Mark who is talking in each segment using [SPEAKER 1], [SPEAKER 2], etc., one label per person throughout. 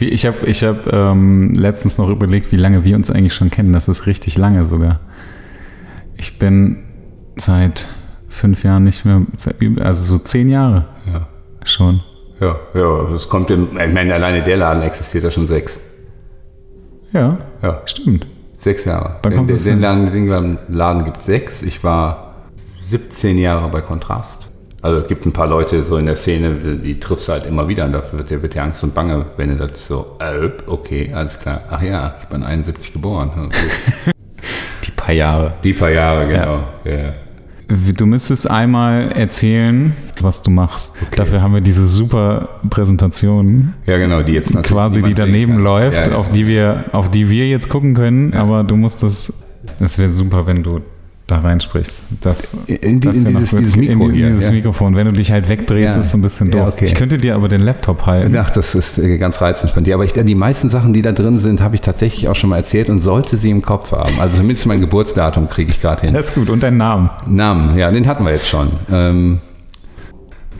[SPEAKER 1] Ich habe ich hab, ähm, letztens noch überlegt, wie lange wir uns eigentlich schon kennen. Das ist richtig lange sogar. Ich bin seit fünf Jahren nicht mehr, also so zehn Jahre
[SPEAKER 2] Ja.
[SPEAKER 1] schon.
[SPEAKER 2] Ja, ja, das kommt im, ich meine, alleine der Laden existiert ja schon sechs.
[SPEAKER 1] Ja,
[SPEAKER 2] Ja,
[SPEAKER 1] stimmt.
[SPEAKER 2] sechs Jahre.
[SPEAKER 1] Dann kommt
[SPEAKER 2] den,
[SPEAKER 1] es
[SPEAKER 2] den. Laden, den Laden gibt sechs. Ich war 17 Jahre bei Kontrast. Also es gibt ein paar Leute so in der Szene, die triffst du halt immer wieder und dafür wird dir, wird dir Angst und Bange, wenn du das so, äh, okay, alles klar. Ach ja, ich bin 71 geboren. Okay.
[SPEAKER 1] Die paar Jahre.
[SPEAKER 2] Die paar Jahre, genau. Ja.
[SPEAKER 1] Du müsstest einmal erzählen, was du machst. Dafür haben wir diese super Präsentation,
[SPEAKER 2] ja, genau, die jetzt
[SPEAKER 1] quasi, die daneben läuft,
[SPEAKER 2] Ja, ja.
[SPEAKER 1] auf die wir, auf die wir jetzt gucken können. Aber du musst das. Es wäre super, wenn du da reinsprichst. Das,
[SPEAKER 2] In die-
[SPEAKER 1] das
[SPEAKER 2] in dieses- dieses Mikro
[SPEAKER 1] in
[SPEAKER 2] hier,
[SPEAKER 1] dieses
[SPEAKER 2] ja.
[SPEAKER 1] Mikrofon. Wenn du dich halt wegdrehst,
[SPEAKER 2] Ja.
[SPEAKER 1] ist so ein bisschen
[SPEAKER 2] Ja,
[SPEAKER 1] doof.
[SPEAKER 2] okay.
[SPEAKER 1] Ich könnte dir aber den Laptop halten.
[SPEAKER 2] Ach, das ist äh, ganz reizend von dir. Aber ich, die meisten Sachen, die da drin sind, habe ich tatsächlich auch schon mal erzählt und sollte sie im Kopf haben. Also zumindest mein Geburtsdatum kriege ich gerade hin.
[SPEAKER 1] Das ist gut. Und deinen Namen.
[SPEAKER 2] Namen, ja, den hatten wir jetzt schon. Ähm,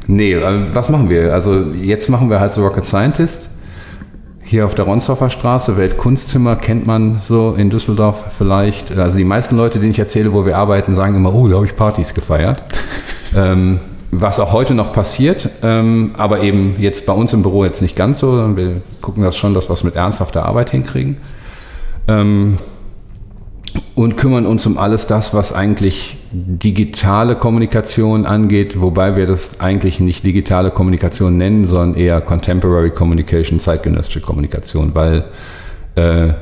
[SPEAKER 2] nee, äh, was machen wir? Also jetzt machen wir halt so Rocket Scientist. Hier auf der Ronsdorfer Straße, Weltkunstzimmer, kennt man so in Düsseldorf vielleicht. Also die meisten Leute, denen ich erzähle, wo wir arbeiten, sagen immer, oh, da habe ich Partys gefeiert. ähm, was auch heute noch passiert, ähm, aber eben jetzt bei uns im Büro jetzt nicht ganz so. sondern Wir gucken das schon, dass wir es mit ernsthafter Arbeit hinkriegen. Ähm, und kümmern uns um alles das, was eigentlich digitale Kommunikation angeht, wobei wir das eigentlich nicht digitale Kommunikation nennen, sondern eher Contemporary Communication, zeitgenössische Kommunikation, weil äh,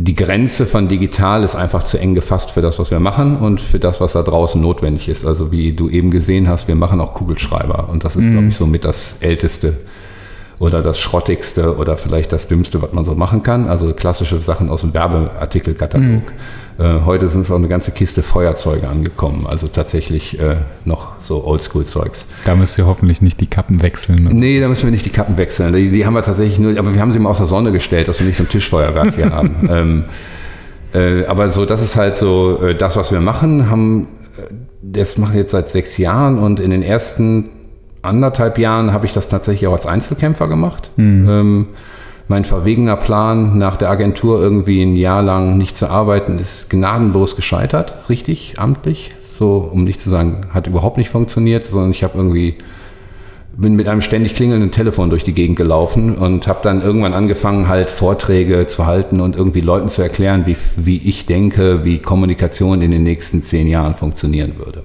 [SPEAKER 2] die Grenze von digital ist einfach zu eng gefasst für das, was wir machen und für das, was da draußen notwendig ist. Also wie du eben gesehen hast, wir machen auch Kugelschreiber und das ist, glaube ich, somit das älteste oder das Schrottigste oder vielleicht das Dümmste, was man so machen kann. Also klassische Sachen aus dem Werbeartikelkatalog. Äh, heute sind es auch eine ganze Kiste Feuerzeuge angekommen. Also tatsächlich äh, noch so Oldschool-Zeugs.
[SPEAKER 1] Da müsst ihr hoffentlich nicht die Kappen wechseln. ne?
[SPEAKER 2] Nee, da müssen wir nicht die Kappen wechseln. Die, die haben wir tatsächlich nur, aber wir haben sie mal aus der Sonne gestellt, dass wir nicht so ein Tischfeuerwerk hier haben. Ähm, äh, aber so, das ist halt so äh, das, was wir machen. Haben, äh, das machen wir jetzt seit sechs Jahren und in den ersten anderthalb Jahren habe ich das tatsächlich auch als Einzelkämpfer gemacht. Ähm, mein verwegener Plan, nach der Agentur irgendwie ein Jahr lang nicht zu arbeiten, ist gnadenlos gescheitert, richtig, amtlich. So, um nicht zu sagen, hat überhaupt nicht funktioniert, sondern ich habe irgendwie bin mit einem ständig klingelnden Telefon durch die Gegend gelaufen und habe dann irgendwann angefangen, halt Vorträge zu halten und irgendwie Leuten zu erklären, wie, wie ich denke, wie Kommunikation in den nächsten zehn Jahren funktionieren würde.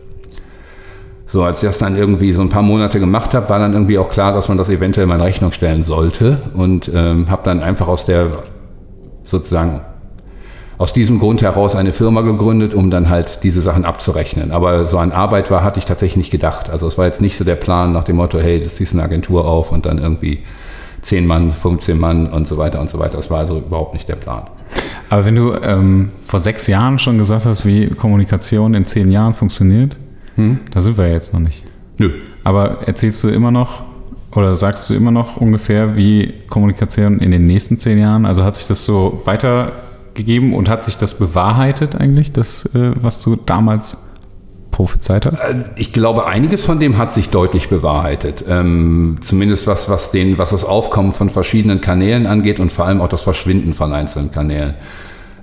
[SPEAKER 2] So, als ich das dann irgendwie so ein paar Monate gemacht habe, war dann irgendwie auch klar, dass man das eventuell mal in Rechnung stellen sollte und ähm, habe dann einfach aus der sozusagen aus diesem Grund heraus eine Firma gegründet, um dann halt diese Sachen abzurechnen. Aber so an Arbeit war, hatte ich tatsächlich nicht gedacht. Also es war jetzt nicht so der Plan nach dem Motto, hey, du ziehst eine Agentur auf und dann irgendwie 10 Mann, 15 Mann und so weiter und so weiter. Das war also überhaupt nicht der Plan.
[SPEAKER 1] Aber wenn du ähm, vor sechs Jahren schon gesagt hast, wie Kommunikation in zehn Jahren funktioniert, da sind wir jetzt noch nicht.
[SPEAKER 2] Nö.
[SPEAKER 1] Aber erzählst du immer noch oder sagst du immer noch ungefähr, wie Kommunikation in den nächsten zehn Jahren, also hat sich das so weitergegeben und hat sich das bewahrheitet eigentlich, das, äh, was du damals prophezeit hast?
[SPEAKER 2] Äh, Ich glaube, einiges von dem hat sich deutlich bewahrheitet. Ähm, zumindest was, was, den, was das Aufkommen von verschiedenen Kanälen angeht und vor allem auch das Verschwinden von einzelnen Kanälen.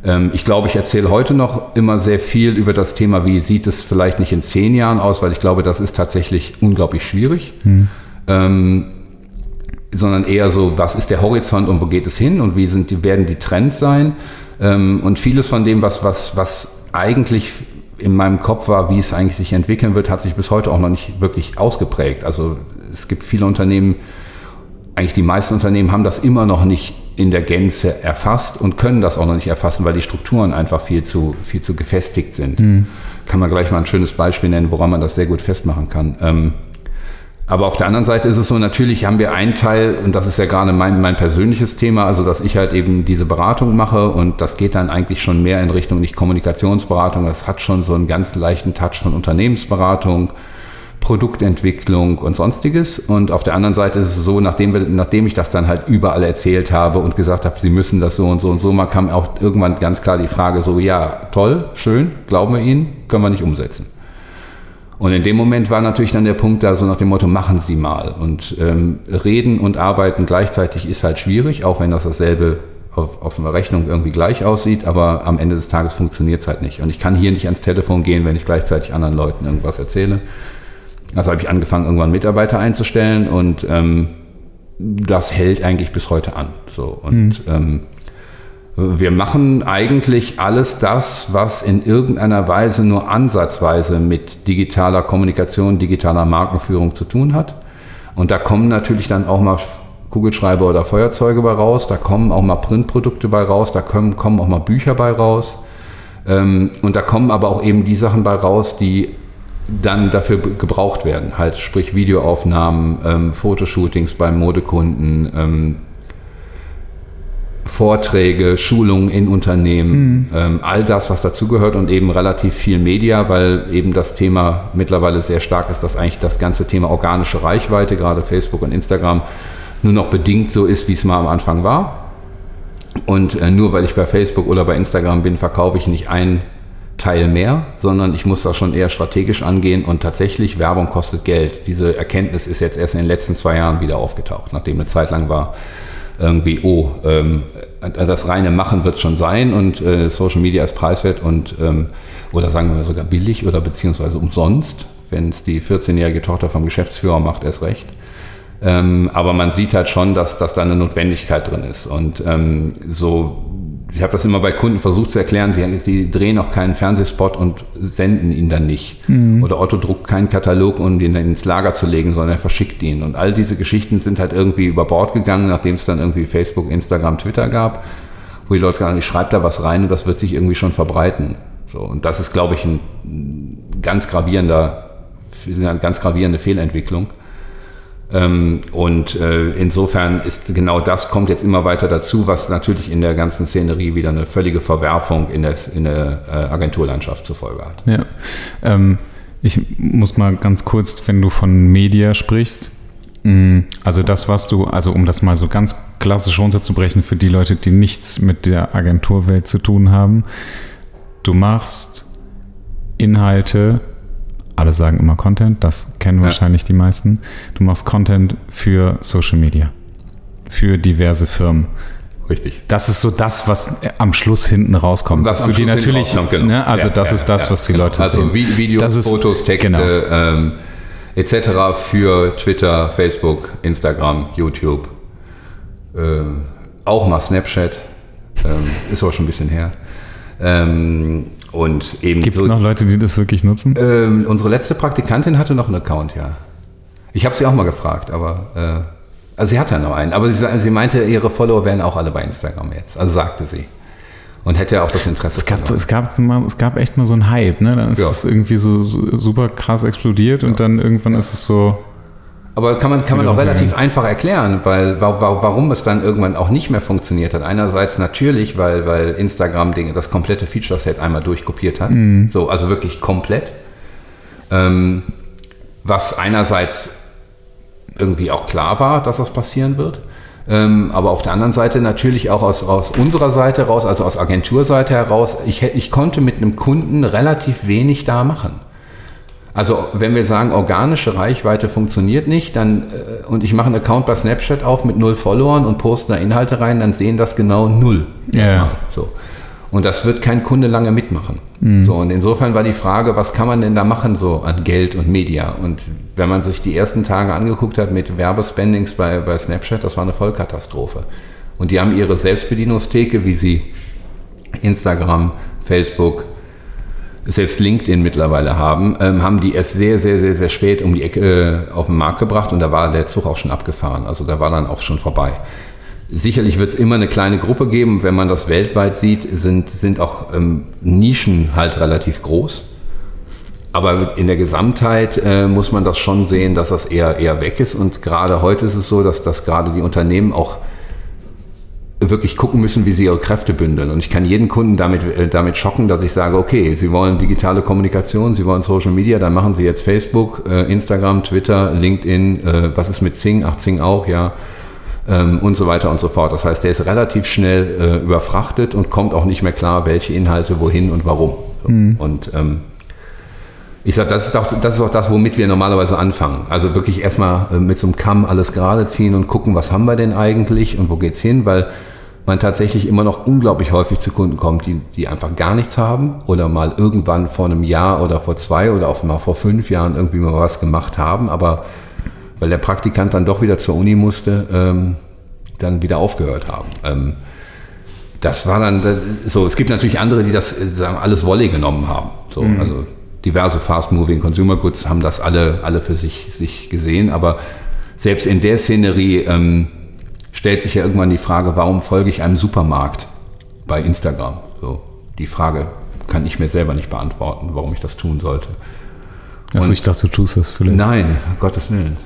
[SPEAKER 2] Ähm, ich glaube, ich erzähle heute noch immer sehr viel über das Thema, wie sieht es vielleicht nicht in zehn Jahren aus, weil ich glaube, das ist tatsächlich unglaublich schwierig. Ähm, sondern eher so, was ist der Horizont und wo geht es hin und wie sind werden die Trends sein? Ähm, und vieles von dem, was, was, was eigentlich in meinem Kopf war, wie es eigentlich sich entwickeln wird, hat sich bis heute auch noch nicht wirklich ausgeprägt. Also es gibt viele Unternehmen, eigentlich die meisten Unternehmen haben das immer noch nicht in der Gänze erfasst und können das auch noch nicht erfassen, weil die Strukturen einfach viel zu, viel zu gefestigt sind. Kann man gleich mal ein schönes Beispiel nennen, woran man das sehr gut festmachen kann. Ähm, aber auf der anderen Seite ist es so, natürlich haben wir einen Teil, und das ist ja gerade mein, mein persönliches Thema, also dass ich halt eben diese Beratung mache und das geht dann eigentlich schon mehr in Richtung nicht Kommunikationsberatung, das hat schon so einen ganz leichten Touch von Unternehmensberatung, Produktentwicklung und sonstiges. Und auf der anderen Seite ist es so, nachdem, wir, nachdem ich das dann halt überall erzählt habe und gesagt habe, Sie müssen das so und so und so, mal kam auch irgendwann ganz klar die Frage so, ja, toll, schön, glauben wir Ihnen, können wir nicht umsetzen. Und in dem Moment war natürlich dann der Punkt da so nach dem Motto, machen Sie mal. Und ähm, reden und arbeiten gleichzeitig ist halt schwierig, auch wenn das dasselbe auf, auf einer Rechnung irgendwie gleich aussieht, aber am Ende des Tages funktioniert es halt nicht. Und ich kann hier nicht ans Telefon gehen, wenn ich gleichzeitig anderen Leuten irgendwas erzähle. Also habe ich angefangen, irgendwann Mitarbeiter einzustellen und ähm, das hält eigentlich bis heute an. So. Und mhm. ähm, wir machen eigentlich alles das, was in irgendeiner Weise nur ansatzweise mit digitaler Kommunikation, digitaler Markenführung zu tun hat. Und da kommen natürlich dann auch mal Kugelschreiber oder Feuerzeuge bei raus, da kommen auch mal Printprodukte bei raus, da kommen, kommen auch mal Bücher bei raus. Ähm, und da kommen aber auch eben die Sachen bei raus, die dann dafür gebraucht werden. Halt, sprich Videoaufnahmen, ähm, Fotoshootings beim Modekunden, ähm, Vorträge, Schulungen in Unternehmen, mhm. ähm, all das, was dazugehört und eben relativ viel Media, weil eben das Thema mittlerweile sehr stark ist, dass eigentlich das ganze Thema organische Reichweite, gerade Facebook und Instagram, nur noch bedingt so ist, wie es mal am Anfang war. Und äh, nur weil ich bei Facebook oder bei Instagram bin, verkaufe ich nicht ein Teil mehr, sondern ich muss das schon eher strategisch angehen und tatsächlich Werbung kostet Geld. Diese Erkenntnis ist jetzt erst in den letzten zwei Jahren wieder aufgetaucht, nachdem eine Zeit lang war irgendwie, oh, ähm, das reine Machen wird schon sein und äh, Social Media ist preiswert und ähm, oder sagen wir sogar billig oder beziehungsweise umsonst, wenn es die 14-jährige Tochter vom Geschäftsführer macht, erst recht. Ähm, aber man sieht halt schon, dass, dass da eine Notwendigkeit drin ist. Und ähm, so, ich habe das immer bei Kunden versucht zu erklären, sie, sie drehen auch keinen Fernsehspot und senden ihn dann nicht. Mhm. Oder Otto druckt keinen Katalog, um ihn ins Lager zu legen, sondern er verschickt ihn. Und all diese Geschichten sind halt irgendwie über Bord gegangen, nachdem es dann irgendwie Facebook, Instagram, Twitter gab, wo die Leute sagen, ich schreibe da was rein und das wird sich irgendwie schon verbreiten. So, und das ist, glaube ich, ein ganz gravierender, eine ganz gravierende Fehlentwicklung. Ähm, und äh, insofern ist genau das kommt jetzt immer weiter dazu, was natürlich in der ganzen Szenerie wieder eine völlige Verwerfung in der, in der äh, Agenturlandschaft zur Folge hat.
[SPEAKER 1] Ja. Ähm, ich muss mal ganz kurz, wenn du von Media sprichst, mm, also das, was du, also um das mal so ganz klassisch runterzubrechen für die Leute, die nichts mit der Agenturwelt zu tun haben, du machst Inhalte alle sagen immer Content, das kennen ja. wahrscheinlich die meisten. Du machst Content für Social Media, für diverse Firmen.
[SPEAKER 2] Richtig.
[SPEAKER 1] Das ist so das, was am Schluss hinten rauskommt. Was du die natürlich, genau. ne, also ja, das ja, ist das, was die Leute
[SPEAKER 2] also sehen. Also Videos, ist, Fotos, Texte genau. ähm, etc. für Twitter, Facebook, Instagram, YouTube, ähm, auch mal Snapchat, ähm, ist aber schon ein bisschen her. Und eben
[SPEAKER 1] Gibt es so, noch Leute, die das wirklich nutzen?
[SPEAKER 2] Ähm, unsere letzte Praktikantin hatte noch einen Account, ja. Ich habe sie auch mal gefragt, aber äh, also sie hatte ja noch einen. Aber sie, sie, meinte, ihre Follower wären auch alle bei Instagram jetzt. Also sagte sie. Und hätte auch das Interesse.
[SPEAKER 1] Es gab, es gab, mal, es gab echt mal so einen Hype, ne? Dann ist ja. es irgendwie so, so, super krass explodiert ja. und dann irgendwann ist es so.
[SPEAKER 2] Aber kann man, kann man auch relativ einfach erklären, weil warum es dann irgendwann auch nicht mehr funktioniert hat. Einerseits natürlich, weil, weil Instagram das komplette Feature-Set einmal durchkopiert hat. Mhm. So, also wirklich komplett. Ähm, was einerseits irgendwie auch klar war, dass das passieren wird. Ähm, aber auf der anderen Seite natürlich auch aus, aus unserer Seite raus, also aus Agenturseite heraus, ich, ich konnte mit einem Kunden relativ wenig da machen. Also wenn wir sagen, organische Reichweite funktioniert nicht, dann äh, und ich mache einen Account bei Snapchat auf mit null Followern und poste da Inhalte rein, dann sehen das genau null.
[SPEAKER 1] Ja.
[SPEAKER 2] So. Und das wird kein Kunde lange mitmachen. Mhm. So, und insofern war die Frage, was kann man denn da machen, so an Geld und Media? Und wenn man sich die ersten Tage angeguckt hat mit Werbespendings bei, bei Snapchat, das war eine Vollkatastrophe. Und die haben ihre Selbstbedienungstheke, wie sie Instagram, Facebook, selbst LinkedIn mittlerweile haben, ähm, haben die erst sehr, sehr, sehr, sehr spät um die Ecke äh, auf den Markt gebracht und da war der Zug auch schon abgefahren. Also da war dann auch schon vorbei. Sicherlich wird es immer eine kleine Gruppe geben. Wenn man das weltweit sieht, sind, sind auch ähm, Nischen halt relativ groß. Aber in der Gesamtheit äh, muss man das schon sehen, dass das eher, eher weg ist. Und gerade heute ist es so, dass, dass gerade die Unternehmen auch wirklich gucken müssen, wie sie ihre Kräfte bündeln. Und ich kann jeden Kunden damit, äh, damit schocken, dass ich sage, okay, Sie wollen digitale Kommunikation, Sie wollen Social Media, dann machen Sie jetzt Facebook, äh, Instagram, Twitter, LinkedIn, äh, was ist mit Zing? Ach, Zing auch, ja. Ähm, und so weiter und so fort. Das heißt, der ist relativ schnell überfrachtet und kommt auch nicht mehr klar, welche Inhalte wohin und warum. Mhm. Und ähm, Ich sage, das ist, auch, das ist auch das, womit wir normalerweise anfangen. Also wirklich erstmal mit so einem Kamm alles gerade ziehen und gucken, was haben wir denn eigentlich und wo geht's hin, weil man tatsächlich immer noch unglaublich häufig zu Kunden kommt, die, die einfach gar nichts haben oder mal irgendwann vor einem Jahr oder vor zwei oder auch mal vor fünf Jahren irgendwie mal was gemacht haben, aber weil der Praktikant dann doch wieder zur Uni musste, ähm, dann wieder aufgehört haben. Ähm, das war dann so, es gibt natürlich andere, die das sagen, alles Wolle genommen haben. So, mhm. also diverse Fast-Moving Consumer Goods haben das alle, alle für sich, sich gesehen, aber selbst in der Szenerie ähm, stellt sich ja irgendwann die Frage, warum folge ich einem Supermarkt bei Instagram? So, die Frage kann ich mir selber nicht beantworten, warum ich das tun sollte.
[SPEAKER 1] Also ich dachte, du tust das
[SPEAKER 2] vielleicht. Nein, Gottes Willen.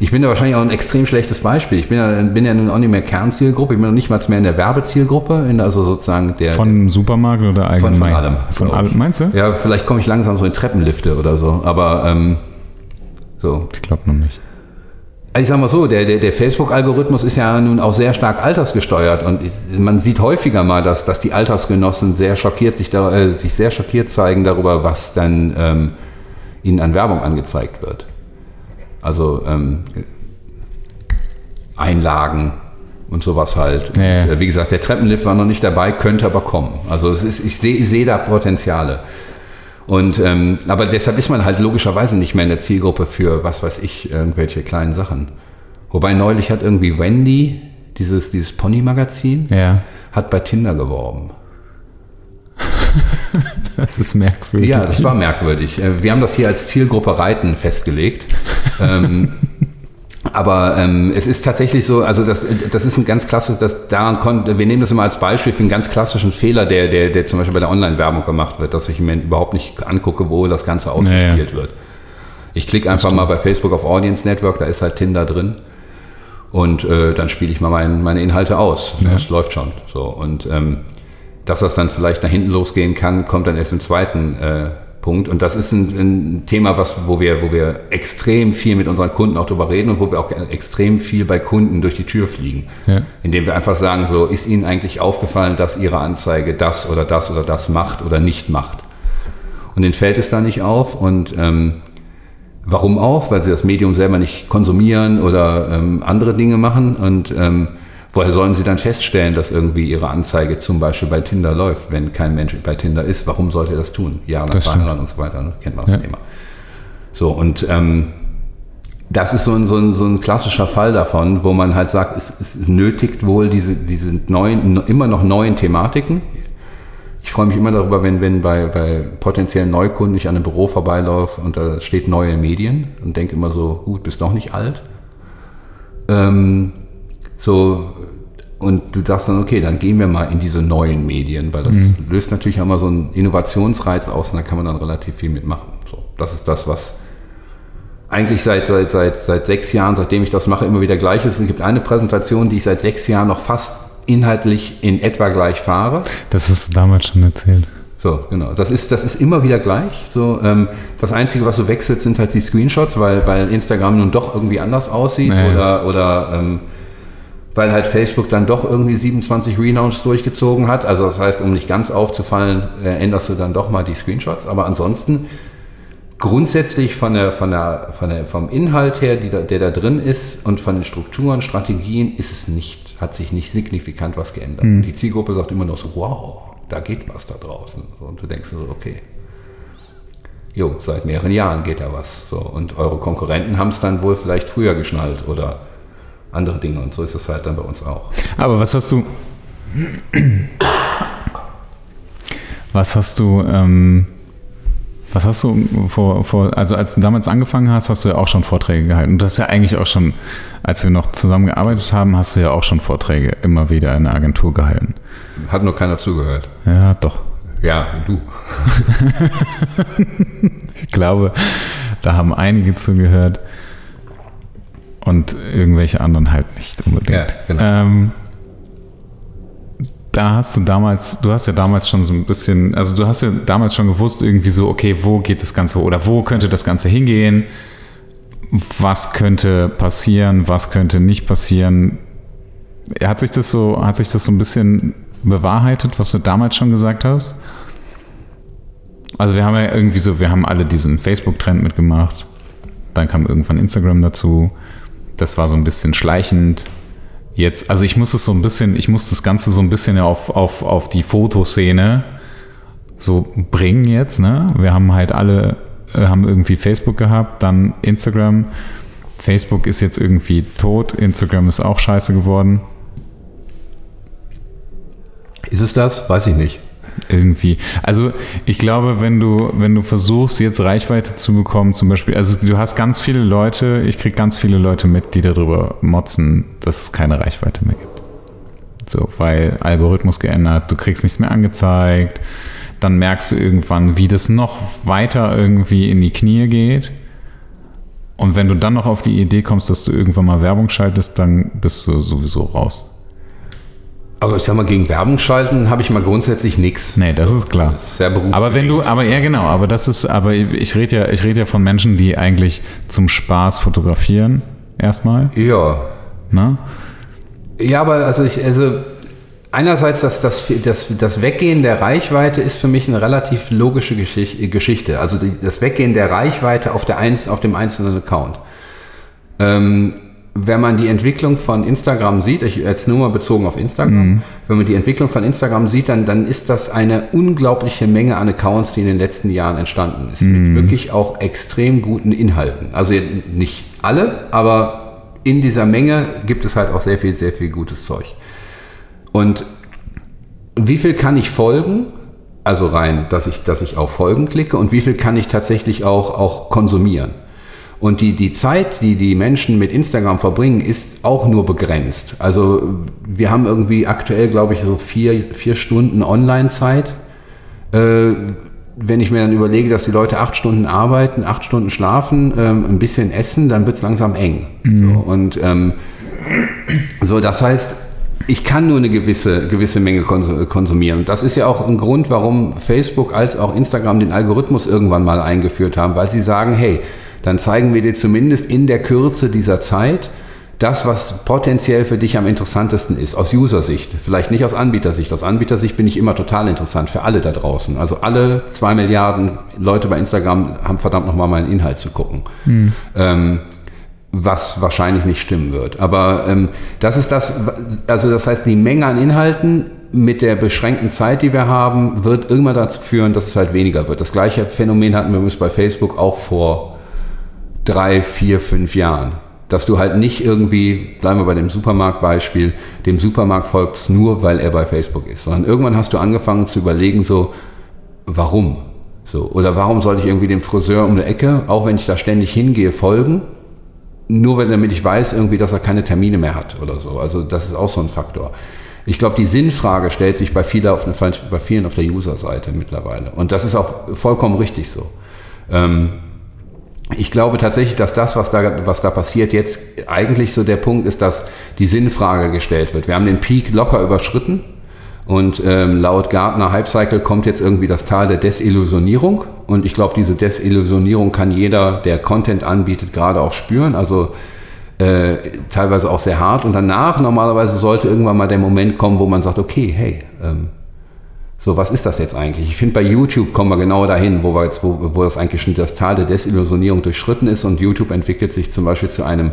[SPEAKER 2] Ich bin da wahrscheinlich auch ein extrem schlechtes Beispiel. Ich bin ja, bin ja nun auch nicht mehr Kernzielgruppe, ich bin noch nicht mal mehr in der Werbezielgruppe, in also sozusagen der.
[SPEAKER 1] Von Supermarkt oder allgemein?
[SPEAKER 2] Von, von allem.
[SPEAKER 1] Von allem, meinst du?
[SPEAKER 2] Ja, vielleicht komme ich langsam so in Treppenlifte oder so, aber ähm, so.
[SPEAKER 1] Ich glaube noch nicht.
[SPEAKER 2] Also ich sage mal so, der, der, der Facebook-Algorithmus ist ja nun auch sehr stark altersgesteuert und man sieht häufiger mal, dass, dass die Altersgenossen sehr schockiert sich, da, äh, sich sehr schockiert zeigen darüber, was dann ähm, ihnen an Werbung angezeigt wird. Also ähm, Einlagen und sowas halt. Ja. Und, äh, wie gesagt, der Treppenlift war noch nicht dabei, könnte aber kommen. Also ist, ich sehe seh da Potenziale. Und ähm, aber deshalb ist man halt logischerweise nicht mehr in der Zielgruppe für was weiß ich, irgendwelche kleinen Sachen. Wobei neulich hat irgendwie Wendy, dieses, dieses Pony-Magazin,
[SPEAKER 1] ja.
[SPEAKER 2] hat bei Tinder geworben.
[SPEAKER 1] das ist merkwürdig.
[SPEAKER 2] Ja, das war merkwürdig. Äh, wir haben das hier als Zielgruppe Reiten festgelegt. ähm, aber ähm, es ist tatsächlich so, also das, das ist ein ganz klassisches, das daran konnte, wir nehmen das immer als Beispiel für einen ganz klassischen Fehler, der, der, der zum Beispiel bei der Online-Werbung gemacht wird, dass ich mir überhaupt nicht angucke, wo das Ganze ausgespielt naja. wird. Ich klicke einfach mal bei Facebook auf Audience Network, da ist halt Tinder drin. Und äh, dann spiele ich mal mein, meine Inhalte aus. Ja. Das läuft schon. So. Und ähm, dass das dann vielleicht nach hinten losgehen kann, kommt dann erst im zweiten äh, Punkt. Und das ist ein, ein, Thema, was, wo, wir, wo wir extrem viel mit unseren Kunden auch drüber reden und wo wir auch extrem viel bei Kunden durch die Tür fliegen. Ja. Indem wir einfach sagen, so, ist Ihnen eigentlich aufgefallen, dass Ihre Anzeige das oder das oder das macht oder nicht macht? Und denen fällt es da nicht auf und ähm, Warum auch? Weil sie das Medium selber nicht konsumieren oder ähm, andere Dinge machen. Und ähm, Woher sollen Sie dann feststellen, dass irgendwie Ihre Anzeige zum Beispiel bei Tinder läuft, wenn kein Mensch bei Tinder ist? Warum sollte er das tun? Jahrelang verheiratet und so weiter, ne? kennt man das ja. Thema. So, und ähm, das ist so ein, so, ein, so ein klassischer Fall davon, wo man halt sagt, es, es nötigt wohl diese, diese neuen, immer noch neuen Thematiken. Ich freue mich immer darüber, wenn, wenn bei, bei potenziellen Neukunden ich an einem Büro vorbeilaufe und da steht neue Medien und denke immer so, gut, bist doch nicht alt. Ähm, so, und du sagst dann, okay, dann gehen wir mal in diese neuen Medien, weil das mhm. löst natürlich auch mal so einen Innovationsreiz aus und da kann man dann relativ viel mitmachen. So, das ist das, was eigentlich seit, seit, seit, seit sechs Jahren, seitdem ich das mache, immer wieder gleich ist. Es gibt eine Präsentation, die ich seit sechs Jahren noch fast inhaltlich in etwa gleich fahre.
[SPEAKER 1] Das hast du damals schon erzählt.
[SPEAKER 2] So, genau. Das ist, das ist immer wieder gleich. So, ähm, das Einzige, was so wechselt, sind halt die Screenshots, weil, weil Instagram nun doch irgendwie anders aussieht naja. oder, oder ähm, weil halt Facebook dann doch irgendwie 27 Relaunches durchgezogen hat. Also das heißt, um nicht ganz aufzufallen, äh, änderst du dann doch mal die Screenshots. Aber ansonsten grundsätzlich von der, von der, von der, vom Inhalt her, da, der da drin ist und von den Strukturen, Strategien ist es nicht, hat sich nicht signifikant was geändert. Mhm. Die Zielgruppe sagt immer noch so, wow, da geht was da draußen. Und du denkst so, okay. Jo, seit mehreren Jahren geht da was. So, und eure Konkurrenten haben es dann wohl vielleicht früher geschnallt oder andere Dinge. Und so ist es halt dann bei uns auch.
[SPEAKER 1] Aber was hast du. Was hast du. Ähm, was hast du vor, vor, also als du damals angefangen hast, hast du ja auch schon Vorträge gehalten. Und du hast ja eigentlich auch schon, als wir noch zusammengearbeitet haben, hast du ja auch schon Vorträge immer wieder in der Agentur gehalten.
[SPEAKER 2] Hat nur keiner zugehört.
[SPEAKER 1] Ja, doch.
[SPEAKER 2] Ja, du.
[SPEAKER 1] ich glaube, da haben einige zugehört und irgendwelche anderen halt nicht unbedingt. Ja, genau. Ähm, da hast du damals, du hast ja damals schon so ein bisschen, also du hast ja damals schon gewusst, irgendwie so, okay, wo geht das Ganze oder wo könnte das Ganze hingehen? Was könnte passieren, was könnte nicht passieren? Hat sich das so, hat sich das so ein bisschen bewahrheitet, was du damals schon gesagt hast? Also wir haben ja irgendwie so, wir haben alle diesen Facebook-Trend mitgemacht. Dann kam irgendwann Instagram dazu. Das war so ein bisschen schleichend. Jetzt, also ich muss es so ein bisschen, ich muss das Ganze so ein bisschen auf, auf, auf die Fotoszene so bringen jetzt. Ne? Wir haben halt alle, äh, haben irgendwie Facebook gehabt, dann Instagram. Facebook ist jetzt irgendwie tot, Instagram ist auch scheiße geworden.
[SPEAKER 2] Ist es das? Weiß ich nicht.
[SPEAKER 1] Irgendwie. Also ich glaube, wenn du, wenn du versuchst, jetzt Reichweite zu bekommen, zum Beispiel, also du hast ganz viele Leute, ich kriege ganz viele Leute mit, die darüber motzen, dass es keine Reichweite mehr gibt. So, weil Algorithmus geändert, du kriegst nichts mehr angezeigt, dann merkst du irgendwann, wie das noch weiter irgendwie in die Knie geht. Und wenn du dann noch auf die Idee kommst, dass du irgendwann mal Werbung schaltest, dann bist du sowieso raus.
[SPEAKER 2] Also ich sag mal, gegen Werbung schalten habe ich mal grundsätzlich nichts.
[SPEAKER 1] Nee, das ist klar.
[SPEAKER 2] Sehr beruflich.
[SPEAKER 1] Aber wenn du, aber ja genau, aber das ist, aber ich rede ja, ich rede ja von Menschen, die eigentlich zum Spaß fotografieren, erstmal.
[SPEAKER 2] Ja.
[SPEAKER 1] Ne?
[SPEAKER 2] Ja, aber also ich, also einerseits das, das, das, das Weggehen der Reichweite ist für mich eine relativ logische Geschichte. Also das Weggehen der Reichweite auf, der Einz, auf dem einzelnen Account. Ähm, wenn man die Entwicklung von Instagram sieht, ich jetzt nur mal bezogen auf Instagram, mhm. wenn man die Entwicklung von Instagram sieht, dann, dann ist das eine unglaubliche Menge an Accounts, die in den letzten Jahren entstanden ist. Mhm. Mit wirklich auch extrem guten Inhalten. Also nicht alle, aber in dieser Menge gibt es halt auch sehr viel, sehr viel gutes Zeug. Und wie viel kann ich folgen? Also rein, dass ich, dass ich auf Folgen klicke und wie viel kann ich tatsächlich auch, auch konsumieren? Und die, die Zeit, die die Menschen mit Instagram verbringen, ist auch nur begrenzt. Also wir haben irgendwie aktuell, glaube ich, so vier, vier Stunden Online-Zeit. Äh, wenn ich mir dann überlege, dass die Leute acht Stunden arbeiten, acht Stunden schlafen, ähm, ein bisschen essen, dann wird es langsam eng. Mhm. So, und ähm, so, das heißt, ich kann nur eine gewisse, gewisse Menge konsumieren. Das ist ja auch ein Grund, warum Facebook als auch Instagram den Algorithmus irgendwann mal eingeführt haben, weil sie sagen, hey, dann zeigen wir dir zumindest in der Kürze dieser Zeit das, was potenziell für dich am interessantesten ist, aus User-Sicht. Vielleicht nicht aus Anbietersicht. Aus Anbietersicht bin ich immer total interessant für alle da draußen. Also alle zwei Milliarden Leute bei Instagram haben verdammt nochmal meinen Inhalt zu gucken. Mhm. Ähm, was wahrscheinlich nicht stimmen wird. Aber ähm, das ist das, also das heißt, die Menge an Inhalten mit der beschränkten Zeit, die wir haben, wird irgendwann dazu führen, dass es halt weniger wird. Das gleiche Phänomen hatten wir übrigens bei Facebook auch vor drei, vier, fünf Jahren. Dass du halt nicht irgendwie, bleiben wir bei dem Supermarktbeispiel, dem Supermarkt folgst nur, weil er bei Facebook ist, sondern irgendwann hast du angefangen zu überlegen, so, warum? So, oder warum soll ich irgendwie dem Friseur um die Ecke, auch wenn ich da ständig hingehe, folgen? Nur weil damit ich weiß, irgendwie, dass er keine Termine mehr hat oder so. Also das ist auch so ein Faktor. Ich glaube, die Sinnfrage stellt sich bei, vielen auf, bei vielen auf der User-Seite mittlerweile. Und das ist auch vollkommen richtig so. Ähm, ich glaube tatsächlich, dass das, was da, was da passiert, jetzt eigentlich so der Punkt ist, dass die Sinnfrage gestellt wird. Wir haben den Peak locker überschritten und ähm, laut Gartner Hypecycle kommt jetzt irgendwie das Tal der Desillusionierung. Und ich glaube, diese Desillusionierung kann jeder, der Content anbietet, gerade auch spüren. Also äh, teilweise auch sehr hart. Und danach normalerweise sollte irgendwann mal der Moment kommen, wo man sagt, okay, hey, ähm, so, was ist das jetzt eigentlich? Ich finde, bei YouTube kommen wir genau dahin, wo, wir jetzt, wo, wo das eigentlich schon das Tal der Desillusionierung durchschritten ist und YouTube entwickelt sich zum Beispiel zu einem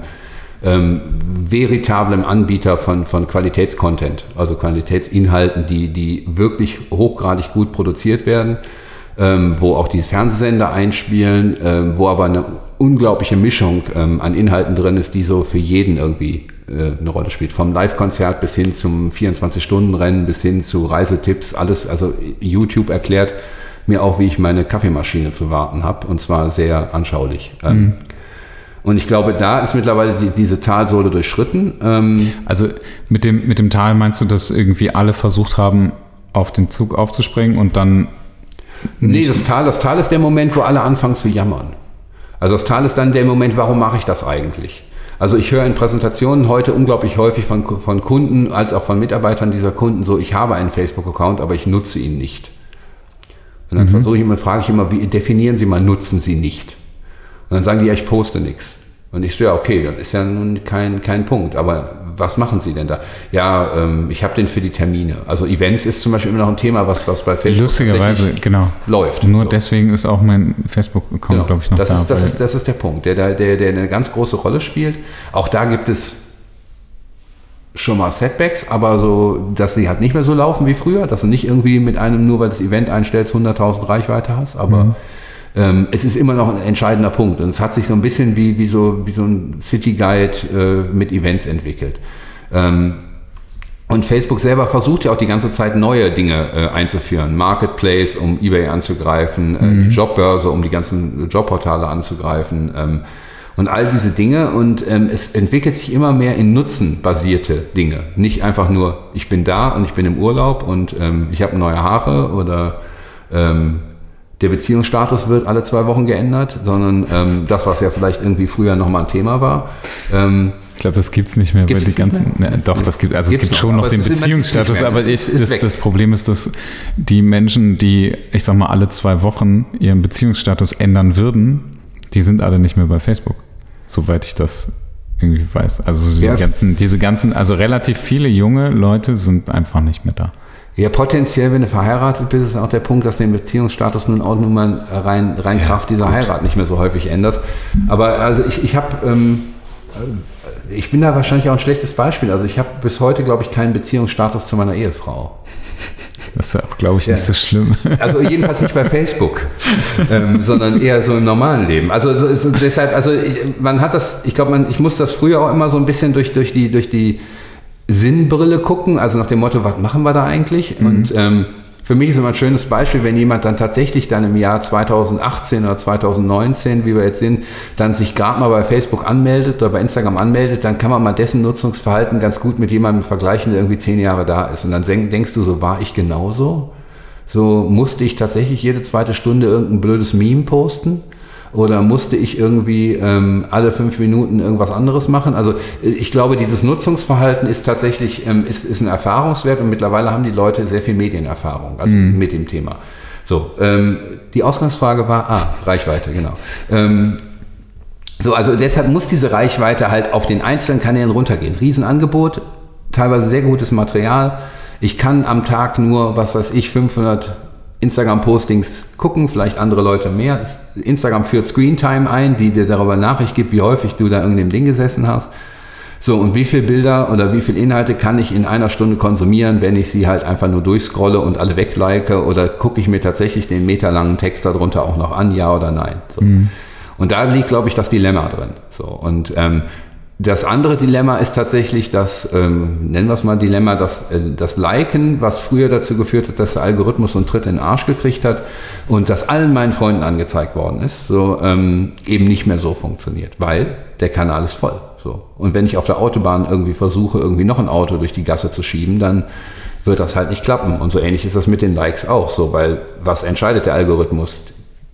[SPEAKER 2] ähm, veritablen Anbieter von, von Qualitätscontent, also Qualitätsinhalten, die, die wirklich hochgradig gut produziert werden, ähm, wo auch die Fernsehsender einspielen, ähm, wo aber eine unglaubliche Mischung ähm, an Inhalten drin ist, die so für jeden irgendwie eine Rolle spielt. Vom Live-Konzert bis hin zum 24-Stunden-Rennen, bis hin zu Reisetipps, alles. Also YouTube erklärt mir auch, wie ich meine Kaffeemaschine zu warten habe. Und zwar sehr anschaulich. Ähm, mhm. Und ich glaube, da ist mittlerweile die, diese Talsohle durchschritten.
[SPEAKER 1] Ähm also mit dem, mit dem Tal meinst du, dass irgendwie alle versucht haben, auf den Zug aufzuspringen und dann.
[SPEAKER 2] Nee, das Tal, das Tal ist der Moment, wo alle anfangen zu jammern. Also das Tal ist dann der Moment, warum mache ich das eigentlich? Also ich höre in Präsentationen heute unglaublich häufig von, von Kunden als auch von Mitarbeitern dieser Kunden so, ich habe einen Facebook-Account, aber ich nutze ihn nicht. Und dann mhm. versuche ich immer, frage ich immer, wie definieren Sie mal, nutzen Sie nicht? Und dann sagen die, ja, ich poste nichts. Und ich so, ja, okay, das ist ja nun kein, kein Punkt. Aber was machen Sie denn da? Ja, ähm, ich habe den für die Termine. Also Events ist zum Beispiel immer noch ein Thema, was, was bei
[SPEAKER 1] Facebook Lustigerweise, genau.
[SPEAKER 2] läuft.
[SPEAKER 1] Nur so. deswegen ist auch mein Facebook-Account, genau. glaube ich, noch
[SPEAKER 2] das da. Ist, das, ist, das ist der Punkt, der, der, der eine ganz große Rolle spielt. Auch da gibt es schon mal Setbacks, aber so, dass sie halt nicht mehr so laufen wie früher, dass du nicht irgendwie mit einem, nur weil du das Event einstellst, 100.000 Reichweite hast, aber mhm. Ähm, es ist immer noch ein entscheidender Punkt und es hat sich so ein bisschen wie, wie, so, wie so ein City Guide äh, mit Events entwickelt. Ähm, und Facebook selber versucht ja auch die ganze Zeit neue Dinge äh, einzuführen. Marketplace, um eBay anzugreifen, äh, mhm. Jobbörse, um die ganzen Jobportale anzugreifen. Ähm, und all diese Dinge. Und ähm, es entwickelt sich immer mehr in nutzenbasierte Dinge. Nicht einfach nur, ich bin da und ich bin im Urlaub und ähm, ich habe neue Haare oder ähm, der Beziehungsstatus wird alle zwei Wochen geändert, sondern ähm, das, was ja vielleicht irgendwie früher nochmal ein Thema war.
[SPEAKER 1] Ähm, ich glaube, das gibt es nicht mehr, weil die ganzen. Ne, doch, das gibt, also gibt's es gibt noch, schon noch den Beziehungsstatus, aber ich, das, das, Problem ist, dass die Menschen, die, ich sag mal, alle zwei Wochen ihren Beziehungsstatus ändern würden, die sind alle nicht mehr bei Facebook soweit ich das irgendwie weiß. Also die ja. ganzen, diese ganzen, also relativ viele junge Leute sind einfach nicht mehr da.
[SPEAKER 2] Ja, potenziell, wenn du verheiratet bist, ist auch der Punkt, dass du den Beziehungsstatus nun auch nur mal rein, rein ja, Kraft dieser gut. Heirat nicht mehr so häufig änderst. Aber also ich, ich habe, ähm, äh, ich bin da wahrscheinlich auch ein schlechtes Beispiel. Also ich habe bis heute, glaube ich, keinen Beziehungsstatus zu meiner Ehefrau.
[SPEAKER 1] Das ist auch, glaube ich, nicht ja. so schlimm.
[SPEAKER 2] Also jedenfalls nicht bei Facebook, ähm, sondern eher so im normalen Leben. Also so, so deshalb, also ich, man hat das, ich glaube, ich muss das früher auch immer so ein bisschen durch, durch die, durch die Sinnbrille gucken, also nach dem Motto, was machen wir da eigentlich? Mhm. Und ähm, für mich ist immer ein schönes Beispiel, wenn jemand dann tatsächlich dann im Jahr 2018 oder 2019, wie wir jetzt sind, dann sich gerade mal bei Facebook anmeldet oder bei Instagram anmeldet, dann kann man mal dessen Nutzungsverhalten ganz gut mit jemandem vergleichen, der irgendwie zehn Jahre da ist. Und dann denkst du so, war ich genauso? So musste ich tatsächlich jede zweite Stunde irgendein blödes Meme posten? Oder musste ich irgendwie ähm, alle fünf Minuten irgendwas anderes machen? Also äh, ich glaube, dieses Nutzungsverhalten ist tatsächlich ähm, ist, ist ein Erfahrungswert und mittlerweile haben die Leute sehr viel Medienerfahrung, also mhm. mit dem Thema. So, ähm, die Ausgangsfrage war, ah, Reichweite, genau. Ähm, so, also deshalb muss diese Reichweite halt auf den einzelnen Kanälen runtergehen. Riesenangebot, teilweise sehr gutes Material. Ich kann am Tag nur, was weiß ich, 500 Instagram-Postings gucken, vielleicht andere Leute mehr. Instagram führt Screentime ein, die dir darüber Nachricht gibt, wie häufig du da irgendeinem Ding gesessen hast. So, und wie viele Bilder oder wie viele Inhalte kann ich in einer Stunde konsumieren, wenn ich sie halt einfach nur durchscrolle und alle weglike oder gucke ich mir tatsächlich den meterlangen Text darunter auch noch an, ja oder nein. So. Mhm. Und da liegt, glaube ich, das Dilemma drin. So, und ähm, das andere Dilemma ist tatsächlich das, ähm, nennen wir es mal Dilemma, dass äh, das Liken, was früher dazu geführt hat, dass der Algorithmus einen Tritt in den Arsch gekriegt hat und das allen meinen Freunden angezeigt worden ist, so ähm, eben nicht mehr so funktioniert, weil der Kanal ist voll. So. Und wenn ich auf der Autobahn irgendwie versuche, irgendwie noch ein Auto durch die Gasse zu schieben, dann wird das halt nicht klappen. Und so ähnlich ist das mit den Likes auch so, weil was entscheidet der Algorithmus?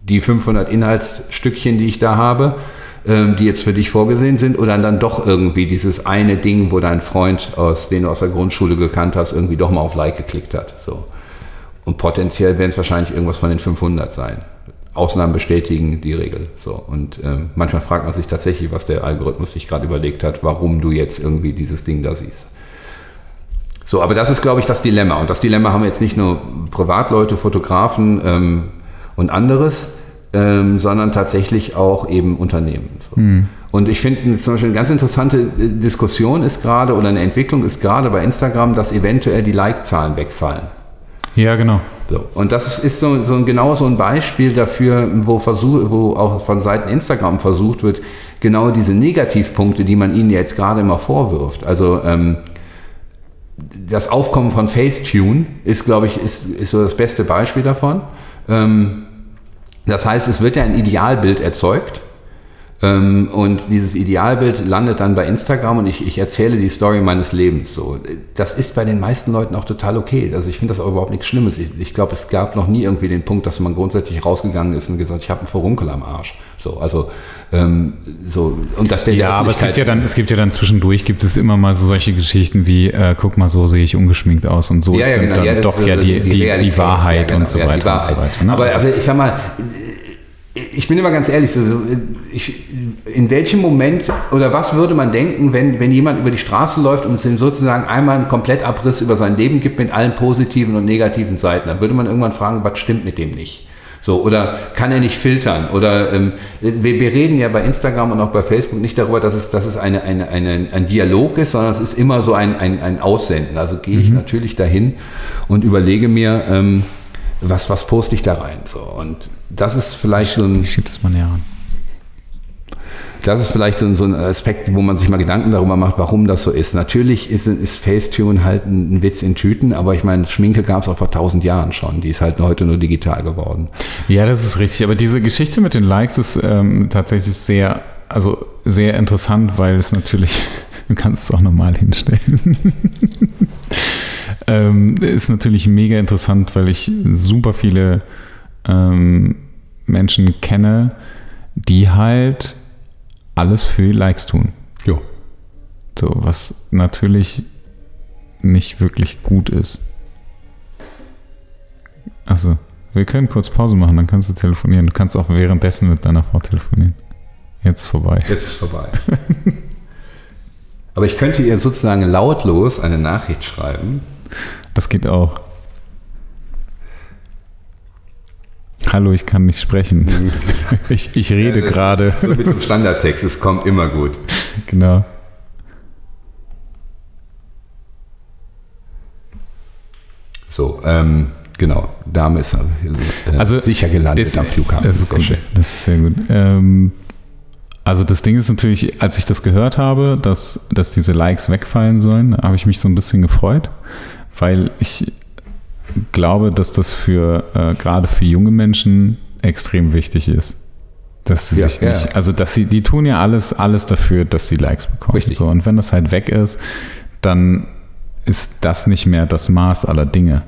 [SPEAKER 2] Die 500 Inhaltsstückchen, die ich da habe, die jetzt für dich vorgesehen sind, oder dann doch irgendwie dieses eine Ding, wo dein Freund, aus, den du aus der Grundschule gekannt hast, irgendwie doch mal auf Like geklickt hat. So. Und potenziell werden es wahrscheinlich irgendwas von den 500 sein. Ausnahmen bestätigen die Regel. So. Und ähm, manchmal fragt man sich tatsächlich, was der Algorithmus sich gerade überlegt hat, warum du jetzt irgendwie dieses Ding da siehst. So, aber das ist, glaube ich, das Dilemma. Und das Dilemma haben jetzt nicht nur Privatleute, Fotografen ähm, und anderes, ähm, sondern tatsächlich auch eben Unternehmen. So. Mhm. Und ich finde zum Beispiel eine ganz interessante äh, Diskussion ist gerade oder eine Entwicklung ist gerade bei Instagram, dass eventuell die Like-Zahlen wegfallen.
[SPEAKER 1] Ja, genau.
[SPEAKER 2] So. Und das ist so, so genau so ein Beispiel dafür, wo, versuch, wo auch von Seiten Instagram versucht wird, genau diese Negativpunkte, die man ihnen jetzt gerade immer vorwirft. Also ähm, das Aufkommen von Facetune ist, glaube ich, ist, ist so das beste Beispiel davon. Ähm, das heißt, es wird ja ein Idealbild erzeugt. Ähm, und dieses Idealbild landet dann bei Instagram und ich, ich erzähle die Story meines Lebens. So, das ist bei den meisten Leuten auch total okay. Also ich finde das auch überhaupt nichts Schlimmes. Ich, ich glaube, es gab noch nie irgendwie den Punkt, dass man grundsätzlich rausgegangen ist und gesagt, ich habe einen Furunkel am Arsch. So, also ähm, so und das
[SPEAKER 1] Ja, aber es gibt ja dann, es gibt ja dann zwischendurch gibt es immer mal so solche Geschichten wie, äh, guck mal, so sehe ich ungeschminkt aus und so
[SPEAKER 2] ja, ist ja, genau.
[SPEAKER 1] dann,
[SPEAKER 2] ja,
[SPEAKER 1] doch ja die, die, die, die Wahrheit genau, und so weiter
[SPEAKER 2] und so weiter. Ne? Aber, aber ich sag mal, ich bin immer ganz ehrlich, so, ich, in welchem Moment oder was würde man denken, wenn, wenn jemand über die Straße läuft und ihm sozusagen einmal einen Komplettabriss über sein Leben gibt mit allen positiven und negativen Seiten? Dann würde man irgendwann fragen, was stimmt mit dem nicht? So, oder kann er nicht filtern? Oder ähm, wir, wir reden ja bei Instagram und auch bei Facebook nicht darüber, dass es, dass es eine, eine, eine, ein Dialog ist, sondern es ist immer so ein, ein, ein Aussenden. Also gehe ich mhm. natürlich dahin und überlege mir, ähm, was, was poste ich da rein? So, und das ist vielleicht so ein.
[SPEAKER 1] Schiebt es mal näher an.
[SPEAKER 2] Das ist vielleicht so ein, so ein, Aspekt, wo man sich mal Gedanken darüber macht, warum das so ist. Natürlich ist, ist Facetune halt ein, ein Witz in Tüten, aber ich meine, Schminke gab es auch vor tausend Jahren schon. Die ist halt heute nur digital geworden.
[SPEAKER 1] Ja, das ist richtig. Aber diese Geschichte mit den Likes ist ähm, tatsächlich sehr, also sehr interessant, weil es natürlich, du kannst es auch normal hinstellen. ähm, ist natürlich mega interessant, weil ich super viele ähm, Menschen kenne, die halt alles für Likes tun.
[SPEAKER 2] Jo.
[SPEAKER 1] So, was natürlich nicht wirklich gut ist. Also, wir können kurz Pause machen, dann kannst du telefonieren. Du kannst auch währenddessen mit deiner Frau telefonieren. Jetzt vorbei.
[SPEAKER 2] Jetzt ist vorbei. Aber ich könnte ihr sozusagen lautlos eine Nachricht schreiben.
[SPEAKER 1] Das geht auch. Hallo, ich kann nicht sprechen. Ich, ich rede ja, gerade.
[SPEAKER 2] Mit dem Standardtext, es kommt immer gut.
[SPEAKER 1] Genau.
[SPEAKER 2] So, ähm, genau. Dame ist äh,
[SPEAKER 1] also,
[SPEAKER 2] sicher gelandet ist, am Flughafen.
[SPEAKER 1] Das ist, gut. das ist sehr gut. Ähm, also das Ding ist natürlich, als ich das gehört habe, dass, dass diese Likes wegfallen sollen, habe ich mich so ein bisschen gefreut, weil ich glaube, dass das für äh, gerade für junge Menschen extrem wichtig ist. Dass sie ja, sich nicht, ja. also dass sie, die tun ja alles, alles dafür, dass sie Likes bekommen. Richtig. So, und wenn das halt weg ist, dann ist das nicht mehr das Maß aller Dinge.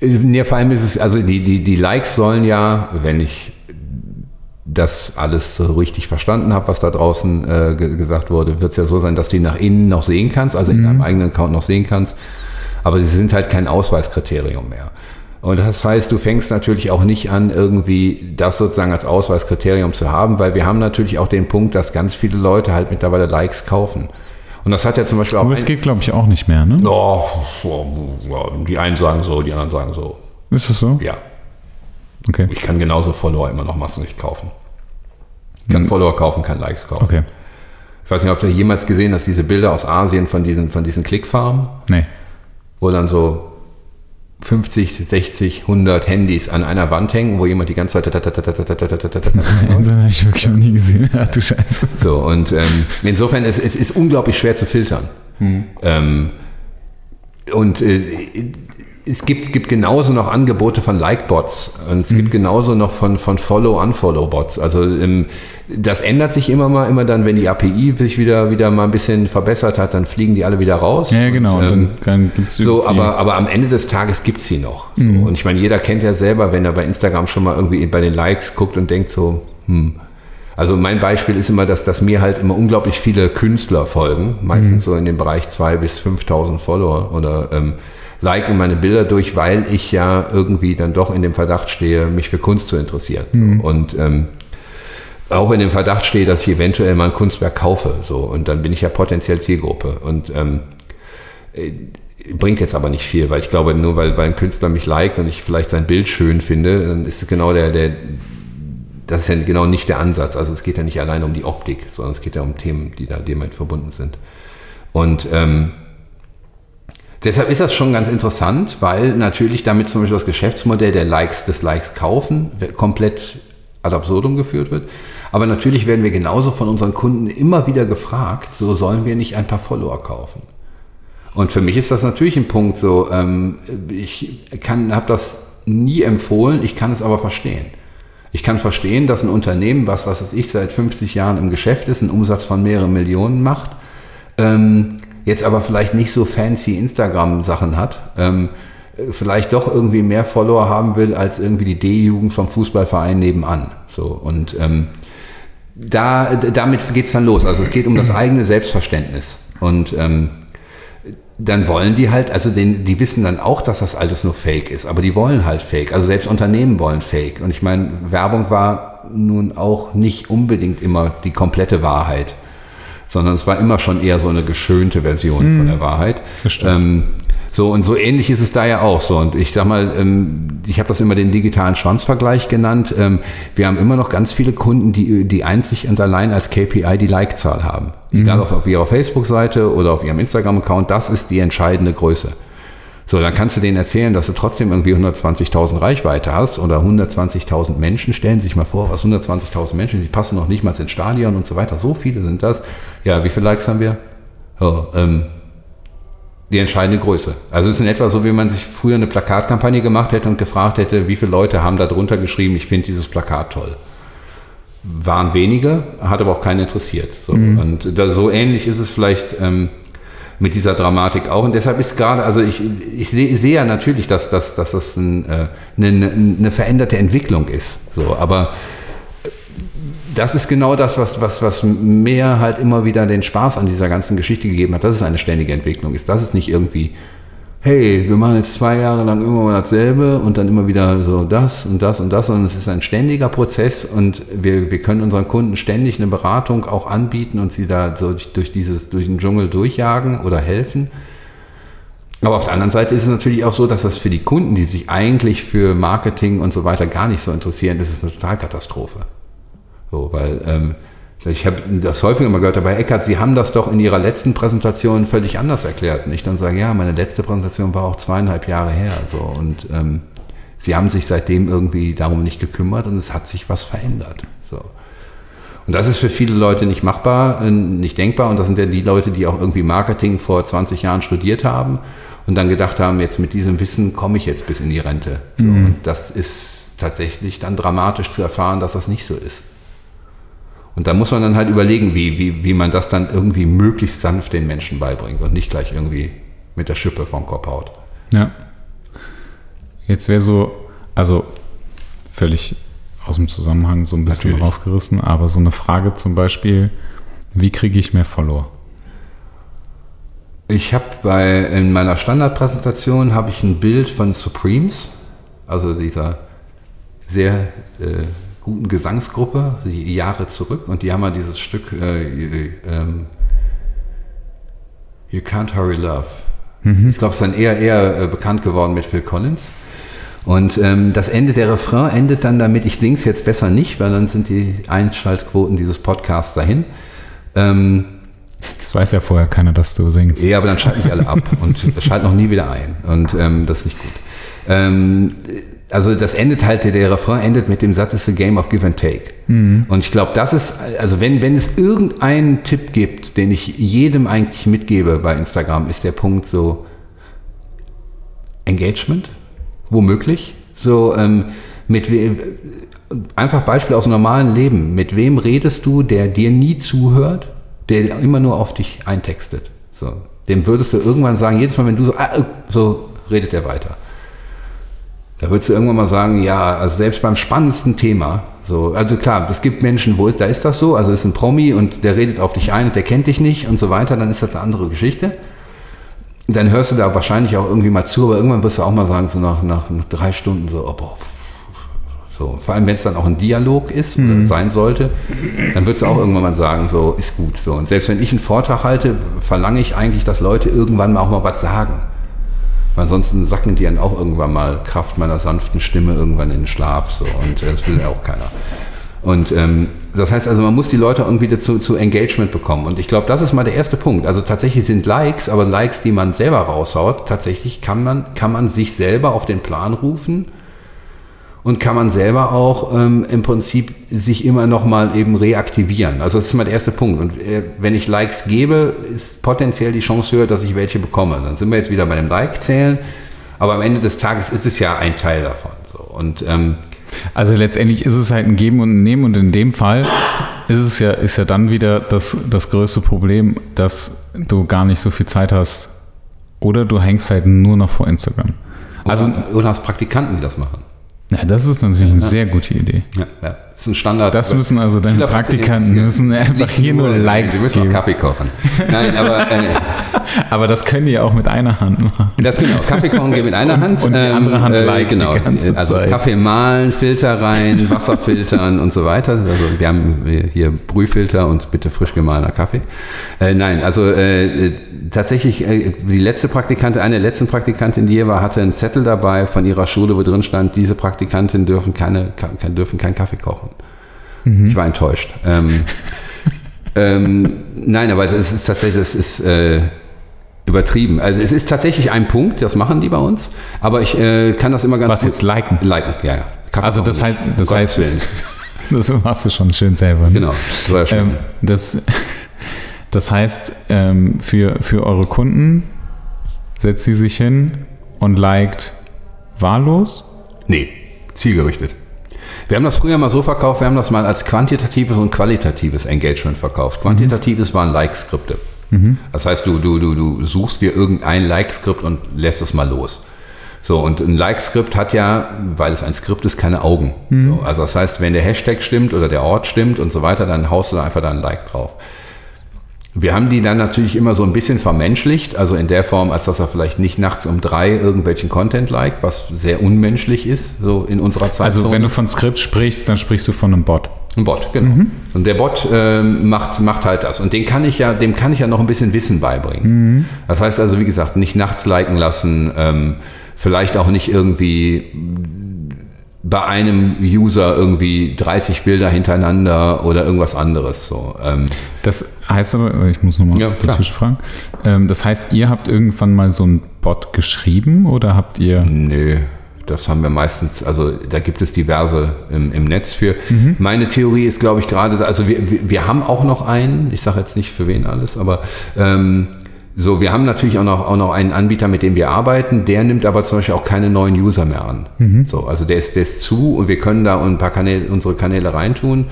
[SPEAKER 2] Ja, vor allem ist es, also die, die, die Likes sollen ja, wenn ich das alles so richtig verstanden habe, was da draußen äh, gesagt wurde, wird es ja so sein, dass du die nach innen noch sehen kannst, also in mhm. deinem eigenen Account noch sehen kannst aber sie sind halt kein Ausweiskriterium mehr. Und das heißt, du fängst natürlich auch nicht an, irgendwie das sozusagen als Ausweiskriterium zu haben, weil wir haben natürlich auch den Punkt, dass ganz viele Leute halt mittlerweile Likes kaufen. Und das hat ja zum Beispiel auch.
[SPEAKER 1] Aber das geht, glaube ich, auch nicht mehr, ne?
[SPEAKER 2] Oh, die einen sagen so, die anderen sagen so.
[SPEAKER 1] Ist das so?
[SPEAKER 2] Ja. Okay. Ich kann genauso Follower immer noch massenlich kaufen. Ich kann. Follower kaufen, kann Likes kaufen.
[SPEAKER 1] Okay.
[SPEAKER 2] Ich weiß nicht, ob du jemals gesehen hast, diese Bilder aus Asien von diesen, von diesen Klickfarmen?
[SPEAKER 1] Nee
[SPEAKER 2] wo dann so 50, 60, 100 Handys an einer Wand hängen, wo jemand die ganze Zeit. Das
[SPEAKER 1] habe ich wirklich noch nie gesehen. Ja, du Scheiße.
[SPEAKER 2] So, und ähm, insofern, es, es ist unglaublich schwer zu filtern. Hm. Ähm, und äh, es gibt, gibt genauso noch Angebote von Like-Bots und es mhm. gibt genauso noch von, von Follow-Unfollow-Bots. Also ähm, das ändert sich immer mal, immer dann, wenn die API sich wieder, wieder mal ein bisschen verbessert hat, dann fliegen die alle wieder raus.
[SPEAKER 1] Ja, genau. Und,
[SPEAKER 2] ähm, dann, dann so, aber, aber am Ende des Tages gibt es sie noch. So. Mhm. Und ich meine, jeder kennt ja selber, wenn er bei Instagram schon mal irgendwie bei den Likes guckt und denkt so, hm, also mein Beispiel ist immer, dass, dass mir halt immer unglaublich viele Künstler folgen, meistens mhm. so in dem Bereich 2.000 bis 5.000 Follower oder ähm, liken meine Bilder durch, weil ich ja irgendwie dann doch in dem Verdacht stehe, mich für Kunst zu interessieren. Mhm. Und ähm, auch in dem Verdacht stehe, dass ich eventuell mal ein Kunstwerk kaufe. So, und dann bin ich ja potenziell Zielgruppe. Und ähm, äh, bringt jetzt aber nicht viel, weil ich glaube, nur weil, weil ein Künstler mich liked und ich vielleicht sein Bild schön finde, dann ist es genau der, der, das ist ja genau nicht der Ansatz. Also es geht ja nicht allein um die Optik, sondern es geht ja um Themen, die da damit verbunden sind. Und ähm, Deshalb ist das schon ganz interessant, weil natürlich damit zum Beispiel das Geschäftsmodell der Likes des Likes kaufen komplett ad absurdum geführt wird. Aber natürlich werden wir genauso von unseren Kunden immer wieder gefragt, so sollen wir nicht ein paar Follower kaufen. Und für mich ist das natürlich ein Punkt so, ähm, ich habe das nie empfohlen, ich kann es aber verstehen. Ich kann verstehen, dass ein Unternehmen, was, was ich seit 50 Jahren im Geschäft ist, einen Umsatz von mehreren Millionen macht, ähm, jetzt aber vielleicht nicht so fancy Instagram-Sachen hat, ähm, vielleicht doch irgendwie mehr Follower haben will als irgendwie die D-Jugend vom Fußballverein nebenan. So und ähm, da, damit es dann los. Also es geht um das eigene Selbstverständnis und ähm, dann wollen die halt, also den, die wissen dann auch, dass das alles nur Fake ist, aber die wollen halt Fake. Also selbst Unternehmen wollen Fake. Und ich meine, Werbung war nun auch nicht unbedingt immer die komplette Wahrheit, sondern es war immer schon eher so eine geschönte Version mhm. von der Wahrheit. Ähm, so und so ähnlich ist es da ja auch so. Und ich sag mal, ähm, ich habe das immer den digitalen Schwanzvergleich genannt. Ähm, wir haben immer noch ganz viele Kunden, die, die einzig und allein als KPI die Like-Zahl haben. Mhm. Egal auf, auf ihrer Facebook-Seite oder auf ihrem Instagram-Account, das ist die entscheidende Größe. So, dann kannst du denen erzählen, dass du trotzdem irgendwie 120.000 Reichweite hast oder 120.000 Menschen. Stellen Sie sich mal vor, was 120.000 Menschen, die passen noch nicht mal ins Stadion und so weiter. So viele sind das. Ja, wie viele Likes haben wir? Oh, ähm, die entscheidende Größe. Also es ist in etwa so, wie man sich früher eine Plakatkampagne gemacht hätte und gefragt hätte, wie viele Leute haben da drunter geschrieben, ich finde dieses Plakat toll. Waren wenige, hat aber auch keinen interessiert. So, mhm. Und da, so ähnlich ist es vielleicht ähm, mit dieser Dramatik auch. Und deshalb ist gerade, also ich, ich sehe seh ja natürlich, dass, dass, dass das ein, äh, eine, eine veränderte Entwicklung ist. So, aber das ist genau das, was, was, was mir halt immer wieder den Spaß an dieser ganzen Geschichte gegeben hat, dass es eine ständige Entwicklung ist. Das ist nicht irgendwie hey, wir machen jetzt zwei Jahre lang immer mal dasselbe und dann immer wieder so das und das und das, sondern es ist ein ständiger Prozess und wir, wir können unseren Kunden ständig eine Beratung auch anbieten und sie da durch, durch dieses, durch den Dschungel durchjagen oder helfen. Aber auf der anderen Seite ist es natürlich auch so, dass das für die Kunden, die sich eigentlich für Marketing und so weiter gar nicht so interessieren, ist eine Totalkatastrophe. So, weil ähm, ich habe das häufiger mal gehört, aber Eckert, Sie haben das doch in Ihrer letzten Präsentation völlig anders erklärt. Und ich dann sage, ja, meine letzte Präsentation war auch zweieinhalb Jahre her. So, und ähm, Sie haben sich seitdem irgendwie darum nicht gekümmert und es hat sich was verändert. So. Und das ist für viele Leute nicht machbar, äh, nicht denkbar. Und das sind ja die Leute, die auch irgendwie Marketing vor 20 Jahren studiert haben und dann gedacht haben, jetzt mit diesem Wissen komme ich jetzt bis in die Rente. So, mhm. Und das ist tatsächlich dann dramatisch zu erfahren, dass das nicht so ist. Und da muss man dann halt überlegen, wie, wie, wie man das dann irgendwie möglichst sanft den Menschen beibringt und nicht gleich irgendwie mit der Schippe vom Kopf haut.
[SPEAKER 1] Ja. Jetzt wäre so, also völlig aus dem Zusammenhang so ein bisschen Natürlich. rausgerissen, aber so eine Frage zum Beispiel, wie kriege ich mehr Follower?
[SPEAKER 2] Ich habe bei in meiner Standardpräsentation habe ich ein Bild von Supremes, also dieser sehr äh, guten Gesangsgruppe, die Jahre zurück, und die haben mal dieses Stück äh, ähm, You Can't Hurry Love. Mhm. Ich glaube, es ist dann eher, eher äh, bekannt geworden mit Phil Collins. Und ähm, das Ende der Refrain endet dann damit, ich singe es jetzt besser nicht, weil dann sind die Einschaltquoten dieses Podcasts dahin. Ähm,
[SPEAKER 1] das weiß ja vorher keiner, dass du singst.
[SPEAKER 2] Ja, aber dann schalten sie alle ab und schalten noch nie wieder ein. Und ähm, das ist nicht gut. Ähm, also das endet halt, der Refrain endet mit dem Satz, it's a game of give and take. Mhm. Und ich glaube, das ist, also wenn, wenn es irgendeinen Tipp gibt, den ich jedem eigentlich mitgebe bei Instagram, ist der Punkt so Engagement, womöglich. So, ähm, mit einfach Beispiel aus dem normalen Leben. Mit wem redest du, der dir nie zuhört, der immer nur auf dich eintextet? So, dem würdest du irgendwann sagen, jedes Mal, wenn du so, ah, so redet er weiter. Da würdest du irgendwann mal sagen, ja, also selbst beim spannendsten Thema, so, also klar, es gibt Menschen, wo da ist das so, also ist ein Promi und der redet auf dich ein, der kennt dich nicht und so weiter, dann ist das eine andere Geschichte. Dann hörst du da wahrscheinlich auch irgendwie mal zu, aber irgendwann wirst du auch mal sagen, so nach, nach, nach drei Stunden so, oh, boah, so, vor allem wenn es dann auch ein Dialog ist mhm. oder sein sollte, dann würdest du auch irgendwann mal sagen, so ist gut. So. Und selbst wenn ich einen Vortrag halte, verlange ich eigentlich, dass Leute irgendwann mal auch mal was sagen. Weil ansonsten sacken die dann auch irgendwann mal Kraft meiner sanften Stimme irgendwann in den Schlaf. So. Und äh, das will ja auch keiner. Und ähm, das heißt also, man muss die Leute irgendwie dazu zu Engagement bekommen. Und ich glaube, das ist mal der erste Punkt. Also tatsächlich sind Likes, aber Likes, die man selber raushaut, tatsächlich kann man, kann man sich selber auf den Plan rufen und kann man selber auch ähm, im Prinzip sich immer noch mal eben reaktivieren. Also das ist mal der erste Punkt. Und äh, wenn ich Likes gebe, ist potenziell die Chance höher, dass ich welche bekomme. Dann sind wir jetzt wieder bei dem Like-Zählen. Aber am Ende des Tages ist es ja ein Teil davon. So. Und, ähm,
[SPEAKER 1] also letztendlich ist es halt ein Geben und ein Nehmen und in dem Fall ist es ja, ist ja dann wieder das, das größte Problem, dass du gar nicht so viel Zeit hast oder du hängst halt nur noch vor Instagram.
[SPEAKER 2] Also, oder hast Praktikanten, die das machen.
[SPEAKER 1] Ja, das ist natürlich eine sehr gute Idee.
[SPEAKER 2] Ja, ja. Das ist ein Standard.
[SPEAKER 1] Das müssen also deine Praktikanten müssen einfach hier nur Likes
[SPEAKER 2] Sie müssen auch Kaffee kochen. Nein, aber, äh,
[SPEAKER 1] aber das können die auch mit einer Hand machen.
[SPEAKER 2] Das genau. Kaffee kochen geht mit einer
[SPEAKER 1] Und-
[SPEAKER 2] Hand.
[SPEAKER 1] und die andere Hand liked
[SPEAKER 2] genau.
[SPEAKER 1] die ganze
[SPEAKER 2] also
[SPEAKER 1] Zeit.
[SPEAKER 2] Kaffee mahlen, Filter rein, Wasser filtern und so weiter. Also wir haben hier Brühfilter und bitte frisch gemahlener Kaffee. Äh, nein, also äh, äh, tatsächlich äh, die letzte Praktikantin, eine der letzten Praktikantin, die hier war, hatte einen Zettel dabei von ihrer Schule, wo drin stand, diese Praktikantin dürfen keine, kann, dürfen keinen Kaffee kochen. Ich war enttäuscht. Ähm, ähm, nein, aber das ist tatsächlich, das ist äh, übertrieben. Also es ist tatsächlich ein Punkt, das machen die bei uns, aber ich äh, kann das immer ganz
[SPEAKER 1] Was jetzt liken?
[SPEAKER 2] liken. Ja, ja. Kaffee
[SPEAKER 1] Also das heißt, das heißt,
[SPEAKER 2] Willen.
[SPEAKER 1] das machst du schon schön selber. Ne?
[SPEAKER 2] Genau. Das war ja schön.
[SPEAKER 1] Ähm, das, das heißt, ähm, für, für eure Kunden setzt sie sich hin und liked wahllos?
[SPEAKER 2] Nee, zielgerichtet. Wir haben das früher mal so verkauft, wir haben das mal als quantitatives und qualitatives Engagement verkauft. Quantitatives waren Like-Skripte. Das heißt, du, du, du, du suchst dir irgendein Like-Skript und lässt es mal los. So, und ein Like-Skript hat ja, weil es ein Skript ist, keine Augen. So, also das heißt, wenn der Hashtag stimmt oder der Ort stimmt und so weiter, dann haust du da einfach da ein Like drauf. Wir haben die dann natürlich immer so ein bisschen vermenschlicht, also in der Form, als dass er vielleicht nicht nachts um drei irgendwelchen Content liked, was sehr unmenschlich ist, so in unserer Zeit.
[SPEAKER 1] Also wenn du von Skript sprichst, dann sprichst du von einem Bot.
[SPEAKER 2] Ein Bot, genau. Und der Bot ähm, macht, macht halt das. Und den kann ich ja, dem kann ich ja noch ein bisschen Wissen beibringen. Das heißt also, wie gesagt, nicht nachts liken lassen, ähm, vielleicht auch nicht irgendwie bei einem User irgendwie 30 Bilder hintereinander oder irgendwas anderes. So. Ähm,
[SPEAKER 1] Das heißt aber, ich muss nochmal
[SPEAKER 2] Ja,
[SPEAKER 1] dazwischen fragen. Ähm, das heißt, ihr habt irgendwann mal so einen Bot geschrieben oder habt ihr.
[SPEAKER 2] Nö, das haben wir meistens, also da gibt es diverse im, im Netz für.
[SPEAKER 1] Mhm.
[SPEAKER 2] Meine Theorie ist, glaube ich, gerade, also wir, wir, wir haben auch noch einen, ich sage jetzt nicht für wen alles, aber ähm, so, wir haben natürlich auch noch, auch noch einen Anbieter, mit dem wir arbeiten, der nimmt aber zum Beispiel auch keine neuen User mehr an.
[SPEAKER 1] Mhm.
[SPEAKER 2] So, also der ist, der ist zu und wir können da ein paar Kanäle, unsere Kanäle reintun.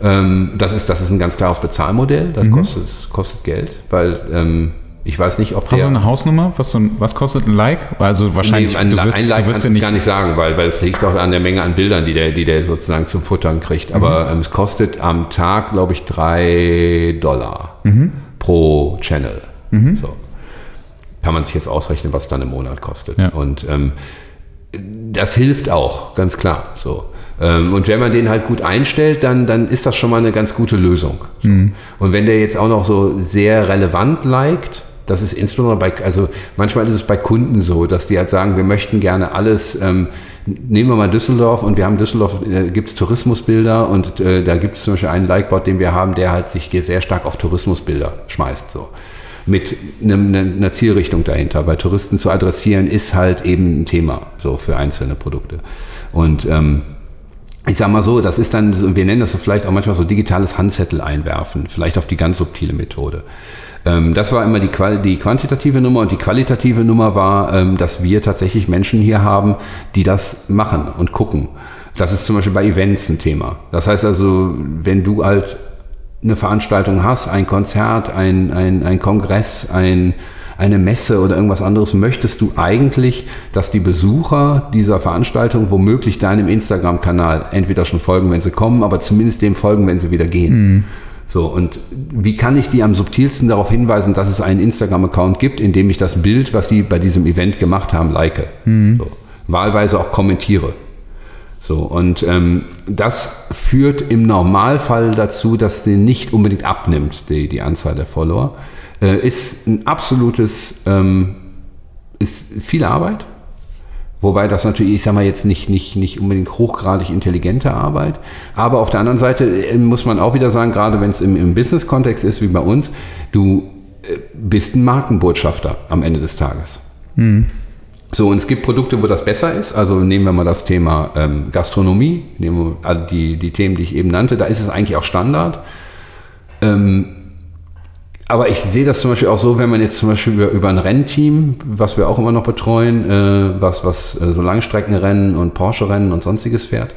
[SPEAKER 2] Ähm, das, ist, das ist ein ganz klares Bezahlmodell, das kostet, kostet Geld, weil ähm, ich weiß nicht, ob
[SPEAKER 1] Mhm. Hast du eine Hausnummer? Was, so ein, was kostet ein Like? Also wahrscheinlich,
[SPEAKER 2] Nee, ein,
[SPEAKER 1] du wirst,
[SPEAKER 2] ein Like
[SPEAKER 1] du wirst
[SPEAKER 2] kannst
[SPEAKER 1] ja
[SPEAKER 2] du
[SPEAKER 1] nicht.
[SPEAKER 2] gar nicht sagen, weil, weil es liegt auch an der Menge an Bildern, die der, die der sozusagen zum Futtern kriegt.
[SPEAKER 1] Mhm.
[SPEAKER 2] Aber ähm, es kostet am Tag, glaube ich, drei Dollar
[SPEAKER 1] Mhm.
[SPEAKER 2] pro Channel. So. Kann man sich jetzt ausrechnen, was dann im Monat kostet.
[SPEAKER 1] Ja.
[SPEAKER 2] Und ähm, das hilft auch, ganz klar. So. Ähm, und wenn man den halt gut einstellt, dann, dann ist das schon mal eine ganz gute Lösung. So. Und wenn der jetzt auch noch so sehr relevant liked, das ist insbesondere bei, also manchmal ist es bei Kunden so, dass die halt sagen, wir möchten gerne alles, ähm, nehmen wir mal Düsseldorf und wir haben Düsseldorf, äh, gibt es Tourismusbilder und äh, da gibt es zum Beispiel einen Likebot, den wir haben, der halt sich sehr stark auf Tourismusbilder schmeißt. So mit einem, einer Zielrichtung dahinter. Bei Touristen zu adressieren ist halt eben ein Thema so für einzelne Produkte. Und ähm, ich sag mal so, das ist dann, wir nennen das vielleicht auch manchmal so digitales Handzettel einwerfen, vielleicht auf die ganz subtile Methode. Ähm, das war immer die, die quantitative Nummer und die qualitative Nummer war, ähm, dass wir tatsächlich Menschen hier haben, die das machen und gucken. Das ist zum Beispiel bei Events ein Thema. Das heißt also, wenn du halt eine Veranstaltung hast, ein Konzert, ein, ein, ein Kongress, ein, eine Messe oder irgendwas anderes, möchtest du eigentlich, dass die Besucher dieser Veranstaltung womöglich deinem Instagram-Kanal entweder schon folgen, wenn sie kommen, aber zumindest dem folgen, wenn sie wieder gehen. So, und wie kann ich die am subtilsten darauf hinweisen, dass es einen Instagram-Account gibt, indem ich das Bild, was sie bei diesem Event gemacht haben, like? So, wahlweise auch kommentiere. So, und ähm, das führt im Normalfall dazu, dass sie nicht unbedingt abnimmt, die, die Anzahl der Follower. Äh, ist ein absolutes, ähm, ist viel Arbeit. Wobei das natürlich, ich sag mal jetzt nicht, nicht, nicht unbedingt hochgradig intelligente Arbeit. Aber auf der anderen Seite äh, muss man auch wieder sagen, gerade wenn es im, im Business-Kontext ist, wie bei uns, du äh, bist ein Markenbotschafter am Ende des Tages. So, und es gibt Produkte, wo das besser ist. Also nehmen wir mal das Thema ähm, Gastronomie, nehmen wir all die, die Themen, die ich eben nannte, da ist es eigentlich auch Standard. Ähm, aber ich sehe das zum Beispiel auch so, wenn man jetzt zum Beispiel über, über ein Rennteam, was wir auch immer noch betreuen, äh, was, was äh, so Langstreckenrennen und Porsche-Rennen und sonstiges fährt,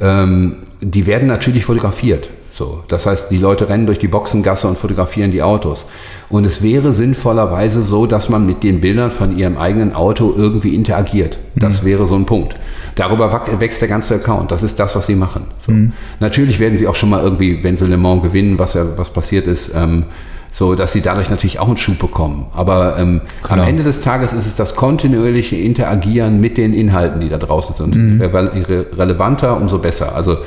[SPEAKER 2] ähm, die werden natürlich fotografiert. So, das heißt, die Leute rennen durch die Boxengasse und fotografieren die Autos. Und es wäre sinnvollerweise so, dass man mit den Bildern von ihrem eigenen Auto irgendwie interagiert. Das mhm. wäre so ein Punkt. Darüber wächst der ganze Account. Das ist das, was sie machen. So. Mhm. Natürlich werden sie auch schon mal irgendwie, wenn sie Le Mans gewinnen, was ja was passiert ist, ähm, so dass sie dadurch natürlich auch einen Schub bekommen. Aber ähm, am Ende des Tages ist es das kontinuierliche Interagieren mit den Inhalten, die da draußen sind. Mhm. Je relevanter, umso besser. Also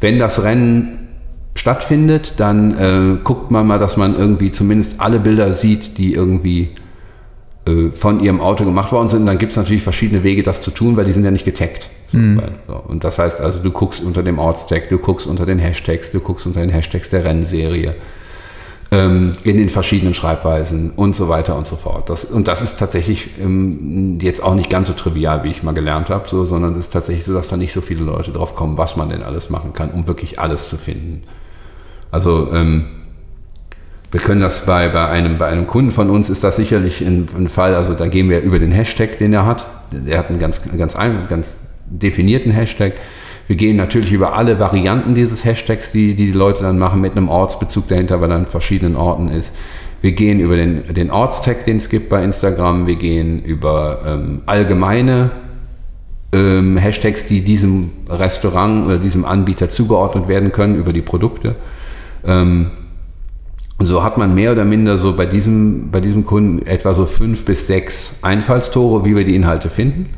[SPEAKER 2] wenn das Rennen stattfindet, dann äh, guckt man mal, dass man irgendwie zumindest alle Bilder sieht, die irgendwie äh, von ihrem Auto gemacht worden sind. Dann gibt es natürlich verschiedene Wege, das zu tun, weil die sind ja nicht getaggt. Mhm. So, und das heißt also, du guckst unter dem Ortstag, du guckst unter den Hashtags, du guckst unter den Hashtags der Rennserie ähm, in den verschiedenen Schreibweisen und so weiter und so fort. Das, und das ist tatsächlich ähm, jetzt auch nicht ganz so trivial, wie ich mal gelernt habe, so, sondern es ist tatsächlich so, dass da nicht so viele Leute drauf kommen, was man denn alles machen kann, um wirklich alles zu finden. Also ähm, wir können das bei, bei, einem, bei einem Kunden von uns ist das sicherlich ein, ein, Fall, also da gehen wir über den Hashtag, den er hat. Der hat einen ganz, ganz, ganz definierten Hashtag. Wir gehen natürlich über alle Varianten dieses Hashtags, die, die die Leute dann machen, mit einem Ortsbezug dahinter, weil er an verschiedenen Orten ist. Wir gehen über den, den Ortstag, den es gibt bei Instagram. Wir gehen über ähm, allgemeine ähm, Hashtags, die diesem Restaurant oder diesem Anbieter zugeordnet werden können, über die Produkte. Ähm, so hat man mehr oder minder so bei diesem, bei diesem Kunden etwa so fünf bis sechs Einfallstore, wie wir die Inhalte finden.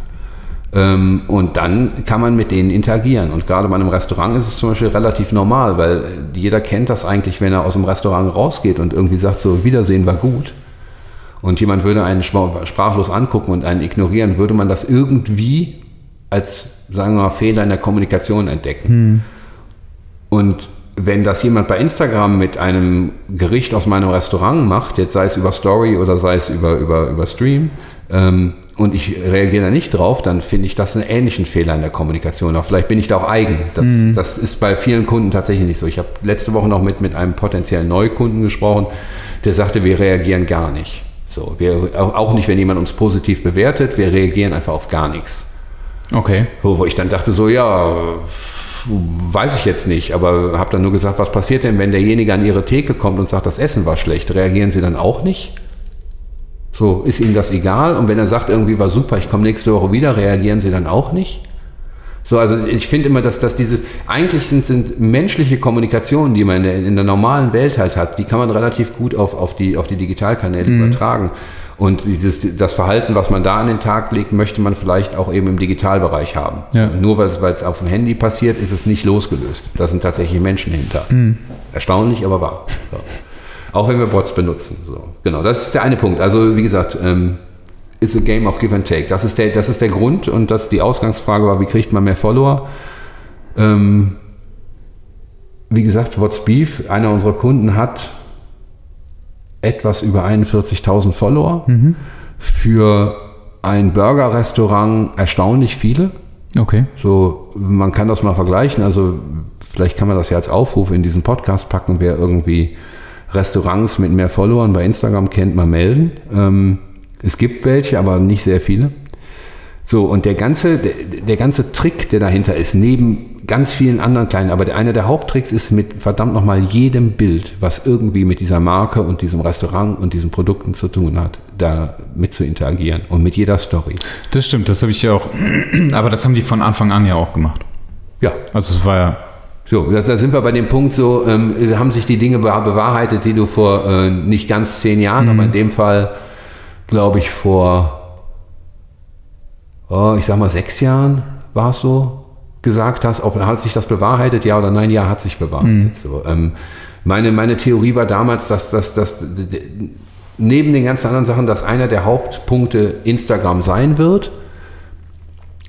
[SPEAKER 2] Ähm, und dann kann man mit denen interagieren. Und gerade bei einem Restaurant ist es zum Beispiel relativ normal, weil jeder kennt das eigentlich, wenn er aus dem Restaurant rausgeht und irgendwie sagt so, Wiedersehen war gut. Und jemand würde einen sprachlos angucken und einen ignorieren, würde man das irgendwie als, sagen wir mal, Fehler in der Kommunikation entdecken. Hm. Und wenn das jemand bei Instagram mit einem Gericht aus meinem Restaurant macht, jetzt sei es über Story oder sei es über, über, über Stream, ähm, und ich reagiere da nicht drauf, dann finde ich das einen ähnlichen Fehler in der Kommunikation. Auch vielleicht bin ich da auch eigen. Das, mhm. das ist bei vielen Kunden tatsächlich nicht so. Ich habe letzte Woche noch mit, mit einem potenziellen Neukunden gesprochen, der sagte, wir reagieren gar nicht. So, wir, auch nicht, wenn jemand uns positiv bewertet, wir reagieren einfach auf gar nichts.
[SPEAKER 1] Okay.
[SPEAKER 2] Wo, wo ich dann dachte, so, ja, weiß ich jetzt nicht, aber habe dann nur gesagt, was passiert denn, wenn derjenige an ihre Theke kommt und sagt, das Essen war schlecht? Reagieren Sie dann auch nicht? So, ist Ihnen das egal? Und wenn er sagt, irgendwie war super, ich komme nächste Woche wieder, reagieren Sie dann auch nicht? So, also ich finde immer, dass, dass diese, eigentlich sind, sind menschliche Kommunikationen, die man in der, in der, normalen Welt halt hat, die kann man relativ gut auf, auf, die, auf die Digitalkanäle mhm. übertragen. Und dieses, das Verhalten, was man da an den Tag legt, möchte man vielleicht auch eben im Digitalbereich haben. Ja. Nur weil es auf dem Handy passiert, ist es nicht losgelöst. Da sind tatsächlich Menschen hinter. Mhm. Erstaunlich, aber wahr. So. Auch wenn wir Bots benutzen. So. Genau, das ist der eine Punkt. Also wie gesagt, ähm, it's a game of give and take. Das ist der, das ist der Grund und das die Ausgangsfrage war, wie kriegt man mehr Follower? Ähm, wie gesagt, What's Beef, einer unserer Kunden hat etwas über 41.000 Follower. Mhm. Für ein Burger-Restaurant erstaunlich viele.
[SPEAKER 1] Okay.
[SPEAKER 2] So, man kann das mal vergleichen. Also, vielleicht kann man das ja als Aufruf in diesen Podcast packen, wer irgendwie Restaurants mit mehr Followern bei Instagram kennt, mal melden. Ähm, es gibt welche, aber nicht sehr viele. So, und der ganze, der, der, ganze Trick, der dahinter ist, neben ganz vielen anderen kleinen, aber der, einer der Haupttricks ist mit verdammt nochmal jedem Bild, was irgendwie mit dieser Marke und diesem Restaurant und diesen Produkten zu tun hat, da mit zu interagieren und mit jeder Story.
[SPEAKER 1] Das stimmt, das habe ich ja auch, aber das haben die von Anfang an ja auch gemacht.
[SPEAKER 2] Ja.
[SPEAKER 1] Also es war ja
[SPEAKER 2] so, da sind wir bei dem Punkt so, ähm, haben sich die Dinge bewahrheitet, die du vor äh, nicht ganz zehn Jahren, mhm. aber in dem Fall, glaube ich, vor, oh, ich sag mal, sechs Jahren war es so, gesagt hast, ob hat sich das bewahrheitet, ja oder nein, ja, hat sich bewahrheitet. Mhm. So, ähm, meine, meine Theorie war damals, dass, dass, dass neben den ganzen anderen Sachen, dass einer der Hauptpunkte Instagram sein wird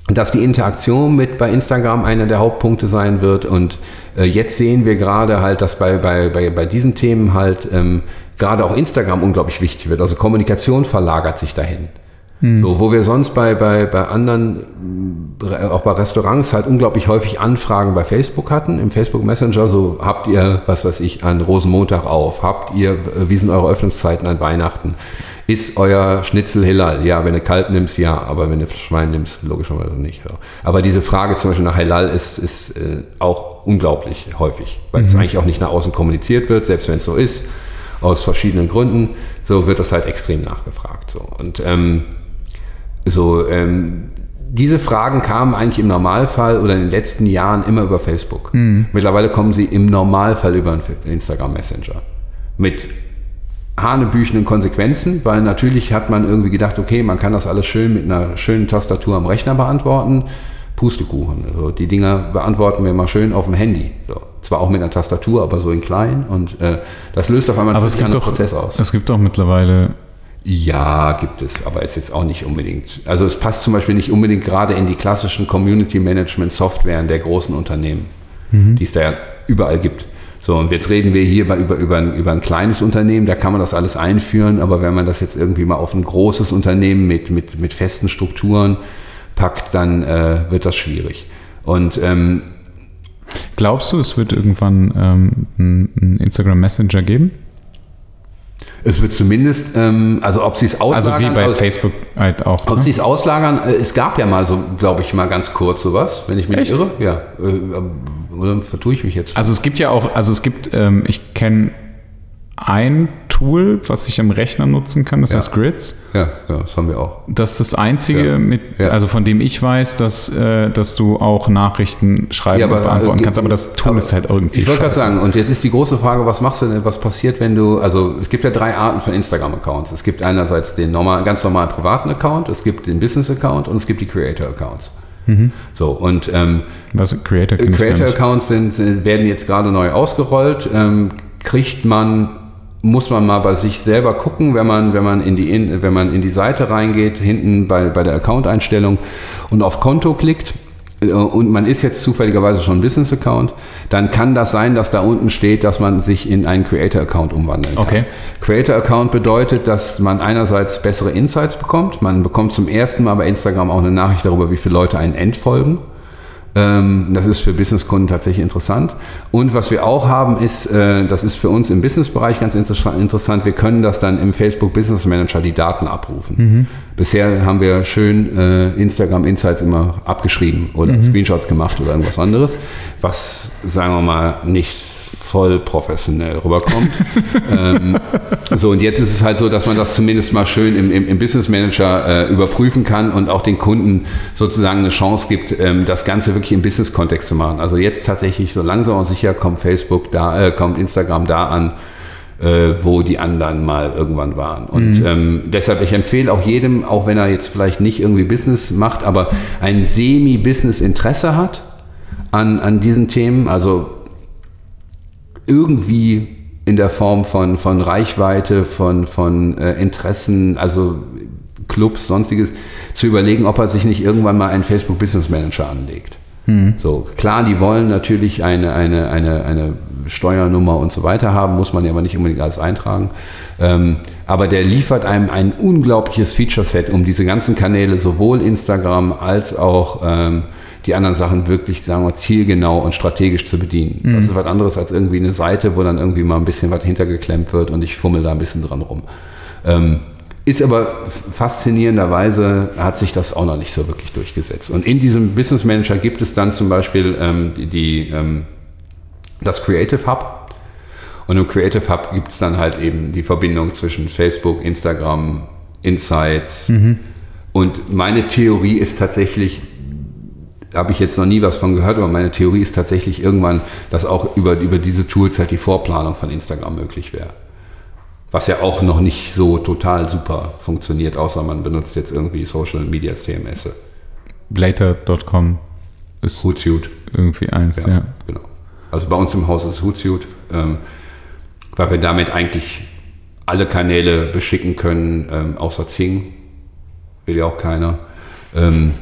[SPEAKER 2] dass die Interaktion mit bei Instagram einer der Hauptpunkte sein wird. Und äh, jetzt sehen wir gerade halt, dass bei, bei, bei, bei diesen Themen halt ähm, gerade auch Instagram unglaublich wichtig wird. Also Kommunikation verlagert sich dahin. So, wo wir sonst bei, bei, bei anderen, äh, auch bei Restaurants halt unglaublich häufig Anfragen bei Facebook hatten, im Facebook Messenger, so habt ihr, was weiß ich, an Rosenmontag auf, habt ihr, äh, wie sind eure Öffnungszeiten an Weihnachten? Ist euer Schnitzel Hillal? Ja, wenn du Kalb nimmst, ja, aber wenn du Schwein nimmst, logischerweise nicht. Ja. Aber diese Frage zum Beispiel nach Hillal ist, ist äh, auch unglaublich häufig, weil mhm. es eigentlich auch nicht nach außen kommuniziert wird, selbst wenn es so ist, aus verschiedenen Gründen, so wird das halt extrem nachgefragt. So. Und ähm, so, ähm, diese Fragen kamen eigentlich im Normalfall oder in den letzten Jahren immer über Facebook. Mhm. Mittlerweile kommen sie im Normalfall über Instagram Messenger. Mit hanebüchenden Konsequenzen, weil natürlich hat man irgendwie gedacht, okay, man kann das alles schön mit einer schönen Tastatur am Rechner beantworten. Pustekuchen. Also die Dinger beantworten wir mal schön auf dem Handy. So. Zwar auch mit einer Tastatur, aber so in klein. Und äh, das löst auf einmal
[SPEAKER 1] einen anderen Prozess aus. Es gibt doch mittlerweile
[SPEAKER 2] ja, gibt es, aber ist jetzt auch nicht unbedingt. Also es passt zum Beispiel nicht unbedingt gerade in die klassischen Community Management Softwaren der großen Unternehmen, mhm. die es da ja überall gibt. So, und jetzt reden wir hier über, über, über, ein, über ein kleines Unternehmen, da kann man das alles einführen, aber wenn man das jetzt irgendwie mal auf ein großes Unternehmen mit, mit, mit festen Strukturen packt, dann äh, wird das schwierig. Und ähm,
[SPEAKER 1] Glaubst du, es wird irgendwann ähm, einen Instagram Messenger geben?
[SPEAKER 2] Es wird zumindest, ähm, also ob sie es auslagern.
[SPEAKER 1] Also wie bei also, Facebook halt auch.
[SPEAKER 2] Ob ne? sie es auslagern, äh, es gab ja mal so, glaube ich, mal ganz kurz sowas, wenn ich mich Echt? nicht irre. Ja. Äh, oder vertue ich mich jetzt?
[SPEAKER 1] Also es gibt ja auch, also es gibt, ähm, ich kenne ein Tool, was ich am Rechner nutzen kann, das ja. heißt Grids.
[SPEAKER 2] Ja, ja, das haben wir auch.
[SPEAKER 1] Das ist das einzige, ja. mit, also von dem ich weiß, dass, äh, dass du auch Nachrichten schreiben aber, und beantworten äh, kannst, aber das Tool aber, ist halt irgendwie.
[SPEAKER 2] Ich wollte gerade sagen, und jetzt ist die große Frage, was machst du denn, was passiert, wenn du, also es gibt ja drei Arten von Instagram-Accounts. Es gibt einerseits den normal, ganz normalen privaten Account, es gibt den Business-Account und es gibt die Creator-Accounts. Mhm. So, und ähm,
[SPEAKER 1] Was, Creator,
[SPEAKER 2] Creator Accounts sind, werden jetzt gerade neu ausgerollt. Ähm, kriegt man muss man mal bei sich selber gucken, wenn man, wenn man, in, die, wenn man in die Seite reingeht, hinten bei, bei der Account-Einstellung und auf Konto klickt äh, und man ist jetzt zufälligerweise schon ein Business-Account, dann kann das sein, dass da unten steht, dass man sich in einen Creator-Account umwandeln kann.
[SPEAKER 1] Okay.
[SPEAKER 2] Creator-Account bedeutet, dass man einerseits bessere Insights bekommt. Man bekommt zum ersten Mal bei Instagram auch eine Nachricht darüber, wie viele Leute einen entfolgen. Ähm, das ist für Businesskunden tatsächlich interessant. Und was wir auch haben, ist, äh, das ist für uns im Businessbereich ganz interessant, wir können das dann im Facebook Business Manager die Daten abrufen. Mhm. Bisher haben wir schön äh, Instagram Insights immer abgeschrieben oder mhm. Screenshots gemacht oder irgendwas anderes, was, sagen wir mal, nicht voll professionell rüberkommt. ähm, so, und jetzt ist es halt so, dass man das zumindest mal schön im, im, im Business Manager äh, überprüfen kann und auch den Kunden sozusagen eine Chance gibt, ähm, das Ganze wirklich im Business-Kontext zu machen. Also jetzt tatsächlich so langsam und sicher kommt Facebook da, äh, kommt Instagram da an, äh, wo die anderen mal irgendwann waren. Und mhm. ähm, deshalb, ich empfehle auch jedem, auch wenn er jetzt vielleicht nicht irgendwie Business macht, aber ein Semi-Business-Interesse hat an, an diesen Themen, also irgendwie in der Form von, von Reichweite, von, von äh, Interessen, also Clubs, sonstiges, zu überlegen, ob er sich nicht irgendwann mal einen Facebook Business Manager anlegt. Hm. So, klar, die wollen natürlich eine, eine, eine, eine Steuernummer und so weiter haben, muss man ja aber nicht unbedingt alles eintragen. Ähm, aber der liefert einem ein unglaubliches Feature-Set, um diese ganzen Kanäle, sowohl Instagram als auch ähm, die anderen Sachen wirklich, sagen wir, zielgenau und strategisch zu bedienen. Mhm. Das ist was anderes als irgendwie eine Seite, wo dann irgendwie mal ein bisschen was hintergeklemmt wird und ich fummel da ein bisschen dran rum. Ähm, ist aber faszinierenderweise hat sich das auch noch nicht so wirklich durchgesetzt. Und in diesem Business Manager gibt es dann zum Beispiel ähm, die, die ähm, das Creative Hub. Und im Creative Hub gibt es dann halt eben die Verbindung zwischen Facebook, Instagram, Insights. Mhm. Und meine Theorie ist tatsächlich, habe ich jetzt noch nie was von gehört, aber meine Theorie ist tatsächlich irgendwann, dass auch über, über diese Tools halt die Vorplanung von Instagram möglich wäre. Was ja auch noch nicht so total super funktioniert, außer man benutzt jetzt irgendwie Social Media CMS.
[SPEAKER 1] Blater.com
[SPEAKER 2] ist Hootsuite.
[SPEAKER 1] irgendwie eins, ja, ja.
[SPEAKER 2] Genau. Also bei uns im Haus ist Hootsuite, ähm, weil wir damit eigentlich alle Kanäle beschicken können, ähm, außer Zing. Will ja auch keiner. Ähm,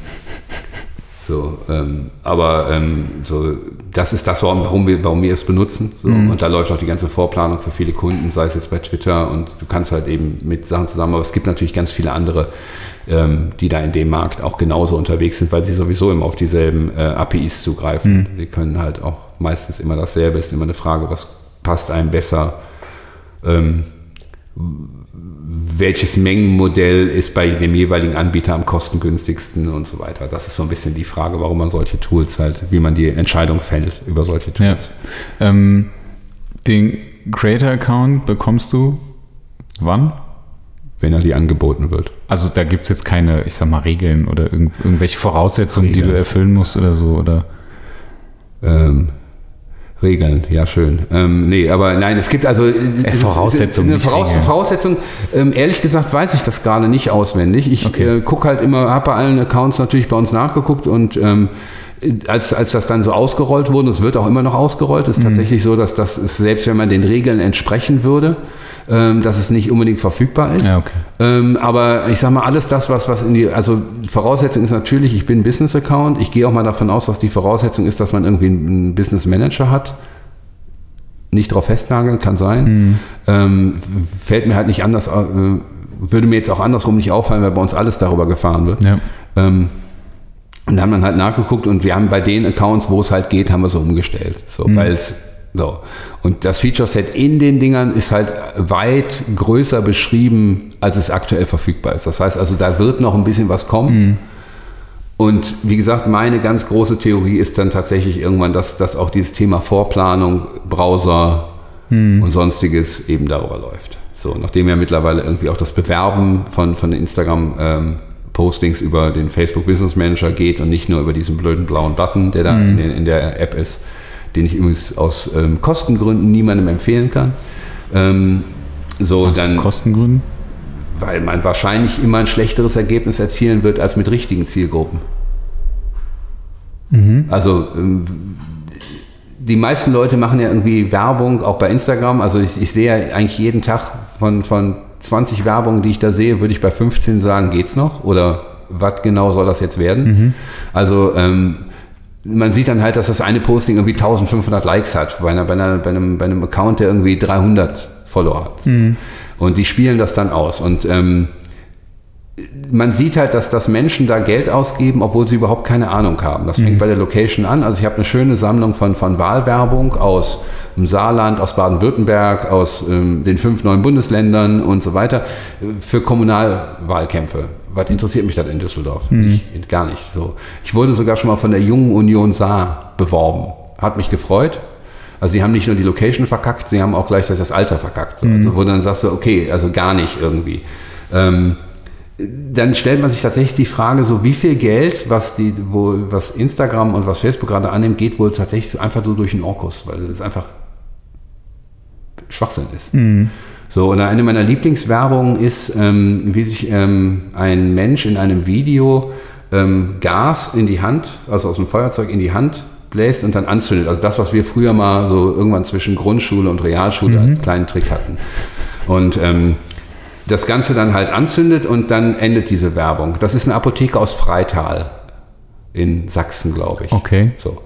[SPEAKER 2] so, ähm, aber ähm, so, das ist das, warum wir, warum wir es benutzen. So. Mhm. Und da läuft auch die ganze Vorplanung für viele Kunden, sei es jetzt bei Twitter und du kannst halt eben mit Sachen zusammen, aber es gibt natürlich ganz viele andere, ähm, die da in dem Markt auch genauso unterwegs sind, weil sie sowieso immer auf dieselben äh, APIs zugreifen. Mhm. Die können halt auch meistens immer dasselbe, ist immer eine Frage, was passt einem besser. Ähm, welches Mengenmodell ist bei dem jeweiligen Anbieter am kostengünstigsten und so weiter. Das ist so ein bisschen die Frage, warum man solche Tools halt, wie man die Entscheidung fällt über solche Tools.
[SPEAKER 1] Ja. Ähm, den Creator-Account bekommst du wann?
[SPEAKER 2] Wenn er dir angeboten wird.
[SPEAKER 1] Also da gibt es jetzt keine, ich sag mal, Regeln oder irgend, irgendwelche Voraussetzungen, Regeln. die du erfüllen musst oder so, oder?
[SPEAKER 2] Ähm, Regeln, ja schön. Ähm, nee, aber nein, es gibt also
[SPEAKER 1] äh, Voraussetzungen.
[SPEAKER 2] Eine Voraus. Voraussetzung, ähm, ehrlich gesagt weiß ich das gerade nicht auswendig. Ich okay. äh, gucke halt immer, habe bei allen Accounts natürlich bei uns nachgeguckt und ähm, als, als das dann so ausgerollt wurde, es wird auch immer noch ausgerollt, ist mhm. tatsächlich so, dass das ist, selbst wenn man den Regeln entsprechen würde, dass es nicht unbedingt verfügbar ist. Ja, okay. ähm, aber ich sage mal, alles das, was, was in die, also Voraussetzung ist natürlich, ich bin ein Business-Account. Ich gehe auch mal davon aus, dass die Voraussetzung ist, dass man irgendwie einen Business-Manager hat. Nicht drauf festnageln, kann sein. Mhm. Ähm, fällt mir halt nicht anders, äh, würde mir jetzt auch andersrum nicht auffallen, weil bei uns alles darüber gefahren wird. Ja. Ähm, und haben dann halt nachgeguckt und wir haben bei den Accounts, wo es halt geht, haben wir so umgestellt. So, mhm. weil es so. Und das Feature Set in den Dingern ist halt weit größer beschrieben, als es aktuell verfügbar ist. Das heißt also, da wird noch ein bisschen was kommen. Mhm. Und wie gesagt, meine ganz große Theorie ist dann tatsächlich irgendwann, dass, dass auch dieses Thema Vorplanung, Browser mhm. und sonstiges eben darüber läuft. So, nachdem ja mittlerweile irgendwie auch das Bewerben von, von Instagram ähm, Postings über den Facebook Business Manager geht und nicht nur über diesen blöden blauen Button, der da mhm. in, in der App ist den ich übrigens aus ähm, Kostengründen niemandem empfehlen kann. Ähm, so aus dann,
[SPEAKER 1] Kostengründen?
[SPEAKER 2] Weil man wahrscheinlich immer ein schlechteres Ergebnis erzielen wird als mit richtigen Zielgruppen. Mhm. Also ähm, die meisten Leute machen ja irgendwie Werbung, auch bei Instagram. Also ich, ich sehe ja eigentlich jeden Tag von, von 20 Werbungen, die ich da sehe, würde ich bei 15 sagen, geht's noch? Oder was genau soll das jetzt werden? Mhm. Also ähm, man sieht dann halt, dass das eine Posting irgendwie 1500 Likes hat, bei, einer, bei, einer, bei, einem, bei einem Account, der irgendwie 300 Follower hat. Mhm. Und die spielen das dann aus. Und ähm, man sieht halt, dass, dass Menschen da Geld ausgeben, obwohl sie überhaupt keine Ahnung haben. Das fängt mhm. bei der Location an. Also ich habe eine schöne Sammlung von, von Wahlwerbung aus dem Saarland, aus Baden-Württemberg, aus ähm, den fünf neuen Bundesländern und so weiter für Kommunalwahlkämpfe was interessiert mich das in Düsseldorf? Mhm. Nicht, gar nicht. So. Ich wurde sogar schon mal von der Jungen Union Saar beworben. Hat mich gefreut. Also sie haben nicht nur die Location verkackt, sie haben auch gleichzeitig das Alter verkackt. Mhm. Also wo dann sagst du, okay, also gar nicht irgendwie. Ähm, dann stellt man sich tatsächlich die Frage, so wie viel Geld, was die, wo, was Instagram und was Facebook gerade annimmt, geht wohl tatsächlich einfach nur durch den Orkus, weil es einfach Schwachsinn ist. Mhm. So, und eine meiner Lieblingswerbungen ist, ähm, wie sich ähm, ein Mensch in einem Video ähm, Gas in die Hand, also aus dem Feuerzeug in die Hand bläst und dann anzündet. Also das, was wir früher mal so irgendwann zwischen Grundschule und Realschule mhm. als kleinen Trick hatten. Und ähm, das Ganze dann halt anzündet und dann endet diese Werbung. Das ist eine Apotheke aus Freital in Sachsen, glaube ich.
[SPEAKER 1] Okay.
[SPEAKER 2] So.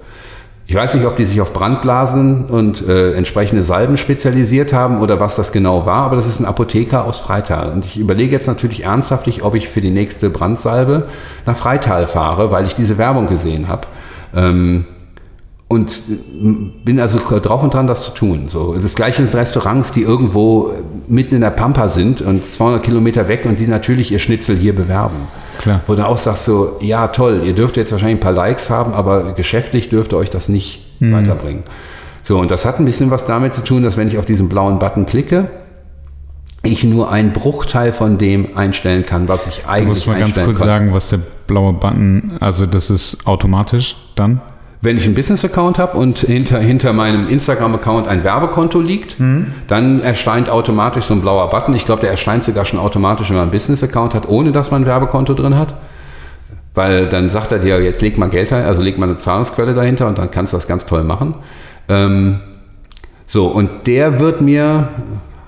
[SPEAKER 2] Ich weiß nicht, ob die sich auf Brandblasen und äh, entsprechende Salben spezialisiert haben oder was das genau war, aber das ist ein Apotheker aus Freital. Und ich überlege jetzt natürlich ernsthaftlich, ob ich für die nächste Brandsalbe nach Freital fahre, weil ich diese Werbung gesehen habe. Ähm, und bin also drauf und dran, das zu tun. So, das gleiche sind Restaurants, die irgendwo mitten in der Pampa sind und 200 Kilometer weg und die natürlich ihr Schnitzel hier bewerben. Klar. Wo du auch sagst so, ja toll, ihr dürft jetzt wahrscheinlich ein paar Likes haben, aber geschäftlich dürfte euch das nicht mhm. weiterbringen. So, und das hat ein bisschen was damit zu tun, dass wenn ich auf diesen blauen Button klicke, ich nur einen Bruchteil von dem einstellen kann, was ich eigentlich
[SPEAKER 1] muss mal ganz kurz kann. sagen, was der blaue Button, also das ist automatisch dann?
[SPEAKER 2] Wenn ich einen Business-Account habe und hinter, hinter meinem Instagram-Account ein Werbekonto liegt, mhm. dann erscheint automatisch so ein blauer Button. Ich glaube, der erscheint sogar schon automatisch, wenn man einen Business-Account hat, ohne dass man ein Werbekonto drin hat. Weil dann sagt er dir, jetzt leg mal Geld ein, also leg mal eine Zahlungsquelle dahinter und dann kannst du das ganz toll machen. Ähm, so, und der wird mir,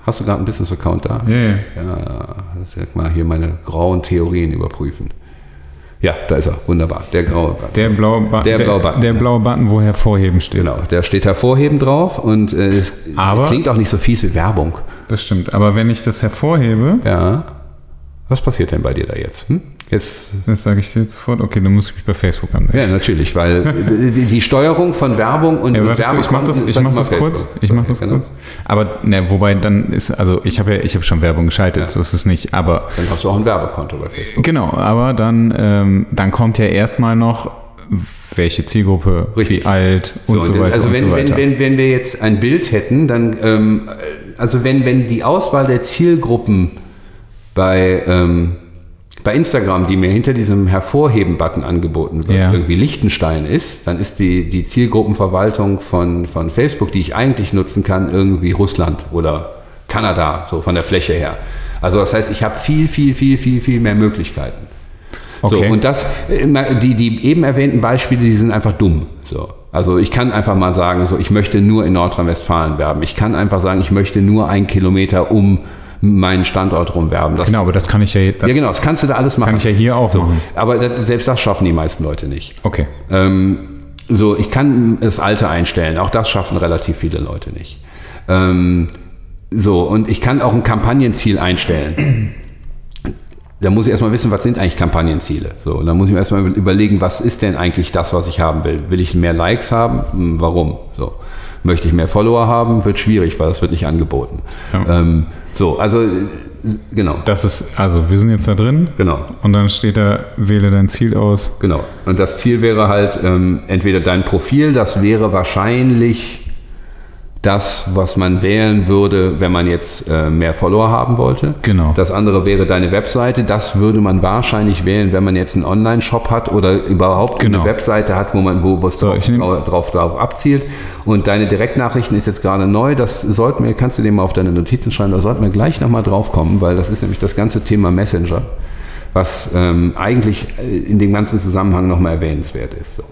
[SPEAKER 2] hast du gerade einen Business-Account da?
[SPEAKER 1] Nee.
[SPEAKER 2] Ja, sag mal hier meine grauen Theorien überprüfen. Ja, da ist er. Wunderbar. Der graue Button.
[SPEAKER 1] Der blaue, ba
[SPEAKER 2] Der blaue Button.
[SPEAKER 1] Der blaue Button, wo hervorheben steht.
[SPEAKER 2] Genau, der steht hervorheben drauf und äh, es
[SPEAKER 1] Aber-
[SPEAKER 2] klingt auch nicht so fies wie Werbung.
[SPEAKER 1] Das stimmt. Aber wenn ich das hervorhebe,
[SPEAKER 2] Ja. Was passiert denn bei dir da jetzt? Hm? Jetzt
[SPEAKER 1] das sage ich dir jetzt sofort, okay, dann muss ich mich bei Facebook anmelden.
[SPEAKER 2] Ja, natürlich, weil die, die Steuerung von Werbung und
[SPEAKER 1] Ja, warte, ich mach das,
[SPEAKER 2] ist
[SPEAKER 1] ich mach das
[SPEAKER 2] Facebook.
[SPEAKER 1] kurz. Ich mach das
[SPEAKER 2] Genau.
[SPEAKER 1] kurz. Aber ne, wobei dann ist, also ich habe ja, ich habe schon Werbung geschaltet, so ist es nicht. Aber
[SPEAKER 2] Dann hast du auch ein Werbekonto bei Facebook.
[SPEAKER 1] genau, aber dann, ähm, dann kommt ja erstmal noch, welche Zielgruppe,
[SPEAKER 2] Richtig.
[SPEAKER 1] wie alt und so,
[SPEAKER 2] und
[SPEAKER 1] weiter
[SPEAKER 2] also
[SPEAKER 1] und
[SPEAKER 2] wenn,
[SPEAKER 1] so weiter.
[SPEAKER 2] wenn, wenn, wenn wir jetzt ein Bild hätten, dann, ähm, also wenn, wenn die Auswahl der Zielgruppen bei, ähm, bei Instagram, die mir hinter diesem Hervorheben-Button angeboten wird,
[SPEAKER 1] Ja.
[SPEAKER 2] irgendwie Liechtenstein ist, dann ist die, die Zielgruppenverwaltung von, von Facebook, die ich eigentlich nutzen kann, irgendwie Russland oder Kanada, so von der Fläche her. Also das heißt, ich habe viel, viel, viel, viel, viel mehr Möglichkeiten. So,
[SPEAKER 1] Okay.
[SPEAKER 2] und das, äh, die, die eben erwähnten Beispiele, die sind einfach dumm. So. Also ich kann einfach mal sagen, so, ich möchte nur in Nordrhein-Westfalen werben. Ich kann einfach sagen, ich möchte nur einen Kilometer um meinen Standort rum werben. Das,
[SPEAKER 1] genau, aber das kann ich ja,
[SPEAKER 2] Ja, genau, das kannst du da alles machen.
[SPEAKER 1] kann ich ja hier auch machen.
[SPEAKER 2] Aber das, selbst das schaffen die meisten Leute nicht.
[SPEAKER 1] Okay.
[SPEAKER 2] Ähm, so, ich kann das Alter einstellen. Auch das schaffen relativ viele Leute nicht. Ähm, so, und ich kann auch ein Kampagnenziel einstellen. Da muss ich erstmal wissen, was sind eigentlich Kampagnenziele. So, dann muss ich mir erstmal überlegen, was ist denn eigentlich das, was ich haben will. Will ich mehr Likes haben? Hm, Warum? So. Möchte ich mehr Follower haben? Wird schwierig, weil das wird nicht angeboten.
[SPEAKER 1] Ja.
[SPEAKER 2] Ähm, so, also, äh, genau.
[SPEAKER 1] Das ist, also wir sind jetzt da drin.
[SPEAKER 2] Genau.
[SPEAKER 1] Und dann steht da, wähle dein Ziel aus.
[SPEAKER 2] Genau. Und das Ziel wäre halt ähm, entweder dein Profil, das wäre wahrscheinlich das, was man wählen würde, wenn man jetzt äh, mehr Follower haben wollte.
[SPEAKER 1] Genau.
[SPEAKER 2] Das andere wäre deine Webseite. Das würde man wahrscheinlich wählen, wenn man jetzt einen Online-Shop hat oder überhaupt
[SPEAKER 1] Genau.
[SPEAKER 2] eine Webseite hat, wo man wo was
[SPEAKER 1] So,
[SPEAKER 2] drauf,
[SPEAKER 1] nehm-
[SPEAKER 2] drauf, drauf abzielt. Und deine Direktnachrichten ist jetzt gerade neu. Das sollten wir, kannst du dir mal auf deine Notizen schreiben. Da sollten wir gleich nochmal drauf kommen, weil das ist nämlich das ganze Thema Messenger, was ähm, eigentlich äh, in dem ganzen Zusammenhang nochmal erwähnenswert ist. So.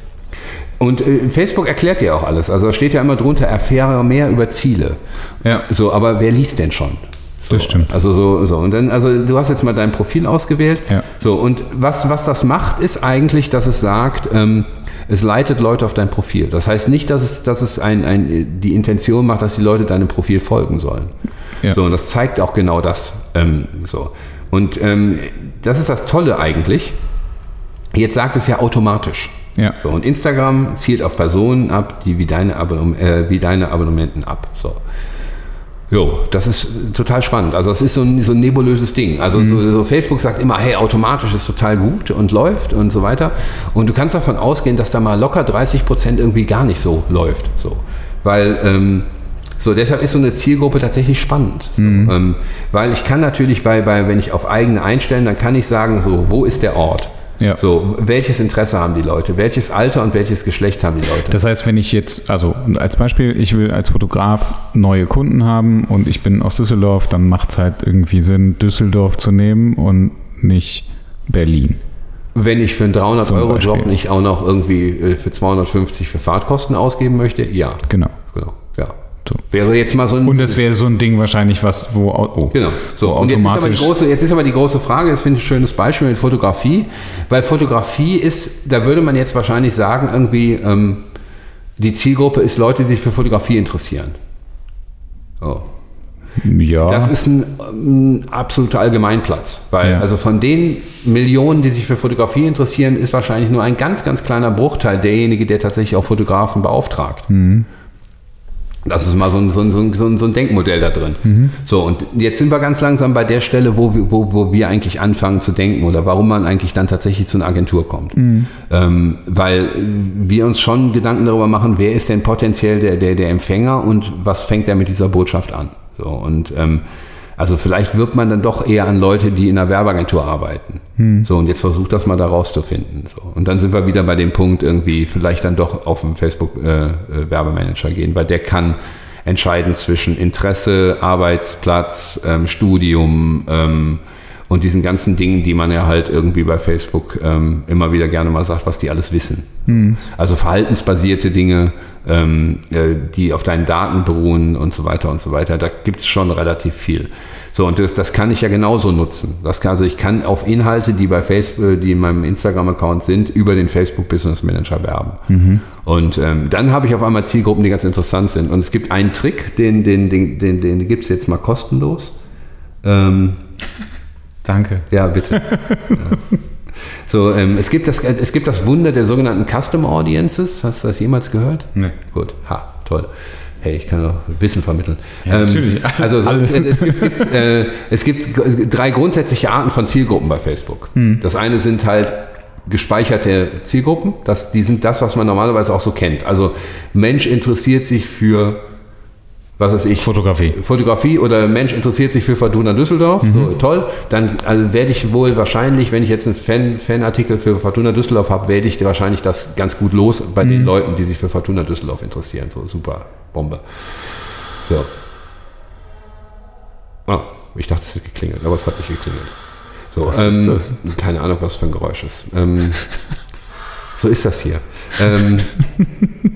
[SPEAKER 2] Und äh, Facebook erklärt dir auch alles. Also da steht ja immer drunter, erfahre mehr über Ziele.
[SPEAKER 1] Ja.
[SPEAKER 2] So, aber wer liest denn schon? So,
[SPEAKER 1] Das stimmt.
[SPEAKER 2] Also so, so. Und dann, also du hast jetzt mal dein Profil ausgewählt.
[SPEAKER 1] Ja.
[SPEAKER 2] So, und was, was das macht, ist eigentlich, dass es sagt, ähm, es leitet Leute auf dein Profil. Das heißt nicht, dass es, dass es ein, ein, die Intention macht, dass die Leute deinem Profil folgen sollen.
[SPEAKER 1] Ja.
[SPEAKER 2] So, und das zeigt auch genau das. Ähm, so. Und ähm, das ist das Tolle eigentlich. Jetzt sagt es ja automatisch.
[SPEAKER 1] Ja.
[SPEAKER 2] So, und Instagram zielt auf Personen ab, die wie deine, Abonnem äh, wie deine Abonnementen ab. So. Jo, das ist total spannend. Also das ist so ein, so ein nebulöses Ding. Also so, so Facebook sagt immer, hey, automatisch ist total gut und läuft und so weiter. Und du kannst davon ausgehen, dass da mal locker 30 Prozent irgendwie gar nicht so läuft. So. Weil ähm, so, deshalb ist so eine Zielgruppe tatsächlich spannend. So, ähm, weil ich kann natürlich bei, bei, wenn ich auf eigene einstellen, dann kann ich sagen, so, wo ist der Ort?
[SPEAKER 1] Ja.
[SPEAKER 2] So, welches Interesse haben die Leute? Welches Alter und welches Geschlecht haben die Leute?
[SPEAKER 1] Das heißt, wenn ich jetzt, also als Beispiel, ich will als Fotograf neue Kunden haben und ich bin aus Düsseldorf, dann macht es halt irgendwie Sinn, Düsseldorf zu nehmen und nicht Berlin.
[SPEAKER 2] Wenn ich für einen 300-Euro-Job
[SPEAKER 1] Beispiel.
[SPEAKER 2] nicht auch noch irgendwie äh, für 250 für Fahrtkosten ausgeben möchte, ja,
[SPEAKER 1] Genau. So.
[SPEAKER 2] Wäre jetzt mal so ein...
[SPEAKER 1] Und das wäre so ein Ding wahrscheinlich, was, wo, oh,
[SPEAKER 2] Genau. So, und jetzt ist, aber die große, jetzt ist aber die große Frage, das finde ich ein schönes Beispiel mit Fotografie, weil Fotografie ist, da würde man jetzt wahrscheinlich sagen, irgendwie, ähm, die Zielgruppe ist Leute, die sich für Fotografie interessieren. Oh.
[SPEAKER 1] ja,
[SPEAKER 2] Das ist ein, ähm, absoluter Allgemeinplatz, weil
[SPEAKER 1] Ja.
[SPEAKER 2] also von den Millionen, die sich für Fotografie interessieren, ist wahrscheinlich nur ein ganz, ganz kleiner Bruchteil derjenige, der tatsächlich auch Fotografen beauftragt. Das ist mal so ein, so, ein, so, ein, so Denkmodell da drin. So, und jetzt sind wir ganz langsam bei der Stelle, wo wir, wo, wo wir eigentlich anfangen zu denken oder warum man eigentlich dann tatsächlich zu einer Agentur kommt. Ähm, weil wir uns schon Gedanken darüber machen, wer ist denn potenziell der, der, der Empfänger und was fängt er mit dieser Botschaft an. So, und ähm, also vielleicht wirbt man dann doch eher an Leute, die in einer Werbeagentur arbeiten. So, und jetzt versucht das mal da rauszufinden. So. Und dann sind wir wieder bei dem Punkt, irgendwie vielleicht dann doch auf den Facebook-Werbemanager gehen, weil der kann entscheiden zwischen Interesse, Arbeitsplatz, ähm, Studium ähm, und diesen ganzen Dingen, die man ja halt irgendwie bei Facebook ähm, immer wieder gerne mal sagt, was die alles wissen. Mhm. Also verhaltensbasierte Dinge, ähm, äh, die auf deinen Daten beruhen und so weiter und so weiter. Da gibt es schon relativ viel. So, und das, das kann ich ja genauso nutzen. Das kann, also ich kann auf Inhalte, die bei Facebook, die in meinem Instagram-Account sind, über den Facebook Business Manager werben. Mhm. Und ähm, dann habe ich auf einmal Zielgruppen, die ganz interessant sind. Und es gibt einen Trick, den, den, den, den, den gibt es jetzt mal kostenlos. Ähm,
[SPEAKER 1] Danke.
[SPEAKER 2] Ja, bitte. So, ähm, es, gibt das, es gibt das Wunder der sogenannten Custom Audiences. Hast du das jemals gehört?
[SPEAKER 1] Nee.
[SPEAKER 2] Gut, ha, toll. Hey, ich kann doch Wissen vermitteln.
[SPEAKER 1] Ja, ähm, natürlich.
[SPEAKER 2] Also so, es, es, gibt, äh, es gibt drei grundsätzliche Arten von Zielgruppen bei Facebook. Hm. Das eine sind halt gespeicherte Zielgruppen. Das, die sind das, was man normalerweise auch so kennt. Also Mensch interessiert sich für was weiß ich.
[SPEAKER 1] Fotografie.
[SPEAKER 2] Fotografie oder Mensch interessiert sich für Fortuna Düsseldorf, mhm. so toll. Dann also werde ich wohl wahrscheinlich, wenn ich jetzt einen Fan, Fanartikel für Fortuna Düsseldorf habe, werde ich wahrscheinlich das ganz gut los bei mhm. den Leuten, die sich für Fortuna Düsseldorf interessieren. So super Bombe. So. Oh, ich dachte, es hätte geklingelt, aber es hat nicht geklingelt. So, was ähm, ist das? Keine Ahnung, was für ein Geräusch ist. Ähm, so ist das hier. Ähm,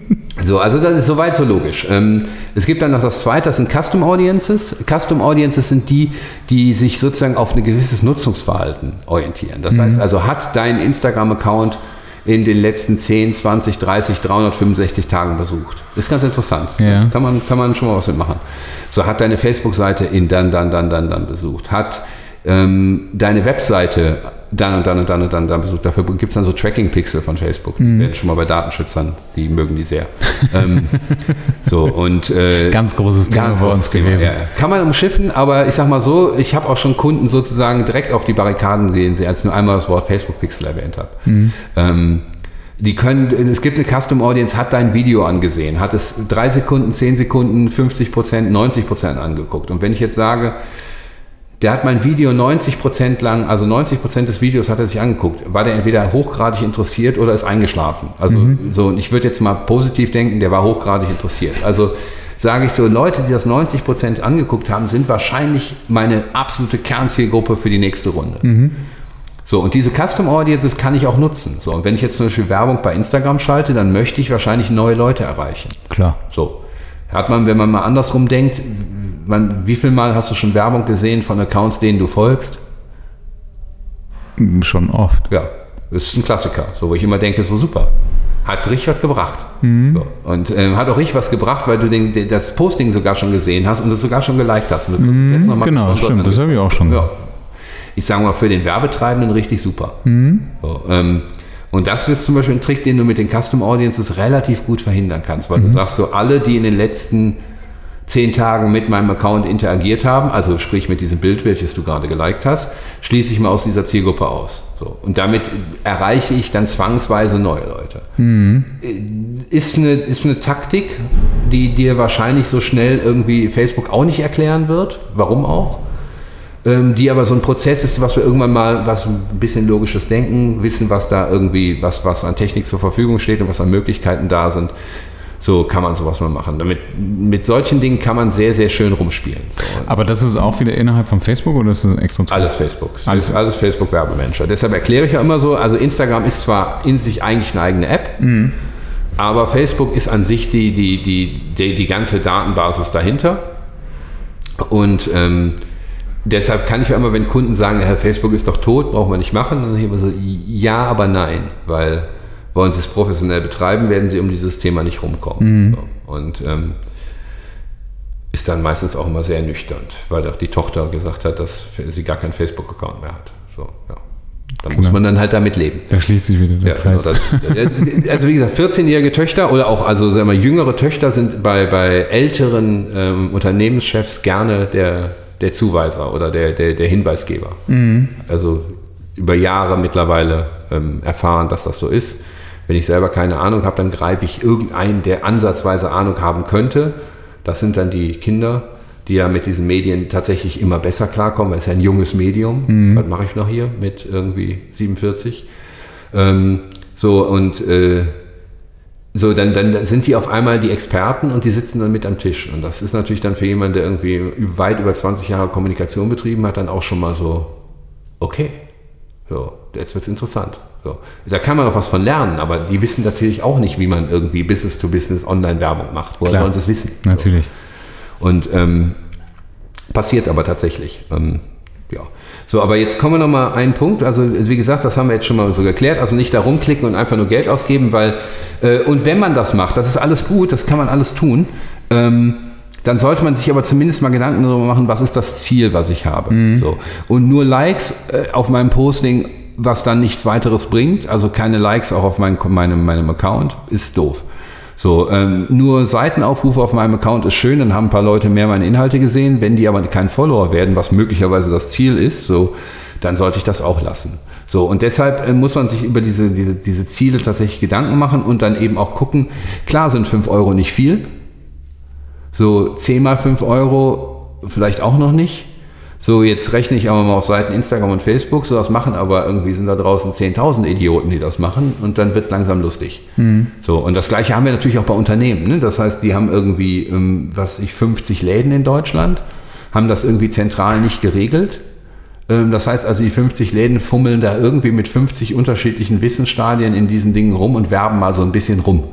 [SPEAKER 2] So, also das ist soweit so logisch. Ähm, es gibt dann noch das zweite, das sind Custom Audiences. Custom Audiences sind die, die sich sozusagen auf ein gewisses Nutzungsverhalten orientieren. Das mhm. heißt also, hat dein Instagram-Account in den letzten 10, 20, 30, 365 Tagen besucht. Ist ganz interessant. Ja. Kann, man, kann man schon mal was mitmachen. So, hat deine Facebook-Seite in dann, dann, dann, dann, dann besucht. Hat ähm, deine Webseite dann und dann und dann und dann, dann besucht. Dafür gibt es dann so Tracking-Pixel von Facebook. Die mhm. werden schon mal bei Datenschützern, die mögen die sehr. ähm, so und
[SPEAKER 1] äh, ganz großes Thema ganz bei uns Thema, gewesen. Ja.
[SPEAKER 2] Kann man umschiffen, aber ich sag mal so, ich habe auch schon Kunden sozusagen direkt auf die Barrikaden sehen, als ich nur einmal das Wort Facebook-Pixel erwähnt habe. Mhm. Ähm, die können, es gibt eine Custom Audience, hat dein Video angesehen, hat es drei Sekunden, zehn Sekunden, 50 Prozent, 90 Prozent angeguckt. Und wenn ich jetzt sage, der hat mein Video 90 Prozent lang, also 90 Prozent des Videos hat er sich angeguckt. War der entweder hochgradig interessiert oder ist eingeschlafen. Also mhm. so, und ich würde jetzt mal positiv denken, der war hochgradig interessiert. Also sage ich so, Leute, die das 90 Prozent angeguckt haben, sind wahrscheinlich meine absolute Kernzielgruppe für die nächste Runde. Mhm. So, und diese Custom Audiences kann ich auch nutzen. So, und wenn ich jetzt zum Beispiel Werbung bei Instagram schalte, dann möchte ich wahrscheinlich neue Leute erreichen.
[SPEAKER 1] Klar.
[SPEAKER 2] So. Hat man, wenn man mal andersrum denkt, man, wie viel Mal hast du schon Werbung gesehen von Accounts, denen du folgst?
[SPEAKER 1] Schon oft.
[SPEAKER 2] Ja, das ist ein Klassiker, so wo ich immer denke, so super. Hat richtig was gebracht. Mhm. So. Und ähm, hat auch richtig was gebracht, weil du den, den, das Posting sogar schon gesehen hast und es sogar schon geliked hast. Und du
[SPEAKER 1] kriegst mhm, es jetzt noch mal genau, stimmt, das habe ich auch schon. Ja.
[SPEAKER 2] Ich sage mal, für den Werbetreibenden richtig super. Mhm. So, ähm, und das ist zum Beispiel ein Trick, den du mit den Custom Audiences relativ gut verhindern kannst, weil du mhm. sagst so, alle, die in den letzten zehn Tagen mit meinem Account interagiert haben, also sprich mit diesem Bild, welches du gerade geliked hast, schließe ich mal aus dieser Zielgruppe aus. So. Und damit erreiche ich dann zwangsweise neue Leute. Mhm. Ist, eine, ist eine Taktik, die dir wahrscheinlich so schnell irgendwie Facebook auch nicht erklären wird. Warum auch? Ähm, die aber so ein Prozess ist, was wir irgendwann mal, was ein bisschen logisches Denken, wissen, was da irgendwie, was, was an Technik zur Verfügung steht und was an Möglichkeiten da sind. So kann man sowas mal machen. Damit, mit solchen Dingen kann man sehr, sehr schön rumspielen. So.
[SPEAKER 1] Aber das ist auch wieder innerhalb von Facebook oder ist das extra?
[SPEAKER 2] Alles Facebook. Alles, alles Facebook Werbemanager. Deshalb erkläre ich ja immer so, also Instagram ist zwar in sich eigentlich eine eigene App, mhm. aber Facebook ist an sich die, die, die, die, die ganze Datenbasis dahinter. Und ähm, deshalb kann ich ja immer, wenn Kunden sagen, Herr Facebook ist doch tot, brauchen wir nicht machen, dann ich immer so, ja, aber nein, weil wollen sie es professionell betreiben, werden sie um dieses Thema nicht rumkommen. Mhm. So. Und ähm, ist dann meistens auch immer sehr nüchtern, weil auch die Tochter gesagt hat, dass sie gar keinen Facebook-Account mehr hat. So, ja. Da genau. muss man dann halt damit leben.
[SPEAKER 1] Da schließt sich wieder der ja,
[SPEAKER 2] Kreis. Genau, das, also wie gesagt, 14-jährige Töchter oder auch also sagen wir, jüngere Töchter sind bei, bei älteren ähm, Unternehmenschefs gerne der, der Zuweiser oder der, der, der Hinweisgeber. Mhm. Also über Jahre mittlerweile ähm, erfahren, dass das so ist. Wenn ich selber keine Ahnung habe, dann greife ich irgendeinen, der ansatzweise Ahnung haben könnte. Das sind dann die Kinder, die ja mit diesen Medien tatsächlich immer besser klarkommen, weil es ja ein junges Medium. Mhm. Was mache ich noch hier mit irgendwie 47? Ähm, so und äh, so, dann, dann sind die auf einmal die Experten und die sitzen dann mit am Tisch. Und das ist natürlich dann für jemanden, der irgendwie weit über 20 Jahre Kommunikation betrieben hat, dann auch schon mal so okay, so, jetzt wird es interessant. So. Da kann man auch was von lernen, aber die wissen natürlich auch nicht, wie man irgendwie Business-to-Business Online-Werbung macht. Woher sollen sie es wissen?
[SPEAKER 1] Natürlich.
[SPEAKER 2] So. Und ähm, passiert aber tatsächlich. Ähm, ja. So, aber jetzt kommen wir noch mal einen Punkt. Also wie gesagt, das haben wir jetzt schon mal so geklärt. Also nicht da rumklicken und einfach nur Geld ausgeben, weil äh, und wenn man das macht, das ist alles gut, das kann man alles tun. Ähm, dann sollte man sich aber zumindest mal Gedanken darüber machen, was ist das Ziel, was ich habe. So. Und nur Likes äh, auf meinem Posting, was dann nichts weiteres bringt, also keine Likes auch auf mein, meinem, meinem Account, ist doof. So, ähm, nur Seitenaufrufe auf meinem Account ist schön, dann haben ein paar Leute mehr meine Inhalte gesehen. Wenn die aber kein Follower werden, was möglicherweise das Ziel ist, so, dann sollte ich das auch lassen. So, und deshalb äh, muss man sich über diese, diese, diese Ziele tatsächlich Gedanken machen und dann eben auch gucken, klar sind 5 Euro nicht viel, so 10 mal 5 Euro vielleicht auch noch nicht. So, jetzt rechne ich aber mal auf Seiten Instagram und Facebook, so das machen aber irgendwie sind da draußen 10.000 Idioten, die das machen und dann wird es langsam lustig. So, und das gleiche haben wir natürlich auch bei Unternehmen. Ne? Das heißt, die haben irgendwie, ähm, was ich, 50 Läden in Deutschland, haben das irgendwie zentral nicht geregelt. Ähm, das heißt also, die 50 Läden fummeln da irgendwie mit 50 unterschiedlichen Wissensstadien in diesen Dingen rum und werben mal so ein bisschen rum.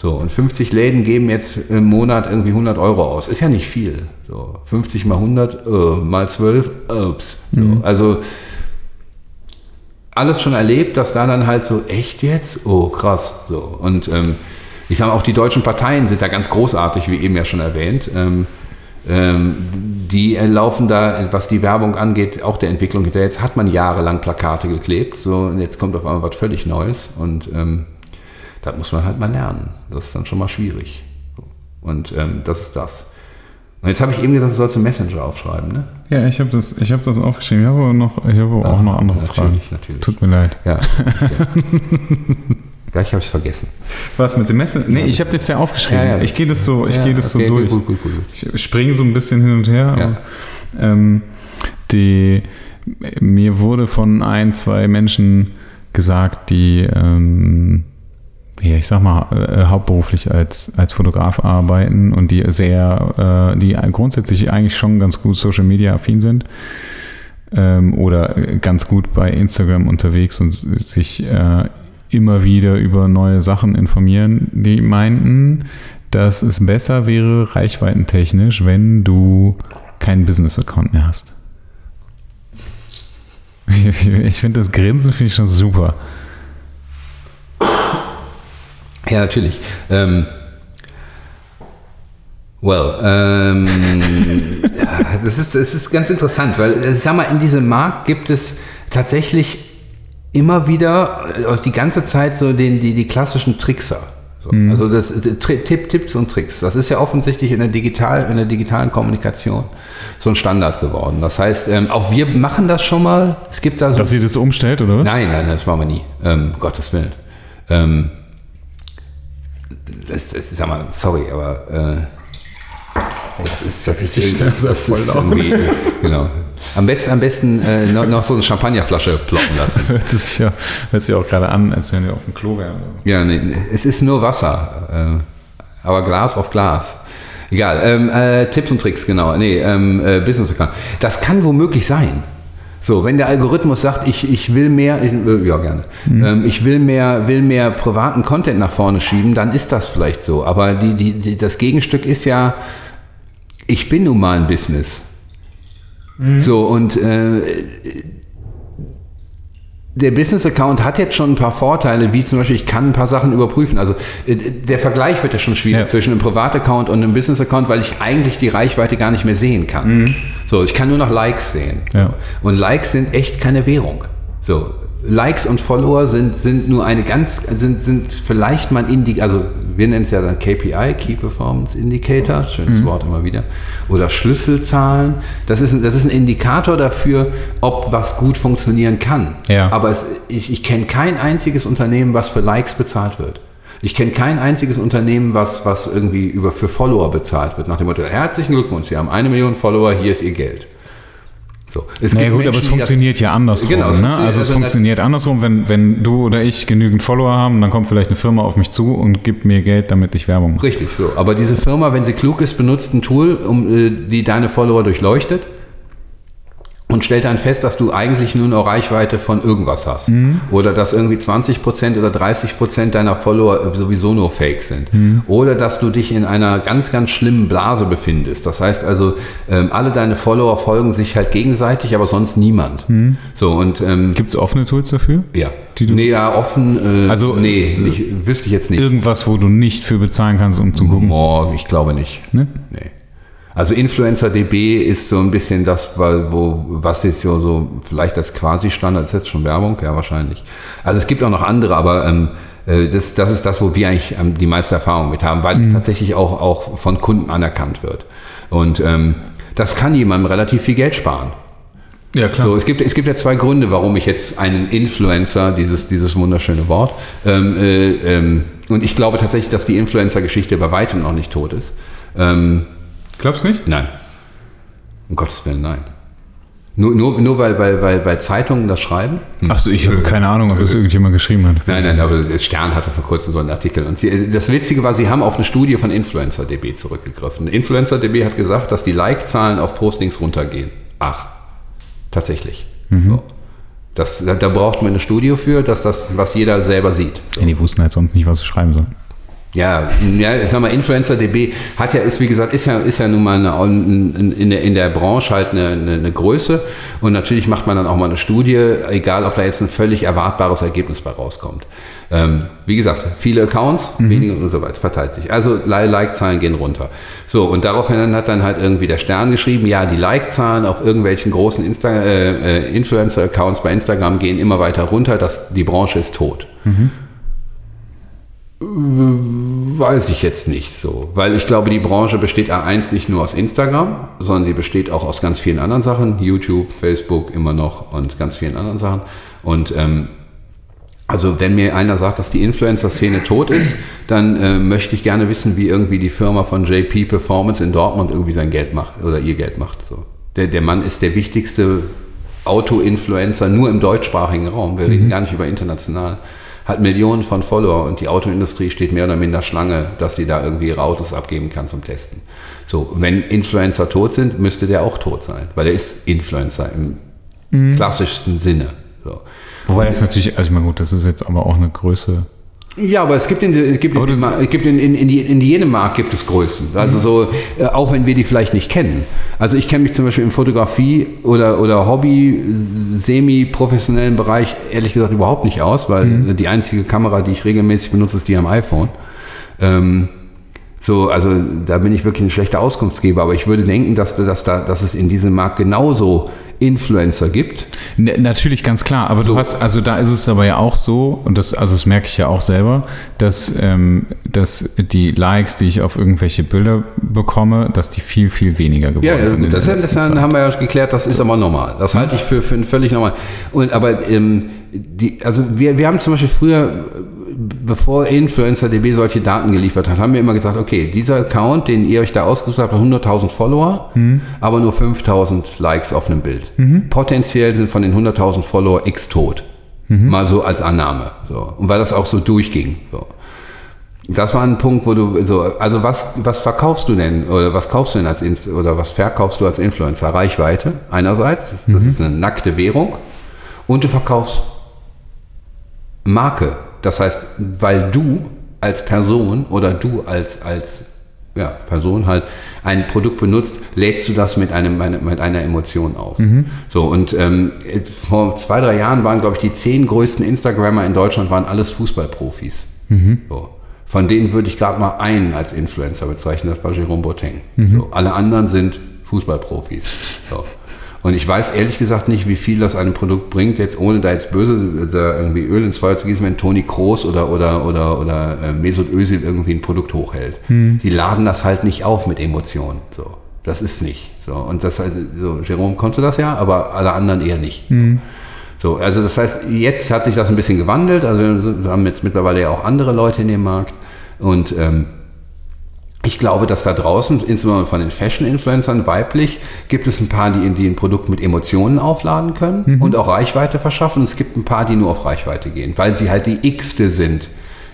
[SPEAKER 2] So, und 50 Läden geben jetzt im Monat irgendwie 100 Euro aus. Ist ja nicht viel. So, 50 mal 100, äh, mal 12, ups. So, Also, alles schon erlebt, dass da dann halt so, echt jetzt? Oh, krass. So, und ähm, ich sage auch, die deutschen Parteien sind da ganz großartig, wie eben ja schon erwähnt. Ähm, ähm, die äh, laufen da, was die Werbung angeht, auch der Entwicklung hinterher. Jetzt hat man jahrelang Plakate geklebt, so, und jetzt kommt auf einmal was völlig Neues. Und ähm, das muss man halt mal lernen. Das ist dann schon mal schwierig. Und ähm, das ist das. Und jetzt habe ich eben gesagt, du sollst einen Messenger aufschreiben, ne?
[SPEAKER 1] Ja, ich habe das, ich hab das aufgeschrieben. Ich habe aber noch, ich habe auch
[SPEAKER 2] Ah,
[SPEAKER 1] noch andere
[SPEAKER 2] natürlich,
[SPEAKER 1] Fragen.
[SPEAKER 2] natürlich.
[SPEAKER 1] Tut mir leid.
[SPEAKER 2] Ja. ja. Gleich habe ich es vergessen.
[SPEAKER 1] Was mit dem Messenger? Nee, ich habe das ja aufgeschrieben.
[SPEAKER 2] Ja, ja.
[SPEAKER 1] Ich gehe das so, ich
[SPEAKER 2] Ja,
[SPEAKER 1] gehe das
[SPEAKER 2] okay,
[SPEAKER 1] so durch.
[SPEAKER 2] Gut, gut, gut.
[SPEAKER 1] Ich springe so ein bisschen hin und her. Aber, ähm, die, mir wurde von ein, zwei Menschen gesagt, die, ähm, ja, ich sag mal, äh, hauptberuflich als, als Fotograf arbeiten und die sehr, äh, die grundsätzlich eigentlich schon ganz gut Social Media affin sind ähm, oder ganz gut bei Instagram unterwegs und sich äh, immer wieder über neue Sachen informieren, die meinten, dass es besser wäre, reichweitentechnisch, wenn du keinen Business-Account mehr hast. Ich, ich finde das Grinsen finde ich schon super.
[SPEAKER 2] Ja, natürlich. Ähm, well, ähm, ja, das, ist, das ist ganz interessant, weil äh, ich sag mal, in diesem Markt gibt es tatsächlich immer wieder äh, die ganze Zeit so den, die, die klassischen Trickser. So, Also das äh, Tipp, Tipps und Tricks. Das ist ja offensichtlich in der, digital, in der digitalen Kommunikation so ein Standard geworden. Das heißt, ähm, auch wir machen das schon mal. Es gibt da so
[SPEAKER 1] Dass ihr das umstellt, oder? was?
[SPEAKER 2] Nein, nein, das machen wir nie. Ähm, Gottes Willen. Ähm, das, das, sag mal, sorry, aber äh, das ist, das ist, das ist
[SPEAKER 1] voll
[SPEAKER 2] irgendwie, genau. Am besten, am besten äh, noch, noch so eine Champagnerflasche ploppen lassen.
[SPEAKER 1] Hört sich ja, hört sich auch gerade an, als wenn wir auf dem Klo wären.
[SPEAKER 2] Ja, nee, nee, es ist nur Wasser, äh, aber Glas auf Glas. Egal, ähm, äh, Tipps und Tricks, genau. Nee, ähm, äh, Business Account. Das kann womöglich sein. So, wenn der Algorithmus sagt, ich, ich will mehr, ich, äh, ja gerne, ähm, ich will mehr, will mehr privaten Content nach vorne schieben, dann ist das vielleicht so. Aber die, die, die, das Gegenstück ist ja, ich bin nun mal ein Business. So, und äh, der Business-Account hat jetzt schon ein paar Vorteile, wie zum Beispiel, ich kann ein paar Sachen überprüfen. Also äh, der Vergleich wird ja schon schwierig
[SPEAKER 1] Ja.
[SPEAKER 2] zwischen einem Privat-Account und einem Business-Account, weil ich eigentlich die Reichweite gar nicht mehr sehen kann. So, ich kann nur noch Likes sehen.
[SPEAKER 1] Ja.
[SPEAKER 2] Und Likes sind echt keine Währung. So, Likes und Follower sind, sind nur eine ganz, sind, sind vielleicht mal Indikator, also wir nennen es ja dann KPI, Key Performance Indicator, schönes Wort immer wieder, oder Schlüsselzahlen. Das ist, ein- das ist ein Indikator dafür, ob was gut funktionieren kann.
[SPEAKER 1] Ja.
[SPEAKER 2] Aber es, ich, ich kenne kein einziges Unternehmen, was für Likes bezahlt wird. Ich kenne kein einziges Unternehmen, was, was irgendwie über für Follower bezahlt wird. Nach dem Motto, herzlichen Glückwunsch, Sie haben eine Million Follower, hier ist Ihr Geld. So. Es
[SPEAKER 1] Na ja,
[SPEAKER 2] gibt
[SPEAKER 1] gut, aber
[SPEAKER 2] Menschen,
[SPEAKER 1] es
[SPEAKER 2] die das-
[SPEAKER 1] funktioniert ja andersrum.
[SPEAKER 2] Genau,
[SPEAKER 1] ne?
[SPEAKER 2] funktioniert-
[SPEAKER 1] Also es
[SPEAKER 2] also
[SPEAKER 1] funktioniert andersrum, wenn, wenn du oder ich genügend Follower haben, dann kommt vielleicht eine Firma auf mich zu und gibt mir Geld, damit ich Werbung mache.
[SPEAKER 2] Richtig, so. Aber diese Firma, wenn sie klug ist, benutzt ein Tool, um, äh, die deine Follower durchleuchtet und stellt dann fest, dass du eigentlich nur noch Reichweite von irgendwas hast.
[SPEAKER 1] Mhm.
[SPEAKER 2] Oder dass irgendwie 20% oder 30% deiner Follower sowieso nur Fake sind.
[SPEAKER 1] Mhm.
[SPEAKER 2] Oder dass du dich in einer ganz, ganz schlimmen Blase befindest. Das heißt also, ähm, alle deine Follower folgen sich halt gegenseitig, aber sonst niemand. So, und ähm,
[SPEAKER 1] Gibt es offene Tools dafür?
[SPEAKER 2] ja.
[SPEAKER 1] Die du-
[SPEAKER 2] nee, ja, offen, äh,
[SPEAKER 1] Also,
[SPEAKER 2] nee, nicht, wüsste ich jetzt nicht.
[SPEAKER 1] Irgendwas, wo du nicht für bezahlen kannst, um zu gucken.
[SPEAKER 2] Oh, ich glaube nicht.
[SPEAKER 1] Ne?
[SPEAKER 2] Nee. Also InfluencerDB ist so ein bisschen das, weil, wo, was ist so, so vielleicht als Quasi-Standard, ist jetzt schon Werbung? Ja, wahrscheinlich. Also es gibt auch noch andere, aber ähm, äh, das, das ist das, wo wir eigentlich ähm, die meiste Erfahrung mit haben, weil es tatsächlich auch, auch von Kunden anerkannt wird. Und ähm, das kann jemandem relativ viel Geld sparen.
[SPEAKER 1] Ja, klar.
[SPEAKER 2] So, es gibt, es gibt ja zwei Gründe, warum ich jetzt einen Influencer, dieses, dieses wunderschöne Wort, ähm, äh, ähm, und ich glaube tatsächlich, dass die Influencer-Geschichte bei weitem noch nicht tot ist. Ähm,
[SPEAKER 1] Glaubst du nicht?
[SPEAKER 2] nein. Um Gottes Willen, nein. Nur, nur, nur weil, weil, weil, weil Zeitungen das schreiben?
[SPEAKER 1] Achso, ich habe keine Ahnung, ob das irgendjemand geschrieben hat.
[SPEAKER 2] Nein, nein, aber Stern hatte vor kurzem so einen Artikel. Und sie, das Witzige war, sie haben auf eine Studie von InfluencerDB zurückgegriffen. InfluencerDB hat gesagt, dass die Like-Zahlen auf Postings runtergehen. Ach, tatsächlich. So. Das, da, da braucht man eine Studie für, dass das, was jeder selber sieht. So.
[SPEAKER 1] Ja, die wussten halt sonst nicht, was sie schreiben sollen.
[SPEAKER 2] Ja, ja, ich sag mal, InfluencerDB hat ja, ist wie gesagt, ist ja, ist ja nun mal eine, in, der, in der Branche halt eine, eine, eine Größe und natürlich macht man dann auch mal eine Studie, egal ob da jetzt ein völlig erwartbares Ergebnis bei rauskommt. Ähm, wie gesagt, viele Accounts, wenige und so weiter, verteilt sich. Also Li- Like-Zahlen gehen runter. So, und daraufhin hat dann halt irgendwie der Stern geschrieben, ja, die Like-Zahlen auf irgendwelchen großen Insta äh, äh, Influencer-Accounts bei Instagram gehen immer weiter runter, dass die Branche ist tot. Weiß ich jetzt nicht so, weil ich glaube, die Branche besteht A1 nicht nur aus Instagram, sondern sie besteht auch aus ganz vielen anderen Sachen, YouTube, Facebook immer noch und ganz vielen anderen Sachen. Und ähm, also wenn mir einer sagt, dass die Influencer-Szene tot ist, dann äh, möchte ich gerne wissen, wie irgendwie die Firma von JP Performance in Dortmund irgendwie sein Geld macht oder ihr Geld macht. So. Der, der Mann ist der wichtigste Auto-Influencer nur im deutschsprachigen Raum. Wir reden gar nicht über international hat Millionen von Follower und die Autoindustrie steht mehr oder minder Schlange, dass sie da irgendwie ihre Autos abgeben kann zum Testen. So, wenn Influencer tot sind, müsste der auch tot sein, weil er ist Influencer im klassischsten Sinne. So.
[SPEAKER 1] Wobei das natürlich, also ich meine, gut, das ist jetzt aber auch eine Größe.
[SPEAKER 2] Ja, aber es gibt in, es gibt in, es gibt in, in, in, in jedem Markt gibt es Größen. Also so, äh, auch wenn wir die vielleicht nicht kennen. Also ich kenne mich zum Beispiel im Fotografie oder, oder Hobby, äh, semi-professionellen Bereich ehrlich gesagt überhaupt nicht aus, weil äh, die einzige Kamera, die ich regelmäßig benutze, ist die am iPhone. Ähm, so, also da bin ich wirklich ein schlechter Auskunftsgeber, aber ich würde denken, dass, dass, da, dass es in diesem Markt genauso Influencer gibt.
[SPEAKER 1] Ne, natürlich ganz klar, aber du hast, also da ist es aber ja auch so, und das, also das merke ich ja auch selber, dass, ähm, dass die Likes, die ich auf irgendwelche Bilder bekomme, dass die viel, viel weniger geworden
[SPEAKER 2] Ja, ja
[SPEAKER 1] sind. in
[SPEAKER 2] das, das, haben wir ja geklärt, das ist aber normal. Das halte ich für, für völlig normal. Und, aber ähm, die, also wir, wir haben zum Beispiel früher, bevor InfluencerDB solche Daten geliefert hat, haben wir immer gesagt, okay, dieser Account, den ihr euch da ausgesucht habt, hat 100.000 Follower, aber nur 5.000 Likes auf einem Bild. Potenziell sind von den 100.000 Follower x tot. Mal so als Annahme. So. Und weil das auch so durchging. So. Das war ein Punkt, wo du so, also was, was verkaufst du denn oder was kaufst du denn als Inst oder was verkaufst du als Influencer? Reichweite einerseits, das ist eine nackte Währung und du verkaufst Marke. Das heißt, weil du als Person oder du als, als ja, Person halt ein Produkt benutzt, lädst du das mit, einem, mit einer Emotion auf. So, und ähm, vor zwei, drei Jahren waren, glaube ich, die zehn größten Instagrammer in Deutschland waren alles Fußballprofis. So. Von denen würde ich gerade mal einen als Influencer bezeichnen, das war Jerome Boateng. So, alle anderen sind Fußballprofis. So. Und ich weiß ehrlich gesagt nicht, wie viel das einem Produkt bringt, jetzt ohne da jetzt böse da irgendwie Öl ins Feuer zu gießen, wenn Toni Kroos oder, oder, oder, oder äh, Mesut Özil irgendwie ein Produkt hochhält. Die laden das halt nicht auf mit Emotionen. So. Das ist nicht. So. Und das halt, so, Jerome konnte das ja, aber alle anderen eher nicht. So. So, also das heißt, jetzt hat sich das ein bisschen gewandelt. Also wir haben jetzt mittlerweile ja auch andere Leute in dem Markt. Und ähm, ich glaube, dass da draußen, insbesondere von den Fashion-Influencern weiblich, gibt es ein paar, die, die ein Produkt mit Emotionen aufladen können und auch Reichweite verschaffen. Es gibt ein paar, die nur auf Reichweite gehen, weil sie halt die x-te sind,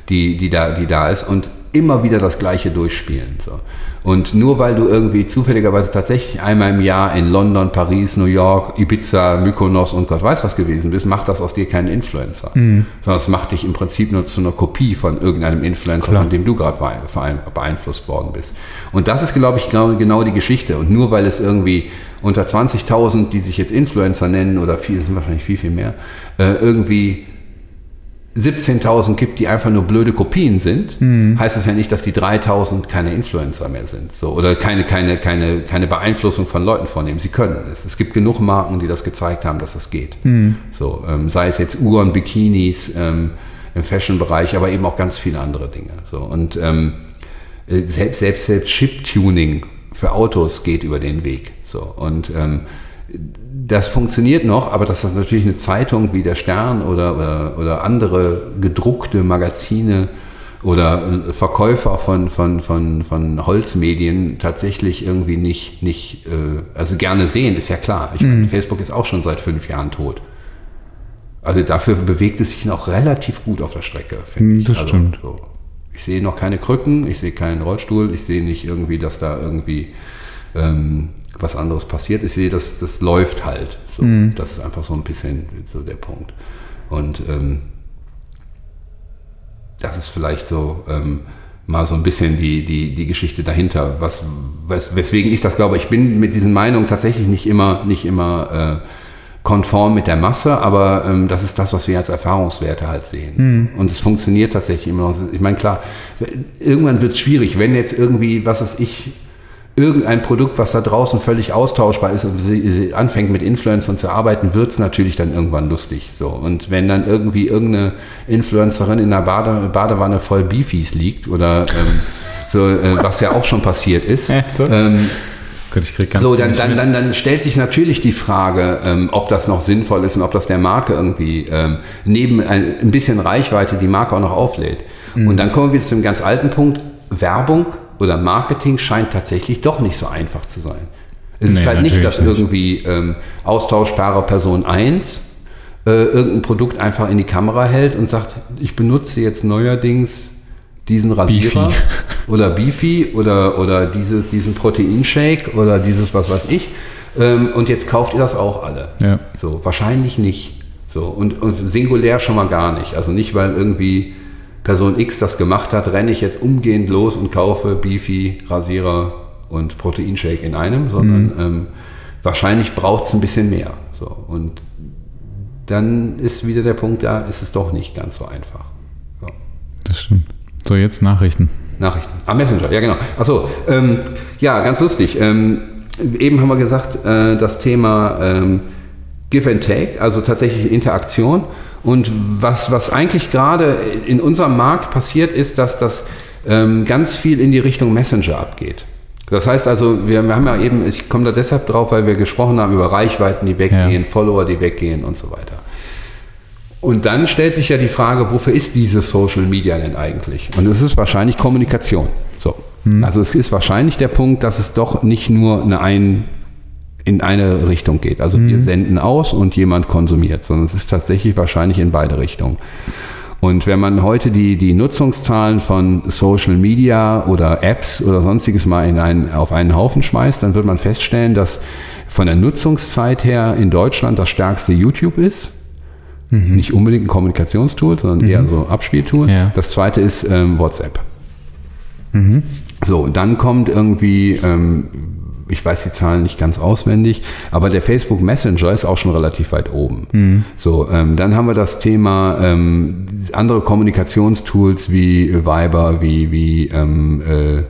[SPEAKER 2] die, die, da, die da ist. Und immer wieder das Gleiche durchspielen. So. Und nur weil du irgendwie zufälligerweise tatsächlich einmal im Jahr in London, Paris, New York, Ibiza, Mykonos und Gott weiß was gewesen bist, macht das aus dir keinen Influencer. Mhm. Sondern es macht dich im Prinzip nur zu einer Kopie von irgendeinem Influencer, Klar. von dem du gerade beeinflusst worden bist. Und das ist, glaube ich, genau, genau die Geschichte. Und nur weil es irgendwie unter 20.000, die sich jetzt Influencer nennen, oder viel, sind wahrscheinlich viel, viel mehr, äh, irgendwie 17.000 gibt, die einfach nur blöde Kopien sind, mhm. heißt das ja nicht, dass die 3.000 keine Influencer mehr sind. So, oder keine, keine, keine, keine Beeinflussung von Leuten vornehmen. Sie können es. Es gibt genug Marken, die das gezeigt haben, dass das geht. Mhm. So, ähm, sei es jetzt Uhren, Bikinis ähm, im Fashion-Bereich, aber eben auch ganz viele andere Dinge. So, und ähm, äh, selbst, selbst, selbst Chip-Tuning für Autos geht über den Weg. So, und ähm, das funktioniert noch, aber dass das natürlich eine Zeitung wie der Stern oder, oder, oder andere gedruckte Magazine oder Verkäufer von, von, von, von Holzmedien tatsächlich irgendwie nicht, nicht äh, also gerne sehen, ist ja klar. Ich meine, mhm. Facebook ist auch schon seit fünf Jahren tot. Also dafür bewegt es sich noch relativ gut auf der Strecke,
[SPEAKER 1] finde ich. Das
[SPEAKER 2] also,
[SPEAKER 1] stimmt.
[SPEAKER 2] So. Ich sehe noch keine Krücken, ich sehe keinen Rollstuhl, ich sehe nicht irgendwie, dass da irgendwie ähm, was anderes passiert. Ich sehe, dass das läuft halt. So, mhm. Das ist einfach so ein bisschen so der Punkt. Und ähm, das ist vielleicht so ähm, mal so ein bisschen die, die, die Geschichte dahinter, was, wes, weswegen ich das glaube. Ich bin mit diesen Meinungen tatsächlich nicht immer, nicht immer äh, konform mit der Masse, aber ähm, das ist das, was wir als Erfahrungswerte halt sehen. Mhm. Und es funktioniert tatsächlich immer noch. Ich meine, klar, irgendwann wird es schwierig, wenn jetzt irgendwie, was weiß ich, irgendein Produkt, was da draußen völlig austauschbar ist und sie, sie anfängt mit Influencern zu arbeiten, wird es natürlich dann irgendwann lustig. So. Und wenn dann irgendwie irgendeine Influencerin in einer Bade, Badewanne voll Beefies liegt oder ähm, so, äh, was ja auch schon passiert ist, ja, so. ähm, so, dann, dann, dann, dann stellt sich natürlich die Frage, ähm, ob das noch sinnvoll ist und ob das der Marke irgendwie ähm, neben ein, ein, bisschen Reichweite die Marke auch noch auflädt. Mhm. Und dann kommen wir zu einem ganz alten Punkt, Werbung oder Marketing scheint tatsächlich doch nicht so einfach zu sein. Es nee, ist halt nicht, dass nicht. irgendwie ähm, austauschbare Person 1 äh, irgendein Produkt einfach in die Kamera hält und sagt, ich benutze jetzt neuerdings diesen Rasierer Beefy. oder Beefy oder, oder dieses, diesen Proteinshake oder dieses was weiß ich. Ähm, und jetzt kauft ihr das auch alle. Ja. So, wahrscheinlich nicht. So, und, und singulär schon mal gar nicht. Also nicht, weil irgendwie Person X das gemacht hat, renne ich jetzt umgehend los und kaufe Beefy, Rasierer und Proteinshake in einem, sondern mhm. ähm, wahrscheinlich braucht es ein bisschen mehr. So, und dann ist wieder der Punkt da, ist es doch nicht ganz so einfach.
[SPEAKER 1] So. Das stimmt. So, jetzt Nachrichten.
[SPEAKER 2] Nachrichten. Ah, Messenger, ja genau. Achso, ähm, ja, ganz lustig. Ähm, eben haben wir gesagt, äh, das Thema ähm, Give and Take, also tatsächlich Interaktion. Und was, was eigentlich gerade in unserem Markt passiert, ist, dass das ähm, ganz viel in die Richtung Messenger abgeht. Das heißt also, wir, wir haben ja eben, ich komme da deshalb drauf, weil wir gesprochen haben über Reichweiten, die weggehen, ja. Follower, die weggehen und so weiter. Und dann stellt sich ja die Frage, wofür ist dieses Social Media denn eigentlich? Und es ist wahrscheinlich Kommunikation. So. Hm. Also es ist wahrscheinlich der Punkt, dass es doch nicht nur eine ein in eine Richtung geht. Also mhm. wir senden aus und jemand konsumiert, sondern es ist tatsächlich wahrscheinlich in beide Richtungen. Und wenn man heute die, die Nutzungszahlen von Social Media oder Apps oder sonstiges mal in einen, auf einen Haufen schmeißt, dann wird man feststellen, dass von der Nutzungszeit her in Deutschland das stärkste YouTube ist. Mhm. Nicht unbedingt ein Kommunikationstool, sondern mhm. eher so Abspieltool. Ja. Das zweite ist ähm, WhatsApp. Mhm. So, dann kommt irgendwie ähm, ich weiß die Zahlen nicht ganz auswendig, aber der Facebook Messenger ist auch schon relativ weit oben. Mhm. So, ähm, dann haben wir das Thema ähm, andere Kommunikationstools wie Viber, wie, wie ähm, äh,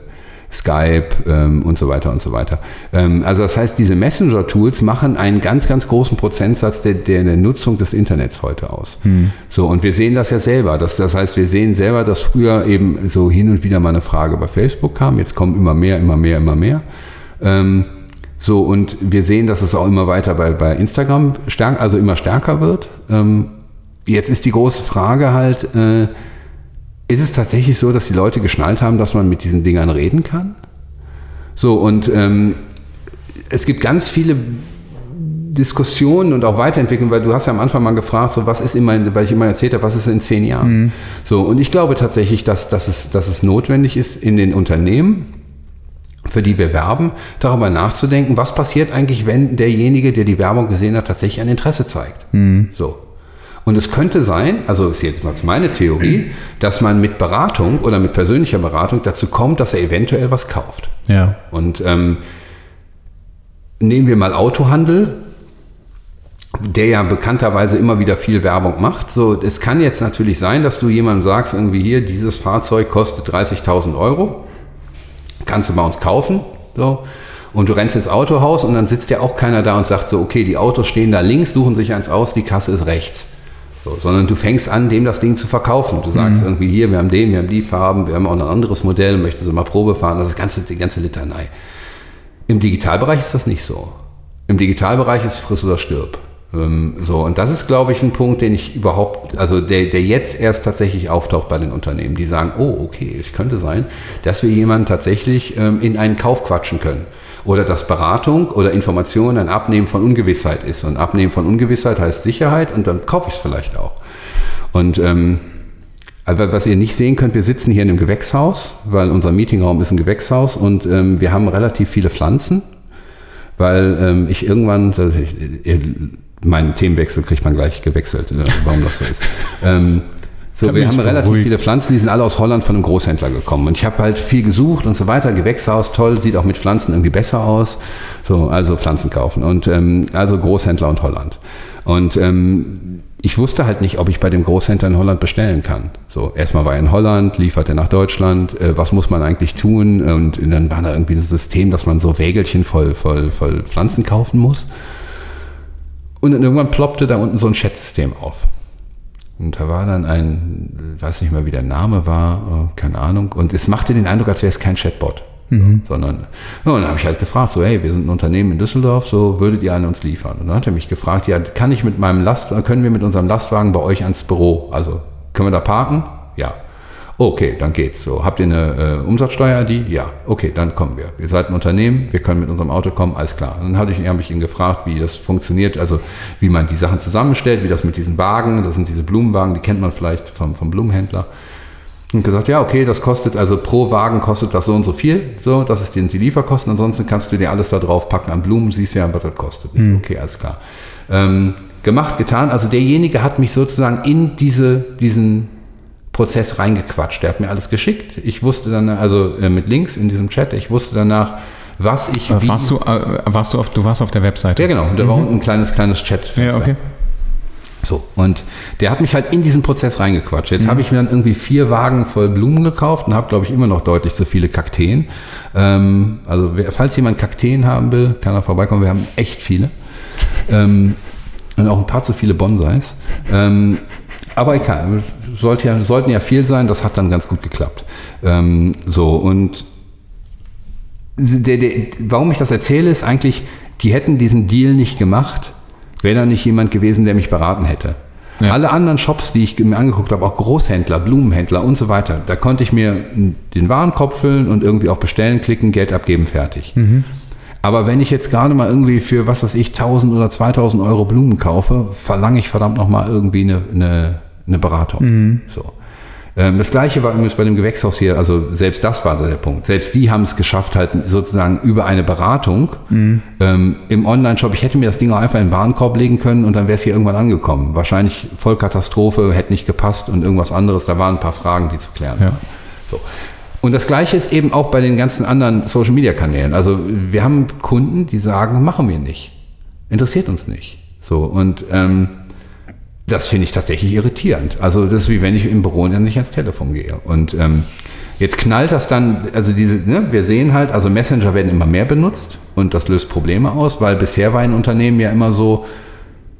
[SPEAKER 2] Skype ähm, und so weiter und so weiter. Ähm, also das heißt, diese Messenger-Tools machen einen ganz, ganz großen Prozentsatz der, der, der Nutzung des Internets heute aus. Mhm. So, und wir sehen das ja selber. Das, das heißt, wir sehen selber, dass früher eben so hin und wieder mal eine Frage bei Facebook kam. Jetzt kommen immer mehr, immer mehr, immer mehr. Ähm, so, und wir sehen, dass es auch immer weiter bei, bei Instagram stärk, also immer stärker wird. Ähm, jetzt ist die große Frage halt, äh, ist es tatsächlich so, dass die Leute geschnallt haben, dass man mit diesen Dingern reden kann? So, und ähm, es gibt ganz viele Diskussionen und auch weiterentwickeln, weil du hast ja am Anfang mal gefragt, so was ist immer, weil ich immer erzählt habe, was ist in zehn Jahren. Mhm. So, und ich glaube tatsächlich, dass, dass, es, dass es notwendig ist, in den Unternehmen, für die wir werben, darüber nachzudenken, was passiert eigentlich, wenn derjenige, der die Werbung gesehen hat, tatsächlich ein Interesse zeigt. Mhm. So. Und es könnte sein, also ist jetzt mal meine Theorie, dass man mit Beratung oder mit persönlicher Beratung dazu kommt, dass er eventuell was kauft.
[SPEAKER 1] Ja.
[SPEAKER 2] Und ähm, nehmen wir mal Autohandel, der ja bekannterweise immer wieder viel Werbung macht. So, es kann jetzt natürlich sein, dass du jemandem sagst, irgendwie hier, dieses Fahrzeug kostet 30.000 Euro, kannst du bei uns kaufen. So. Und du rennst ins Autohaus und dann sitzt ja auch keiner da und sagt so, okay, die Autos stehen da links, suchen sich eins aus, die Kasse ist rechts. So, sondern du fängst an, dem das Ding zu verkaufen. Du sagst mhm. irgendwie hier, wir haben den, wir haben die Farben, wir haben auch ein anderes Modell, möchten Sie mal Probe fahren, das ist ganze, die ganze Litanei. Im Digitalbereich ist das nicht so. Im Digitalbereich ist friss oder stirb. Ähm, so, und das ist, glaube ich, ein Punkt, den ich überhaupt, also der, der jetzt erst tatsächlich auftaucht bei den Unternehmen, die sagen, oh, okay, es könnte sein, dass wir jemanden tatsächlich ähm, in einen Kauf quatschen können. Oder dass Beratung oder Information ein Abnehmen von Ungewissheit ist. Und Abnehmen von Ungewissheit heißt Sicherheit und dann kaufe ich es vielleicht auch. Und ähm, aber was ihr nicht sehen könnt, wir sitzen hier in einem Gewächshaus, weil unser Meetingraum ist ein Gewächshaus und ähm, wir haben relativ viele Pflanzen, weil ähm, ich irgendwann, ich, meinen Themenwechsel kriegt man gleich gewechselt, äh, warum das so ist. Ähm, so, wir haben relativ ruhig. viele Pflanzen, die sind alle aus Holland von einem Großhändler gekommen. Und ich habe halt viel gesucht und so weiter. Gewächshaus, toll, sieht auch mit Pflanzen irgendwie besser aus. So, also Pflanzen kaufen. Und ähm, also Großhändler und Holland. Und ähm, ich wusste halt nicht, ob ich bei dem Großhändler in Holland bestellen kann. So, erstmal war er in Holland, liefert er nach Deutschland, äh, was muss man eigentlich tun? Und, und dann war da irgendwie ein System, dass man so Wägelchen voll, voll, voll Pflanzen kaufen muss. Und dann irgendwann ploppte da unten so ein Chat-System auf. Und da war dann ein, weiß nicht mehr, wie der Name war, äh, keine Ahnung. Und es machte den Eindruck, als wäre es kein Chatbot. Mhm. Sondern, ja, und dann habe ich halt gefragt, so, hey, wir sind ein Unternehmen in Düsseldorf, so würdet ihr an uns liefern? Und dann hat er mich gefragt, ja, kann ich mit meinem Last, können wir mit unserem Lastwagen bei euch ans Büro? Also, können wir da parken? Ja. Okay, dann geht's so. Habt ihr eine äh, Umsatzsteuer-ID? Ja. Okay, dann kommen wir. Ihr seid ein Unternehmen, wir können mit unserem Auto kommen, alles klar. Dann habe ich, hab ich ihn gefragt, wie das funktioniert, also wie man die Sachen zusammenstellt, wie das mit diesen Wagen, das sind diese Blumenwagen, die kennt man vielleicht vom, vom Blumenhändler. Und gesagt, ja, okay, das kostet, also pro Wagen kostet das so und so viel, so, das ist die Lieferkosten, ansonsten kannst du dir alles da drauf packen an Blumen, siehst ja, was das kostet. Mhm. Okay, alles klar. Ähm, gemacht, getan, also derjenige hat mich sozusagen in diese, diesen Prozess reingequatscht. Der hat mir alles geschickt. Ich wusste dann, also äh, mit Links in diesem Chat, ich wusste danach, was ich
[SPEAKER 1] äh, wie. Warst du, äh, warst du auf, du warst auf der Webseite?
[SPEAKER 2] Ja, genau. Und da mhm. war unten ein kleines, kleines Chat. -Fenster. Ja, okay. So, und der hat mich halt in diesen Prozess reingequatscht. Jetzt mhm. habe ich mir dann irgendwie vier Wagen voll Blumen gekauft und habe, glaube ich, immer noch deutlich so viele Kakteen. Ähm, also, falls jemand Kakteen haben will, kann er vorbeikommen. Wir haben echt viele. ähm, und auch ein paar zu viele Bonsais. Ähm, aber egal, sollte ja, sollten ja viel sein, das hat dann ganz gut geklappt. Ähm, so, und der, der, warum ich das erzähle, ist eigentlich, die hätten diesen Deal nicht gemacht, wäre da nicht jemand gewesen, der mich beraten hätte. Ja. Alle anderen Shops, die ich mir angeguckt habe, auch Großhändler, Blumenhändler und so weiter, da konnte ich mir den Warenkorb füllen und irgendwie auf Bestellen klicken, Geld abgeben, fertig. Mhm. Aber wenn ich jetzt gerade mal irgendwie für, was weiß ich, 1000 oder 2000 Euro Blumen kaufe, verlange ich verdammt nochmal irgendwie eine, eine eine Beratung. Mhm. So. Ähm, das gleiche war übrigens bei dem Gewächshaus hier, also selbst das war der Punkt. Selbst die haben es geschafft, halt sozusagen über eine Beratung mhm. ähm, im Online-Shop. Ich hätte mir das Ding auch einfach in den Warenkorb legen können und dann wäre es hier irgendwann angekommen. Wahrscheinlich Vollkatastrophe, hätte nicht gepasst und irgendwas anderes. Da waren ein paar Fragen, die zu klären ja. waren. So. Und das Gleiche ist eben auch bei den ganzen anderen Social-Media-Kanälen. Also wir haben Kunden, die sagen, machen wir nicht. Interessiert uns nicht. So, und ähm, das finde ich tatsächlich irritierend. Also das ist wie wenn ich im Büro dann nicht ans Telefon gehe. Und ähm, jetzt knallt das dann, also diese, ne, wir sehen halt, also Messenger werden immer mehr benutzt und das löst Probleme aus, weil bisher war ein Unternehmen ja immer so,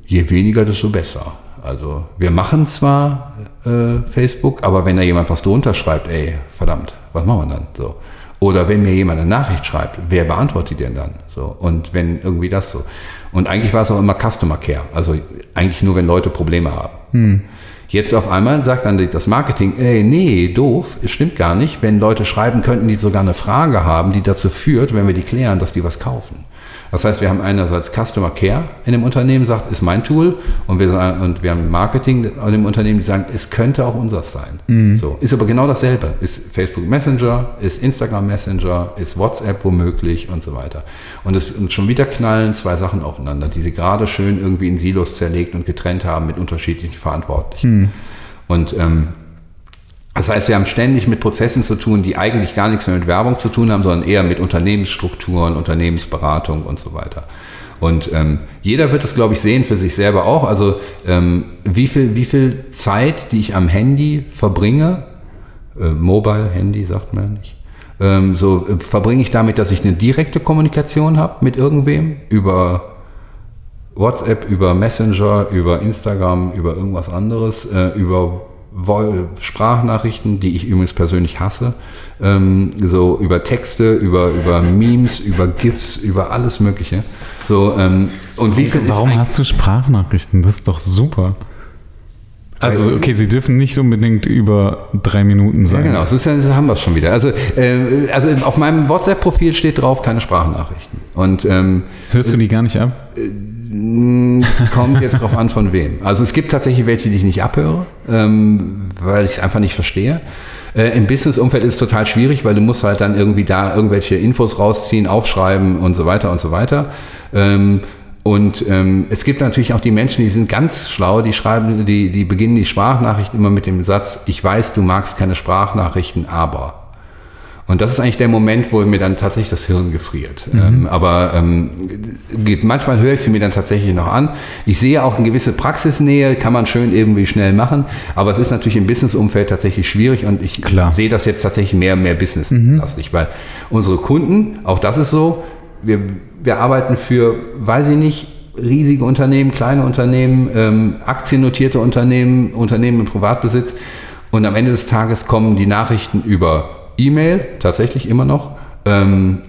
[SPEAKER 2] je weniger, desto besser. Also wir machen zwar äh, Facebook, aber wenn da jemand was drunter schreibt, ey, verdammt, was machen wir dann? So. Oder wenn mir jemand eine Nachricht schreibt, wer beantwortet die denn dann? So. Und wenn irgendwie das so. Und eigentlich war es auch immer Customer Care. Also eigentlich nur, wenn Leute Probleme haben. Hm. Jetzt auf einmal sagt dann das Marketing, ey, nee, doof, es stimmt gar nicht. Wenn Leute schreiben könnten, die sogar eine Frage haben, die dazu führt, wenn wir die klären, dass die was kaufen. Das heißt, wir haben einerseits Customer Care in dem Unternehmen, sagt, ist mein Tool, und wir, sagen, und wir haben Marketing in dem Unternehmen, die sagen, es könnte auch unseres sein. Mhm. So, ist aber genau dasselbe. Ist Facebook Messenger, ist Instagram Messenger, ist WhatsApp womöglich und so weiter. Und es und schon wieder knallen zwei Sachen aufeinander, die sie gerade schön irgendwie in Silos zerlegt und getrennt haben mit unterschiedlichen Verantwortlichen. Mhm. Und ähm, das heißt, wir haben ständig mit Prozessen zu tun, die eigentlich gar nichts mehr mit Werbung zu tun haben, sondern eher mit Unternehmensstrukturen, Unternehmensberatung und so weiter. Und ähm, jeder wird es, glaube ich, sehen für sich selber auch. Also ähm, wie, viel, wie viel Zeit, die ich am Handy verbringe, äh, Mobile Handy sagt man ja nicht, ähm, so äh, verbringe ich damit, dass ich eine direkte Kommunikation habe mit irgendwem über WhatsApp, über Messenger, über Instagram, über irgendwas anderes, äh, über Sprachnachrichten, die ich übrigens persönlich hasse, ähm, so über Texte, über, über Memes, über GIFs, über alles Mögliche. So, ähm, und wie viel
[SPEAKER 1] Warum hast du Sprachnachrichten? Das ist doch super. Also, okay, sie dürfen nicht unbedingt über drei Minuten sein.
[SPEAKER 2] Ja, genau, so, so haben wir es schon wieder. Also, äh, also auf meinem WhatsApp-Profil steht drauf, keine Sprachnachrichten. Und, ähm,
[SPEAKER 1] Hörst du die gar nicht ab?
[SPEAKER 2] Äh, kommt jetzt drauf an, von wem. Also es gibt tatsächlich welche, die ich nicht abhöre, ähm, weil ich es einfach nicht verstehe. Äh, Im Business-Umfeld ist es total schwierig, weil du musst halt dann irgendwie da irgendwelche Infos rausziehen, aufschreiben und so weiter und so weiter. Ähm, und ähm, es gibt natürlich auch die Menschen, die sind ganz schlau, die schreiben, die, die beginnen die Sprachnachricht immer mit dem Satz, ich weiß, du magst keine Sprachnachrichten, aber. Und das ist eigentlich der Moment, wo mir dann tatsächlich das Hirn gefriert. Mhm. Ähm, aber ähm, geht, manchmal höre ich sie mir dann tatsächlich noch an. Ich sehe auch eine gewisse Praxisnähe, kann man schön irgendwie schnell machen. Aber es ist natürlich im Businessumfeld tatsächlich schwierig und ich Klar. sehe das jetzt tatsächlich mehr, mehr businesslastig, mhm. weil unsere Kunden, auch das ist so, wir, wir arbeiten für, weiß ich nicht, riesige Unternehmen, kleine Unternehmen, ähm, aktiennotierte Unternehmen, Unternehmen im Privatbesitz. Und am Ende des Tages kommen die Nachrichten über E-Mail, tatsächlich immer noch, ähm,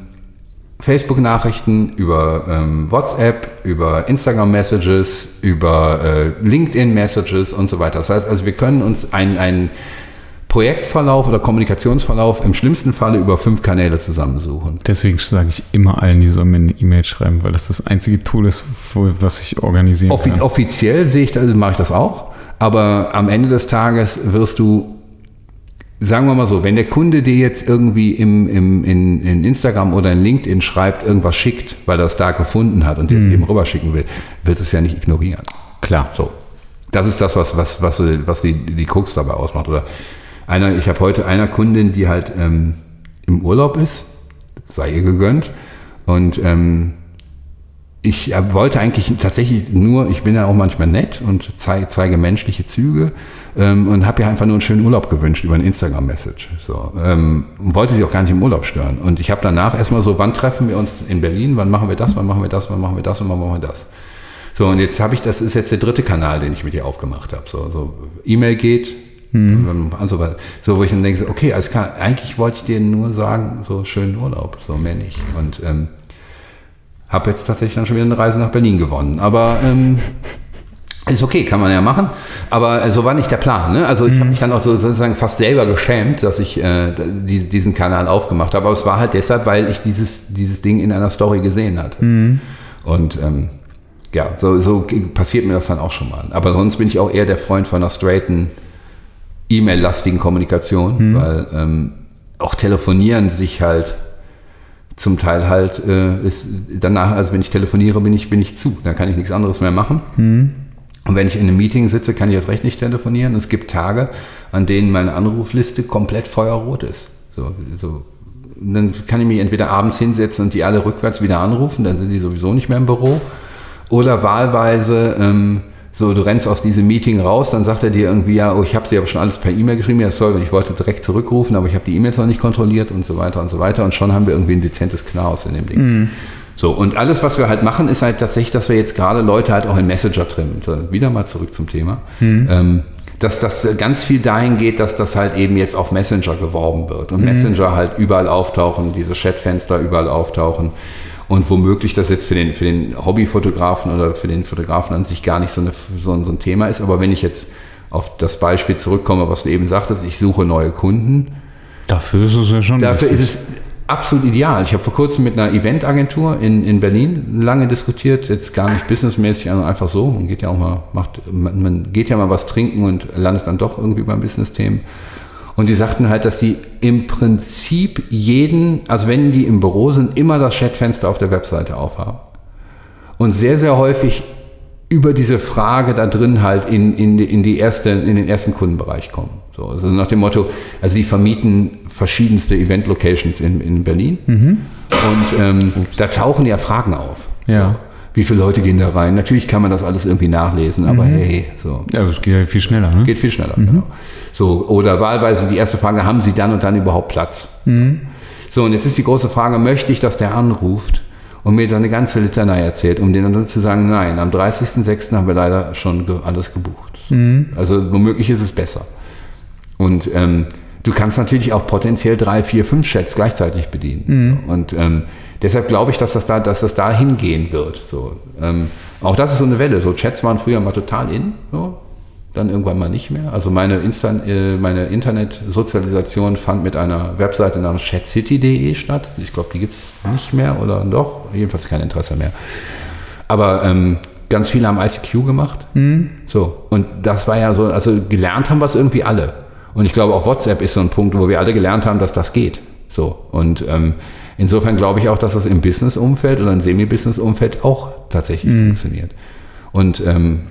[SPEAKER 2] Facebook-Nachrichten, über ähm, WhatsApp, über Instagram-Messages, über äh, LinkedIn-Messages und so weiter. Das heißt also, wir können uns einen Projektverlauf oder Kommunikationsverlauf im schlimmsten Falle über fünf Kanäle zusammensuchen.
[SPEAKER 1] Deswegen sage ich immer allen, die sollen mir eine E-Mail schreiben, weil das das einzige Tool ist, was ich organisieren Offi kann.
[SPEAKER 2] Offiziell sehe ich, das, mache ich das auch, aber am Ende des Tages wirst du sagen wir mal so, wenn der Kunde dir jetzt irgendwie im, im, in, in Instagram oder in LinkedIn schreibt, irgendwas schickt, weil er es da gefunden hat und dir es mhm. eben rüberschicken will, wird es ja nicht ignorieren.
[SPEAKER 1] Klar.
[SPEAKER 2] So. Das ist das, was, was, was, was die, die Krux dabei ausmacht. Oder einer, ich habe heute einer Kundin, die halt ähm, im Urlaub ist, sei ihr gegönnt, und ähm, ich wollte eigentlich tatsächlich nur, ich bin ja auch manchmal nett und zeige, zeige menschliche Züge ähm, und habe ihr einfach nur einen schönen Urlaub gewünscht über ein Instagram-Message. So, ähm, wollte sie auch gar nicht im Urlaub stören. Und ich habe danach erstmal so, wann treffen wir uns in Berlin, wann machen wir das, wann machen wir das, wann machen wir das und wann machen wir das. So, und jetzt habe ich, das ist jetzt der dritte Kanal, den ich mit ihr aufgemacht habe. So, so E-Mail geht, mhm. und so weiter. So, wo ich dann denke, okay, alles klar, eigentlich wollte ich dir nur sagen, so schönen Urlaub, so mehr nicht. Und ähm, habe jetzt tatsächlich dann schon wieder eine Reise nach Berlin gewonnen. Aber ähm, ist okay, kann man ja machen, aber äh, so war nicht der Plan. Ne? Also ich mhm. habe mich dann auch so, sozusagen fast selber geschämt, dass ich äh, die, diesen Kanal aufgemacht habe. Aber es war halt deshalb, weil ich dieses, dieses Ding in einer Story gesehen hatte. Mhm. Und ähm, ja, so, so passiert mir das dann auch schon mal. Aber sonst bin ich auch eher der Freund von einer straighten, E-Mail-lastigen Kommunikation, mhm. weil ähm, auch telefonieren sich halt zum Teil halt äh, ist danach, also wenn ich telefoniere, bin ich, bin ich zu. Da kann ich nichts anderes mehr machen. Und wenn ich in einem Meeting sitze, kann ich jetzt recht nicht telefonieren. Es gibt Tage, an denen meine Anrufliste komplett feuerrot ist. So, so. dann kann ich mich entweder abends hinsetzen und die alle rückwärts wieder anrufen, dann sind die sowieso nicht mehr im Büro. Oder wahlweise, ähm, so, du rennst aus diesem Meeting raus, dann sagt er dir irgendwie, ja, oh, ich habe sie aber schon alles per E-Mail geschrieben, ja, soll, ich wollte direkt zurückrufen, aber ich habe die E-Mails noch nicht kontrolliert und so weiter und so weiter. Und schon haben wir irgendwie ein dezentes Chaos in dem Ding. Mhm. So, und alles, was wir halt machen, ist halt tatsächlich, dass wir jetzt gerade Leute halt auch in Messenger trimmen. So, wieder mal zurück zum Thema. Mhm. Ähm, dass das ganz viel dahin geht, dass das halt eben jetzt auf Messenger geworben wird und mhm. Messenger halt überall auftauchen, diese Chatfenster überall auftauchen und womöglich das jetzt für den, für den Hobbyfotografen oder für den Fotografen an sich gar nicht so, eine, so, so ein Thema ist. Aber wenn ich jetzt auf das Beispiel zurückkomme, was du eben sagtest, ich suche neue Kunden.
[SPEAKER 1] Dafür ist es ja schon.
[SPEAKER 2] Dafür ist es absolut ideal. Ich habe vor kurzem mit einer Eventagentur in, in Berlin lange diskutiert, jetzt gar nicht businessmäßig, sondern einfach so. Man geht ja auch mal, macht, man, man geht ja mal was trinken und landet dann doch irgendwie beim Business-Themen. Und die sagten halt, dass die im Prinzip jeden, also wenn die im Büro sind, immer das Chatfenster auf der Webseite aufhaben. Und sehr, sehr häufig über diese Frage da drin halt in, in, in, die erste, in den ersten Kundenbereich kommen. So, also nach dem Motto, also die vermieten verschiedenste Event-Locations in, in Berlin mhm. und ähm, da tauchen ja Fragen auf.
[SPEAKER 1] Ja.
[SPEAKER 2] So, wie viele Leute gehen da rein? Natürlich kann man das alles irgendwie nachlesen, aber mhm. hey, so.
[SPEAKER 1] Ja, es geht ja viel schneller, ne?
[SPEAKER 2] Geht viel schneller, mhm. genau. So, oder wahlweise die erste Frage, haben Sie dann und dann überhaupt Platz? Mhm. So, und jetzt ist die große Frage, möchte ich, dass der anruft und mir dann eine ganze Litanei erzählt, um denen dann zu sagen, nein, am 30.06. haben wir leider schon alles gebucht. Mhm. Also womöglich ist es besser. Und ähm, du kannst natürlich auch potenziell drei, vier, fünf Chats gleichzeitig bedienen. Mhm. Und ähm, deshalb glaube ich, dass das da, dass das da hingehen wird. So, ähm, auch das ist so eine Welle. So Chats waren früher mal total in. So dann irgendwann mal nicht mehr. Also meine, Insta äh, meine Internetsozialisation fand mit einer Webseite namens chatcity.de statt. Ich glaube, die gibt es nicht mehr oder doch. Jedenfalls kein Interesse mehr. Aber ähm, ganz viele haben ICQ gemacht. Mhm. So, und das war ja so, also gelernt haben wir es irgendwie alle. Und ich glaube, auch WhatsApp ist so ein Punkt, wo wir alle gelernt haben, dass das geht. So, und ähm, insofern glaube ich auch, dass das im Business-Umfeld oder im Semi-Business-Umfeld auch tatsächlich mhm. funktioniert. Und ähm,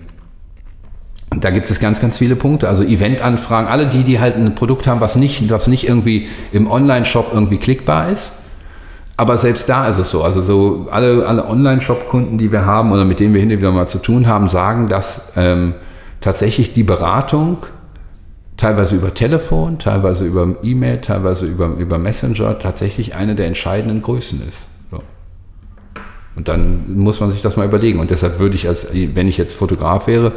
[SPEAKER 2] da gibt es ganz, ganz viele Punkte. Also Eventanfragen, alle die, die halt ein Produkt haben, was nicht, was nicht irgendwie im Online-Shop irgendwie klickbar ist. Aber selbst da ist es so. Also so alle, alle Online-Shop-Kunden, die wir haben oder mit denen wir hin und wieder mal zu tun haben, sagen, dass ähm, tatsächlich die Beratung teilweise über Telefon, teilweise über E-Mail, teilweise über, über Messenger tatsächlich eine der entscheidenden Größen ist. So. Und dann muss man sich das mal überlegen. Und deshalb würde ich als, wenn ich jetzt Fotograf wäre,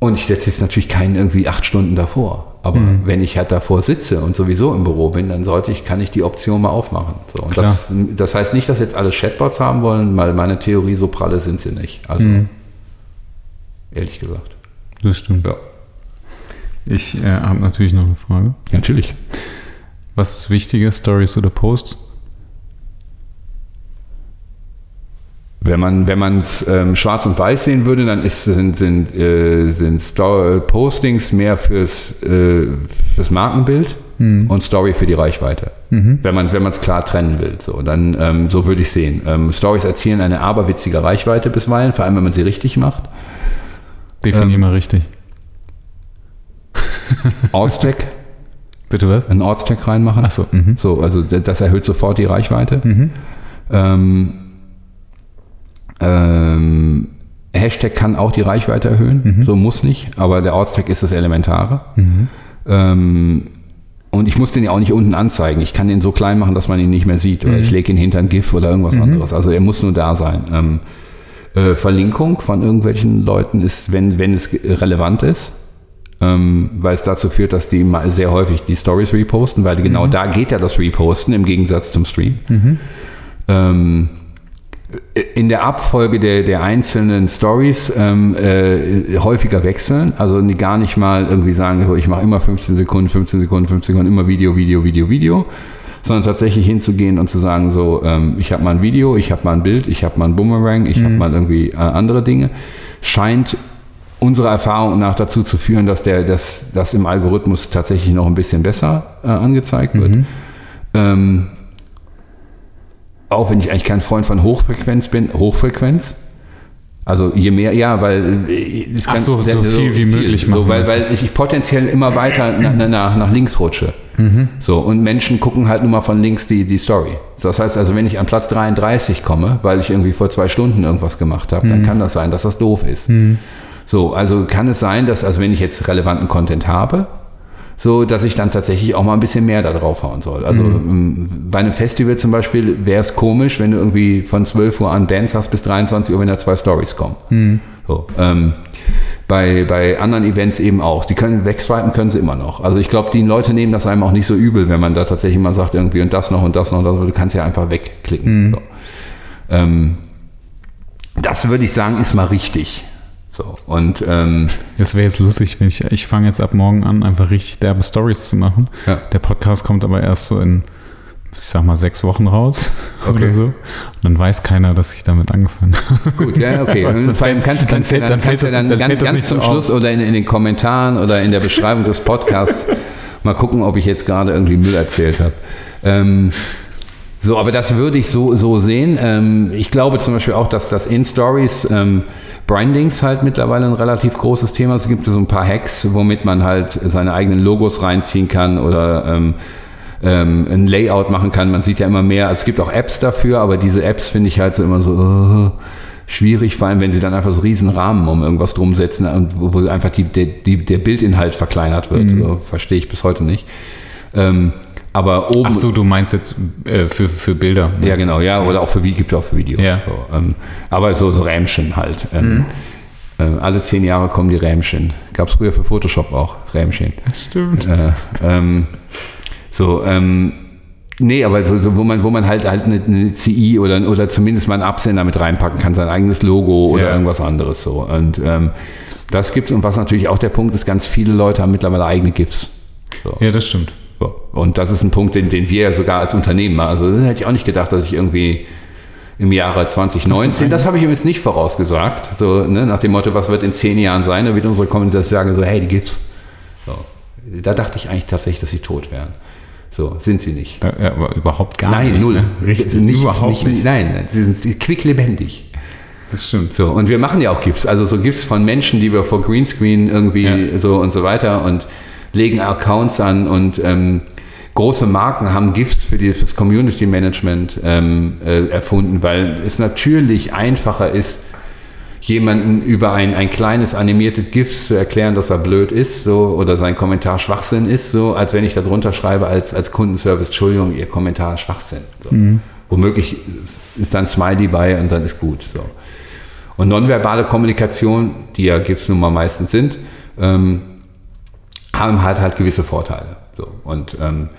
[SPEAKER 2] und ich setze jetzt natürlich keinen irgendwie acht Stunden davor. Aber mhm. wenn ich halt davor sitze und sowieso im Büro bin, dann sollte ich, kann ich die Option mal aufmachen. So, und das, das, heißt nicht, dass jetzt alle Chatbots haben wollen, weil meine Theorie so pralle sind sie nicht. Also, mhm. ehrlich gesagt.
[SPEAKER 1] Das stimmt. Ja. Ich äh, habe natürlich noch eine Frage.
[SPEAKER 2] Natürlich.
[SPEAKER 1] Was ist wichtiger, Stories oder Posts?
[SPEAKER 2] Wenn man wenn man es ähm, schwarz und weiß sehen würde, dann ist, sind, sind, äh, sind Story Postings mehr fürs, äh, fürs Markenbild mhm. und Story für die Reichweite. Mhm. Wenn man wenn es klar trennen will. So, dann ähm, so würde ich sehen. Ähm, Stories erzielen eine aberwitzige Reichweite bisweilen, vor allem wenn man sie richtig macht.
[SPEAKER 1] Definier ähm, mal richtig.
[SPEAKER 2] Ortstag.
[SPEAKER 1] Bitte was?
[SPEAKER 2] Ein Ortstag reinmachen.
[SPEAKER 1] Ach so. Mhm.
[SPEAKER 2] so. Also das erhöht sofort die Reichweite. Mhm. Ähm, ähm, Hashtag kann auch die Reichweite erhöhen, mhm. so muss nicht, aber der Ortstag ist das Elementare. Mhm. Ähm, und ich muss den ja auch nicht unten anzeigen. Ich kann den so klein machen, dass man ihn nicht mehr sieht. Oder mhm. ich lege ihn hinter ein GIF oder irgendwas mhm. anderes. Also er muss nur da sein. Ähm, äh, Verlinkung von irgendwelchen Leuten ist, wenn, wenn es relevant ist, ähm, weil es dazu führt, dass die sehr häufig die Stories reposten, weil genau mhm. da geht ja das Reposten im Gegensatz zum Stream. Mhm. Ähm, in der Abfolge der, der einzelnen Stories ähm, äh, häufiger wechseln. Also gar nicht mal irgendwie sagen, so, ich mache immer 15 Sekunden, 15 Sekunden, 15 Sekunden, immer Video, Video, Video, Video, sondern tatsächlich hinzugehen und zu sagen, so, ähm, ich habe mal ein Video, ich habe mal ein Bild, ich habe mal ein Boomerang, ich mhm. habe mal irgendwie äh, andere Dinge, scheint unserer Erfahrung nach dazu zu führen, dass der, dass das im Algorithmus tatsächlich noch ein bisschen besser äh, angezeigt wird. Mhm. Ähm, auch wenn ich eigentlich kein Freund von Hochfrequenz bin, Hochfrequenz. Also je mehr, ja, weil
[SPEAKER 1] äh, es kann so, so, so viel wie möglich
[SPEAKER 2] machen. So, weil, weil ich potenziell immer weiter nach, nach, nach links rutsche. Mhm. So, und Menschen gucken halt nur mal von links die, die Story. Das heißt also, wenn ich an Platz 33 komme, weil ich irgendwie vor zwei Stunden irgendwas gemacht habe, mhm. dann kann das sein, dass das doof ist. Mhm. So, also kann es sein, dass, also wenn ich jetzt relevanten Content habe, so dass ich dann tatsächlich auch mal ein bisschen mehr da drauf hauen soll. Also mhm. Ähm, bei einem Festival zum Beispiel wäre es komisch, wenn du irgendwie von 12 Uhr an Bands hast bis 23 Uhr, wenn da zwei Stories kommen. Mhm. So, ähm, bei, bei anderen Events eben auch. Die können wegswipen, können sie immer noch. Also ich glaube, die Leute nehmen das einem auch nicht so übel, wenn man da tatsächlich mal sagt, irgendwie und das noch und das noch und das. Du kannst ja einfach wegklicken. Mhm. So. Ähm, das würde ich sagen, ist mal richtig. So, und ähm,
[SPEAKER 1] Das wäre jetzt lustig, wenn ich, ich fange jetzt ab morgen an, einfach richtig derbe Stories zu machen.
[SPEAKER 2] Ja.
[SPEAKER 1] Der Podcast kommt aber erst so in, ich sag mal, sechs Wochen raus
[SPEAKER 2] Okay.
[SPEAKER 1] oder so. Und dann weiß keiner, dass ich damit angefangen habe.
[SPEAKER 2] Gut, ja, okay. Und vor allem kannst,
[SPEAKER 1] dann fällt-
[SPEAKER 2] dann,
[SPEAKER 1] dann
[SPEAKER 2] kannst dann,
[SPEAKER 1] das- dann
[SPEAKER 2] ganz, ganz zum Schluss
[SPEAKER 1] auf.
[SPEAKER 2] oder in, in den Kommentaren oder in der Beschreibung des Podcasts mal gucken, ob ich jetzt gerade irgendwie Müll erzählt habe. Ähm, so, aber das würde ich so, so sehen. Ähm, ich glaube zum Beispiel auch, dass das in Stories ähm, Brandings halt mittlerweile ein relativ großes Thema ist. Es gibt so ein paar Hacks, womit man halt seine eigenen Logos reinziehen kann oder ähm, ähm, ein Layout machen kann. Man sieht ja immer mehr, es gibt auch Apps dafür, aber diese Apps finde ich halt so immer so äh, schwierig, vor allem wenn sie dann einfach so riesen Rahmen um irgendwas drum setzen und wo, einfach die, der, die, der Bildinhalt verkleinert wird. So, verstehe ich bis heute nicht. Ähm, aber oben.
[SPEAKER 1] Ach so, du meinst jetzt äh, für, für Bilder.
[SPEAKER 2] Ja, genau, ja, oder auch für Video, gibt ja auch für Videos.
[SPEAKER 1] Ja.
[SPEAKER 2] So, ähm, aber so, so Rämchen halt. Ähm, äh, alle zehn Jahre kommen die Rämchen. Gab es früher für Photoshop auch Rämchen.
[SPEAKER 1] Das stimmt.
[SPEAKER 2] Äh, ähm, so, ähm, nee, aber so, so, wo man, wo man halt halt eine, eine CI oder, oder zumindest mal einen Absender mit reinpacken kann, sein eigenes Logo oder
[SPEAKER 1] Ja.
[SPEAKER 2] irgendwas anderes so. Und ähm, das gibt's und was natürlich auch der Punkt ist, ganz viele Leute haben mittlerweile eigene GIFs. So.
[SPEAKER 1] Ja, das stimmt.
[SPEAKER 2] So. Und das ist ein Punkt, den, den wir ja sogar als Unternehmen machen. Also das hätte ich auch nicht gedacht, dass ich irgendwie im Jahre 2019, das habe ich ihm jetzt nicht vorausgesagt, so ne, nach dem Motto, was wird in zehn Jahren sein, da wird unsere Community sagen so, hey, die GIFs. So. Da dachte ich eigentlich tatsächlich, dass sie tot wären. So, sind sie nicht.
[SPEAKER 1] Ja, ja, aber überhaupt gar
[SPEAKER 2] nein,
[SPEAKER 1] nicht.
[SPEAKER 2] null.
[SPEAKER 1] Ne? Richtig,
[SPEAKER 2] nicht,
[SPEAKER 1] überhaupt
[SPEAKER 2] nicht,
[SPEAKER 1] nicht.
[SPEAKER 2] Nein, sie sind quicklebendig.
[SPEAKER 1] Das stimmt.
[SPEAKER 2] So, und wir machen ja auch GIFs, also so GIFs von Menschen, die wir vor Greenscreen irgendwie
[SPEAKER 1] Ja.
[SPEAKER 2] so und so weiter und legen Accounts an und ähm, große Marken haben GIFs für die, fürs Community Management ähm, äh, erfunden, weil es natürlich einfacher ist, jemanden über ein, ein kleines animiertes GIF zu erklären, dass er blöd ist, so, oder sein Kommentar Schwachsinn ist, so, als wenn ich da drunter schreibe als, als Kundenservice, Entschuldigung, Ihr Kommentar Schwachsinn. So. Womöglich ist, ist dann Smiley bei und dann ist gut. So. Und nonverbale Kommunikation, die ja GIFs nun mal meistens sind, ähm, haben halt halt gewisse Vorteile. So. Und ähm,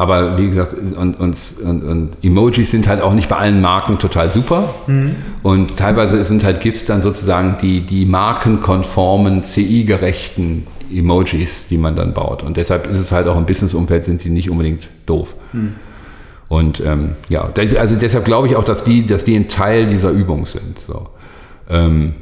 [SPEAKER 2] aber wie gesagt, und, und, und, und Emojis sind halt auch nicht bei allen Marken total super. Und teilweise sind halt GIFs dann sozusagen die, die markenkonformen, CI-gerechten Emojis, die man dann baut. Und deshalb ist es halt auch im Businessumfeld sind sie nicht unbedingt doof. Und ähm, ja, das, also deshalb glaube ich auch, dass die, dass die ein Teil dieser Übung sind. So. Ähm,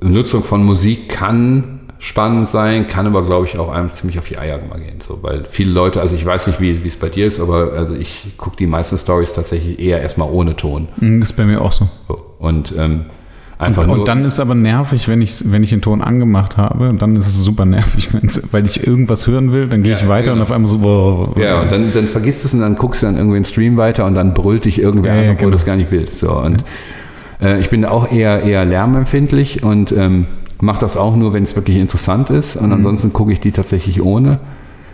[SPEAKER 2] Nutzung von Musik kann spannend sein, kann aber, glaube ich, auch einem ziemlich auf die Eier mal gehen. So, weil viele Leute, also ich weiß nicht, wie es bei dir ist, aber also ich gucke die meisten Stories tatsächlich eher erstmal ohne Ton.
[SPEAKER 1] Mhm, Ist bei mir auch so.
[SPEAKER 2] So. Und ähm, einfach nur.
[SPEAKER 1] Und dann ist aber nervig, wenn ich, wenn ich den Ton angemacht habe, und dann ist es super nervig, weil ich irgendwas hören will, dann gehe
[SPEAKER 2] Ja,
[SPEAKER 1] ich weiter
[SPEAKER 2] genau.
[SPEAKER 1] und auf einmal so, boah,
[SPEAKER 2] ja, und dann, dann vergisst es und dann guckst du dann irgendwie einen Stream weiter und dann brüllt dich irgendwer
[SPEAKER 1] Ja,
[SPEAKER 2] an,
[SPEAKER 1] ja,
[SPEAKER 2] obwohl
[SPEAKER 1] genau.
[SPEAKER 2] du es gar nicht willst. So. Und äh, ich bin auch eher, eher lärmempfindlich und ähm, mache das auch nur, wenn es wirklich interessant ist.
[SPEAKER 1] Mhm.
[SPEAKER 2] Und ansonsten gucke ich die tatsächlich ohne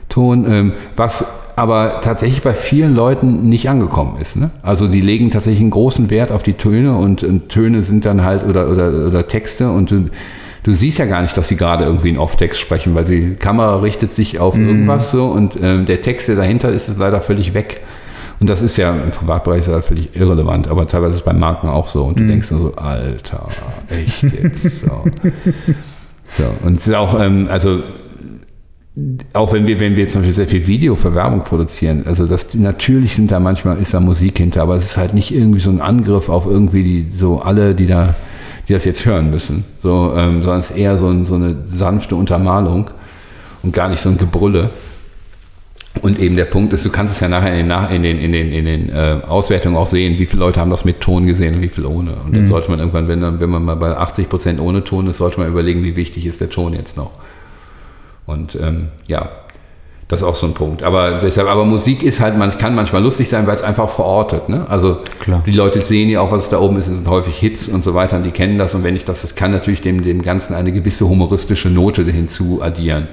[SPEAKER 2] Ton. Ähm, was aber tatsächlich bei vielen Leuten nicht angekommen ist. Ne? Also die legen tatsächlich einen großen Wert auf die Töne und, und Töne sind dann halt oder, oder, oder Texte und du, du siehst ja gar nicht, dass sie gerade irgendwie einen Off-Text sprechen, weil die Kamera richtet sich auf irgendwas so und ähm, der Text, der dahinter ist, ist leider völlig weg. Und das ist ja im Privatbereich ist ja völlig irrelevant, aber teilweise ist es bei Marken auch so. Und du denkst nur so, Alter, echt jetzt so. so und es ist auch, ähm, also auch wenn wir, wenn wir zum Beispiel sehr viel Video für Werbung produzieren, also das natürlich sind da manchmal ist da Musik hinter, aber es ist halt nicht irgendwie so ein Angriff auf irgendwie die so alle, die da, die das jetzt hören müssen, so, ähm, sondern es ist eher so, ein, so eine sanfte Untermalung und gar nicht so ein Gebrülle. Und eben der Punkt ist, du kannst es ja nachher in den, in den, in den, in den äh, Auswertungen auch sehen, wie viele Leute haben das mit Ton gesehen und wie viel ohne. Und dann sollte man irgendwann, wenn, dann- wenn man mal bei 80 Prozent ohne Ton ist, sollte man überlegen, wie wichtig ist der Ton jetzt noch. Und ähm, ja, das ist auch so ein Punkt. Aber deshalb, aber Musik ist halt, man kann manchmal lustig sein, weil es einfach verortet. Ne? Also
[SPEAKER 1] Klar.
[SPEAKER 2] die Leute sehen ja auch, was da oben ist, es sind häufig Hits und so weiter und die kennen das. Und wenn ich das, das kann natürlich dem, dem Ganzen eine gewisse humoristische Note hinzu addieren.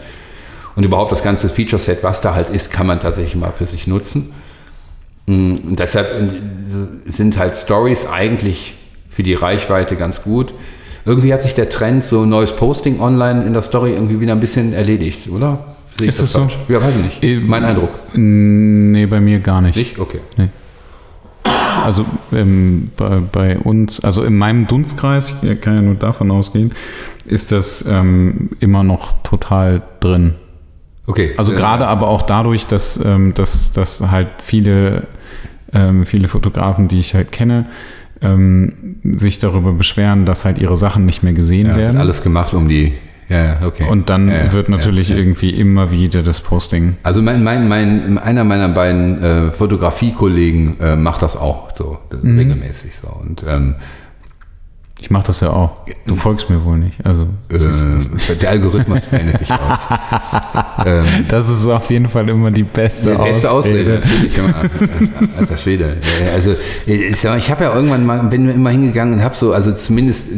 [SPEAKER 2] Und überhaupt das ganze Feature-Set, was da halt ist, kann man tatsächlich mal für sich nutzen. Mm, Und deshalb äh, sind halt Stories eigentlich für die Reichweite ganz gut. Irgendwie hat sich der Trend, so neues Posting online in der Story irgendwie wieder ein bisschen erledigt, oder? Sehe ich
[SPEAKER 1] Ist das so?
[SPEAKER 2] Ja, weiß ich nicht.
[SPEAKER 1] Äh,
[SPEAKER 2] mein Eindruck.
[SPEAKER 1] Nee, bei mir gar nicht.
[SPEAKER 2] Nicht? Okay.
[SPEAKER 1] Nee. also ähm, bei, bei, uns, also in meinem Dunstkreis, ich kann ja nur davon ausgehen, ist das ähm, immer noch total drin.
[SPEAKER 2] Okay.
[SPEAKER 1] Also
[SPEAKER 2] äh,
[SPEAKER 1] gerade aber auch dadurch, dass, ähm, dass, dass halt viele, ähm, viele Fotografen, die ich halt kenne, ähm, sich darüber beschweren, dass halt ihre Sachen nicht mehr gesehen
[SPEAKER 2] ja,
[SPEAKER 1] werden.
[SPEAKER 2] Alles gemacht, um die. Ja, okay.
[SPEAKER 1] Und dann
[SPEAKER 2] ja,
[SPEAKER 1] wird natürlich
[SPEAKER 2] ja, ja.
[SPEAKER 1] irgendwie immer wieder das Posting.
[SPEAKER 2] Also mein, mein, mein, einer meiner beiden äh, Fotografiekollegen äh, macht das auch so
[SPEAKER 1] Mhm.
[SPEAKER 2] regelmäßig so. Und ähm,
[SPEAKER 1] Ich mache das ja auch. Du folgst mir wohl nicht. Also
[SPEAKER 2] äh, der Algorithmus blendet dich aus. ähm,
[SPEAKER 1] das ist auf jeden Fall immer die beste,
[SPEAKER 2] Die beste Ausrede,
[SPEAKER 1] Ausrede.
[SPEAKER 2] Alter Schwede. Also mal, ich habe ja irgendwann mal, bin immer hingegangen und habe so, also zumindest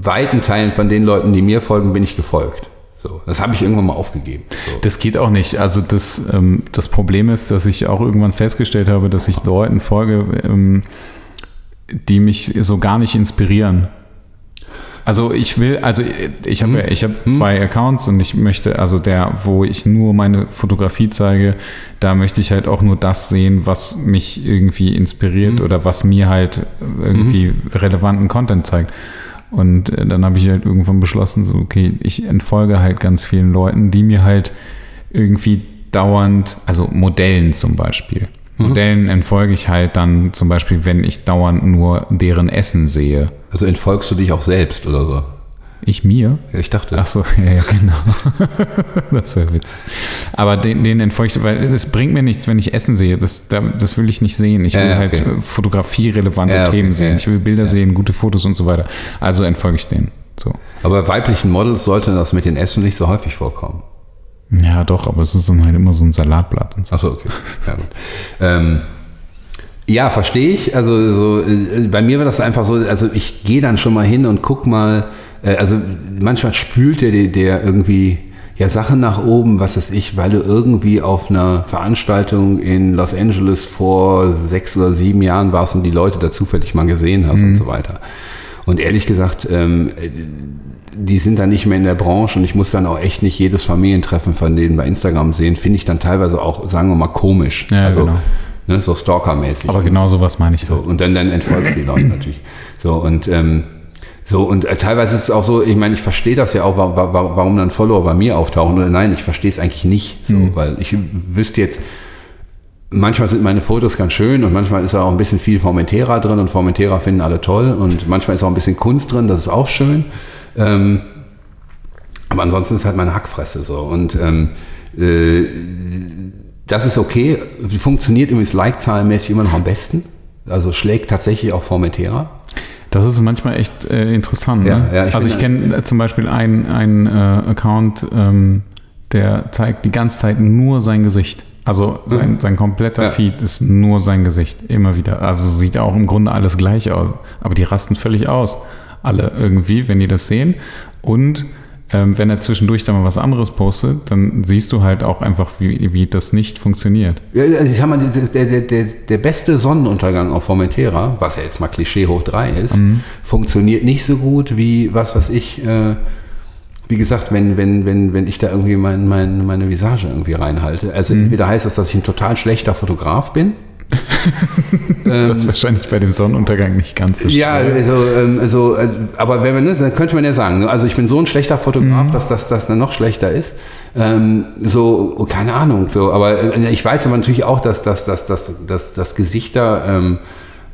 [SPEAKER 2] weiten Teilen von den Leuten, die mir folgen, bin ich gefolgt. So, das habe ich irgendwann mal aufgegeben. So.
[SPEAKER 1] Das geht auch nicht. Also das, ähm, das Problem ist, dass ich auch irgendwann festgestellt habe, dass ich Leuten folge, ähm, die mich so gar nicht inspirieren. Also ich will, also ich habe ich habe zwei Accounts und ich möchte, also der, wo ich nur meine Fotografie zeige, da möchte ich halt auch nur das sehen, was mich irgendwie inspiriert oder was mir halt irgendwie relevanten Content zeigt. Und äh, dann habe ich halt irgendwann beschlossen, so, okay, ich entfolge halt ganz vielen Leuten, die mir halt irgendwie dauernd, also Modellen zum Beispiel. Modellen entfolge ich halt dann zum Beispiel, wenn ich dauernd nur deren Essen sehe.
[SPEAKER 2] Also entfolgst du dich auch selbst oder so?
[SPEAKER 1] Ich mir?
[SPEAKER 2] Ja, ich dachte.
[SPEAKER 1] Ach so, ja, ja, genau. das wäre witzig. Aber den, den entfolge ich, weil es bringt mir nichts, wenn ich Essen sehe. Das, da- das will ich nicht sehen. Ich will
[SPEAKER 2] Ja,
[SPEAKER 1] halt
[SPEAKER 2] okay.
[SPEAKER 1] äh, fotografierelevante
[SPEAKER 2] Ja, okay,
[SPEAKER 1] Themen sehen. Ich will Bilder sehen, gute Fotos und so weiter. Also entfolge ich denen. So.
[SPEAKER 2] Aber bei weiblichen Models sollte das mit den Essen nicht so häufig vorkommen.
[SPEAKER 1] Ja, doch, aber es ist dann halt immer so ein Salatblatt und so.
[SPEAKER 2] Achso, okay. Ja, gut. Ähm, ja, verstehe ich. Also so, äh, bei mir war das einfach so, also ich gehe dann schon mal hin und guck mal, äh, also manchmal spült der, der irgendwie ja Sachen nach oben, was weiß ich, weil du irgendwie auf einer Veranstaltung in Los Angeles vor sechs oder sieben Jahren warst und die Leute da zufällig mal gesehen hast und so weiter. Und ehrlich gesagt, ähm, äh, die sind dann nicht mehr in der Branche und ich muss dann auch echt nicht jedes Familientreffen von denen bei Instagram sehen, finde ich dann teilweise auch, sagen wir mal, komisch.
[SPEAKER 1] Ja,
[SPEAKER 2] also,
[SPEAKER 1] genau.
[SPEAKER 2] ne, so stalkermäßig.
[SPEAKER 1] Aber genau sowas meine ich.
[SPEAKER 2] So, und dann, dann entfolgst du die Leute natürlich. So, und ähm, so, und äh, teilweise ist es auch so, ich meine, ich verstehe das ja auch, wa wa wa- warum dann Follower bei mir auftauchen. Oder nein, ich verstehe es eigentlich nicht. So, weil ich wüsste jetzt, manchmal sind meine Fotos ganz schön und manchmal ist auch ein bisschen viel Formentera drin und Formentera finden alle toll und manchmal ist auch ein bisschen Kunst drin, das ist auch schön. Ähm, aber ansonsten ist halt meine Hackfresse so. Und ähm, äh, das ist okay. Funktioniert übrigens like-zahlenmäßig immer noch am besten. Also schlägt tatsächlich auch Formentera.
[SPEAKER 1] Das ist manchmal echt äh, interessant.
[SPEAKER 2] Ja,
[SPEAKER 1] ne?
[SPEAKER 2] ja, ich
[SPEAKER 1] also ich kenne äh, zum Beispiel einen, äh, Account, ähm, der zeigt die ganze Zeit nur sein Gesicht. Also sein, sein kompletter
[SPEAKER 2] Ja.
[SPEAKER 1] Feed ist nur sein Gesicht, immer wieder. Also sieht auch im Grunde alles gleich aus. Aber die rasten völlig aus. Alle irgendwie, wenn die das sehen. Und ähm, wenn er zwischendurch dann mal was anderes postet, dann siehst du halt auch einfach, wie, wie das nicht funktioniert.
[SPEAKER 2] Ja, also ich sag mal, der, der, der, der beste Sonnenuntergang auf Formentera, was ja jetzt mal Klischee hoch 3 ist, funktioniert nicht so gut wie, was weiß ich, äh, wie gesagt, wenn, wenn, wenn, wenn ich da irgendwie mein, mein, meine Visage irgendwie reinhalte. Also entweder heißt das, dass ich ein total schlechter Fotograf bin.
[SPEAKER 1] das ist wahrscheinlich bei dem Sonnenuntergang nicht ganz so
[SPEAKER 2] Ja,
[SPEAKER 1] schwer.
[SPEAKER 2] also, ähm, also äh, aber wenn man, ne, dann könnte man ja sagen, ne, also ich bin so ein schlechter Fotograf, dass das, das dann noch schlechter ist. Ähm, so, oh, keine Ahnung, so, aber äh, ich weiß aber natürlich auch, dass, dass, dass, dass, dass, dass Gesichter ähm,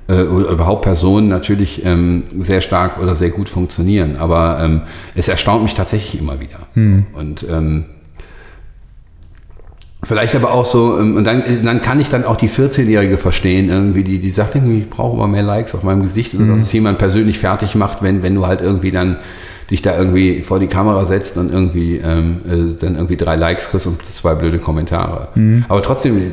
[SPEAKER 2] äh, oder überhaupt Personen natürlich ähm, sehr stark oder sehr gut funktionieren. Aber ähm, es erstaunt mich tatsächlich immer wieder. Und ähm, Vielleicht aber auch so, ähm, und dann, dann kann ich dann auch die 14-Jährige verstehen, irgendwie, die, die sagt irgendwie, ich brauche aber mehr Likes auf meinem Gesicht oder dass es jemand persönlich fertig macht, wenn, wenn du halt irgendwie dann dich da irgendwie vor die Kamera setzt und irgendwie ähm, äh, dann irgendwie drei Likes kriegst und zwei blöde Kommentare. Aber trotzdem,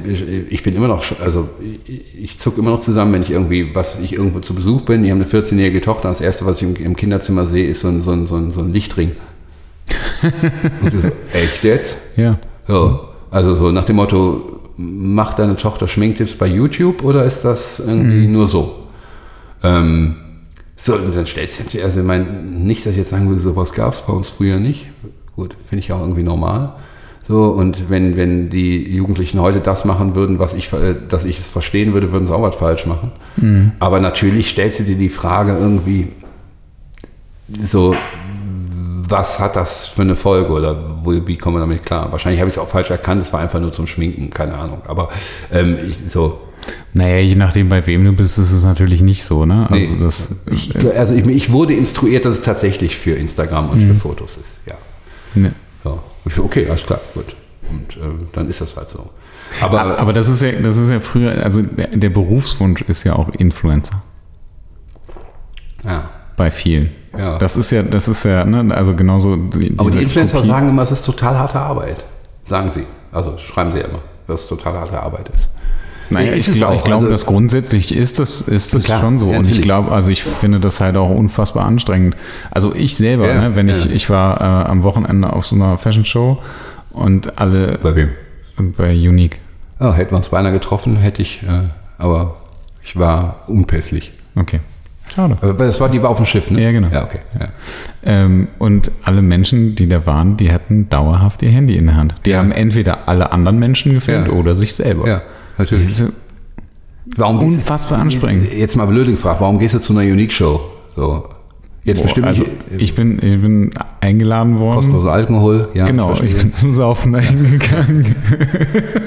[SPEAKER 2] ich, bin immer noch, also ich, ich zuck immer noch zusammen, wenn ich irgendwie, was ich irgendwo zu Besuch bin, die haben eine 14-jährige Tochter, das erste, was ich im, im Kinderzimmer sehe, ist so ein, so ein, so ein, so ein Lichtring. und du so, echt jetzt?
[SPEAKER 1] Ja.
[SPEAKER 2] Ja, also so nach dem Motto, macht deine Tochter Schminktipps bei YouTube oder ist das irgendwie nur so? Ähm, so, und dann stellst du dir, also ich meine, nicht, dass ich jetzt sagen würde, sowas gab es bei uns früher nicht. Gut, finde ich auch irgendwie normal. So, und wenn, wenn die Jugendlichen heute das machen würden, was ich, äh, dass ich es verstehen würde, würden sie auch was falsch machen.
[SPEAKER 1] Mhm.
[SPEAKER 2] Aber natürlich stellst du dir die Frage irgendwie so, was hat das für eine Folge oder wie kommen wir damit klar? Wahrscheinlich habe ich es auch falsch erkannt, es war einfach nur zum Schminken, keine Ahnung. Aber ähm, ich, so,
[SPEAKER 1] Naja, je nachdem, bei wem du bist, ist es natürlich nicht so, ne? Also
[SPEAKER 2] Nee.
[SPEAKER 1] das,
[SPEAKER 2] ich, also ich, ich wurde instruiert, dass es tatsächlich für Instagram und für Fotos ist. Ja.
[SPEAKER 1] ne.
[SPEAKER 2] Ich so, Okay, alles klar, gut. Und äh, dann ist das halt so. Aber,
[SPEAKER 1] Aber das ist ja, das ist ja früher, also der, der Berufswunsch ist ja auch Influencer
[SPEAKER 2] ja.
[SPEAKER 1] bei vielen.
[SPEAKER 2] Ja.
[SPEAKER 1] Das ist ja, das ist ja, ne, also genauso. Die,
[SPEAKER 2] Aber die Influencer
[SPEAKER 1] Kopie-
[SPEAKER 2] sagen immer, es ist total harte Arbeit. Sagen sie. Also schreiben sie ja immer, dass es total harte Arbeit ist.
[SPEAKER 1] Naja, ich, glaub, ich glaube,
[SPEAKER 2] Also-
[SPEAKER 1] dass grundsätzlich ist das, ist das
[SPEAKER 2] Klar,
[SPEAKER 1] schon so.
[SPEAKER 2] ja,
[SPEAKER 1] und ich glaube, also ich finde das halt auch unfassbar anstrengend. Also ich selber,
[SPEAKER 2] Ja,
[SPEAKER 1] ne, wenn ich,
[SPEAKER 2] ja.
[SPEAKER 1] ich war äh, am Wochenende auf so einer Fashion Show und alle
[SPEAKER 2] Bei wem?
[SPEAKER 1] bei Unique.
[SPEAKER 2] Ja, hätten wir uns beinahe getroffen, hätte ich, äh, aber ich war unpässlich.
[SPEAKER 1] Okay. Schade.
[SPEAKER 2] Das war die war auf dem Schiff, ne?
[SPEAKER 1] Ja, genau.
[SPEAKER 2] Ja, okay. Ja.
[SPEAKER 1] Ähm, und alle Menschen, die da waren, die hatten dauerhaft ihr Handy in der Hand. Die
[SPEAKER 2] Ja.
[SPEAKER 1] haben entweder alle anderen Menschen gefilmt
[SPEAKER 2] Ja.
[SPEAKER 1] oder sich selber.
[SPEAKER 2] ja, natürlich.
[SPEAKER 1] So,
[SPEAKER 2] Warum
[SPEAKER 1] Unfassbar anstrengend.
[SPEAKER 2] Jetzt mal blöd gefragt, warum gehst du zu einer Unique-Show? So. Jetzt
[SPEAKER 1] boah,
[SPEAKER 2] bestimmt
[SPEAKER 1] also ich bin, ich bin eingeladen worden.
[SPEAKER 2] kostenloser Alkohol. Ja,
[SPEAKER 1] Genau,
[SPEAKER 2] verstehe.
[SPEAKER 1] ich bin zum Saufen dahin gegangen.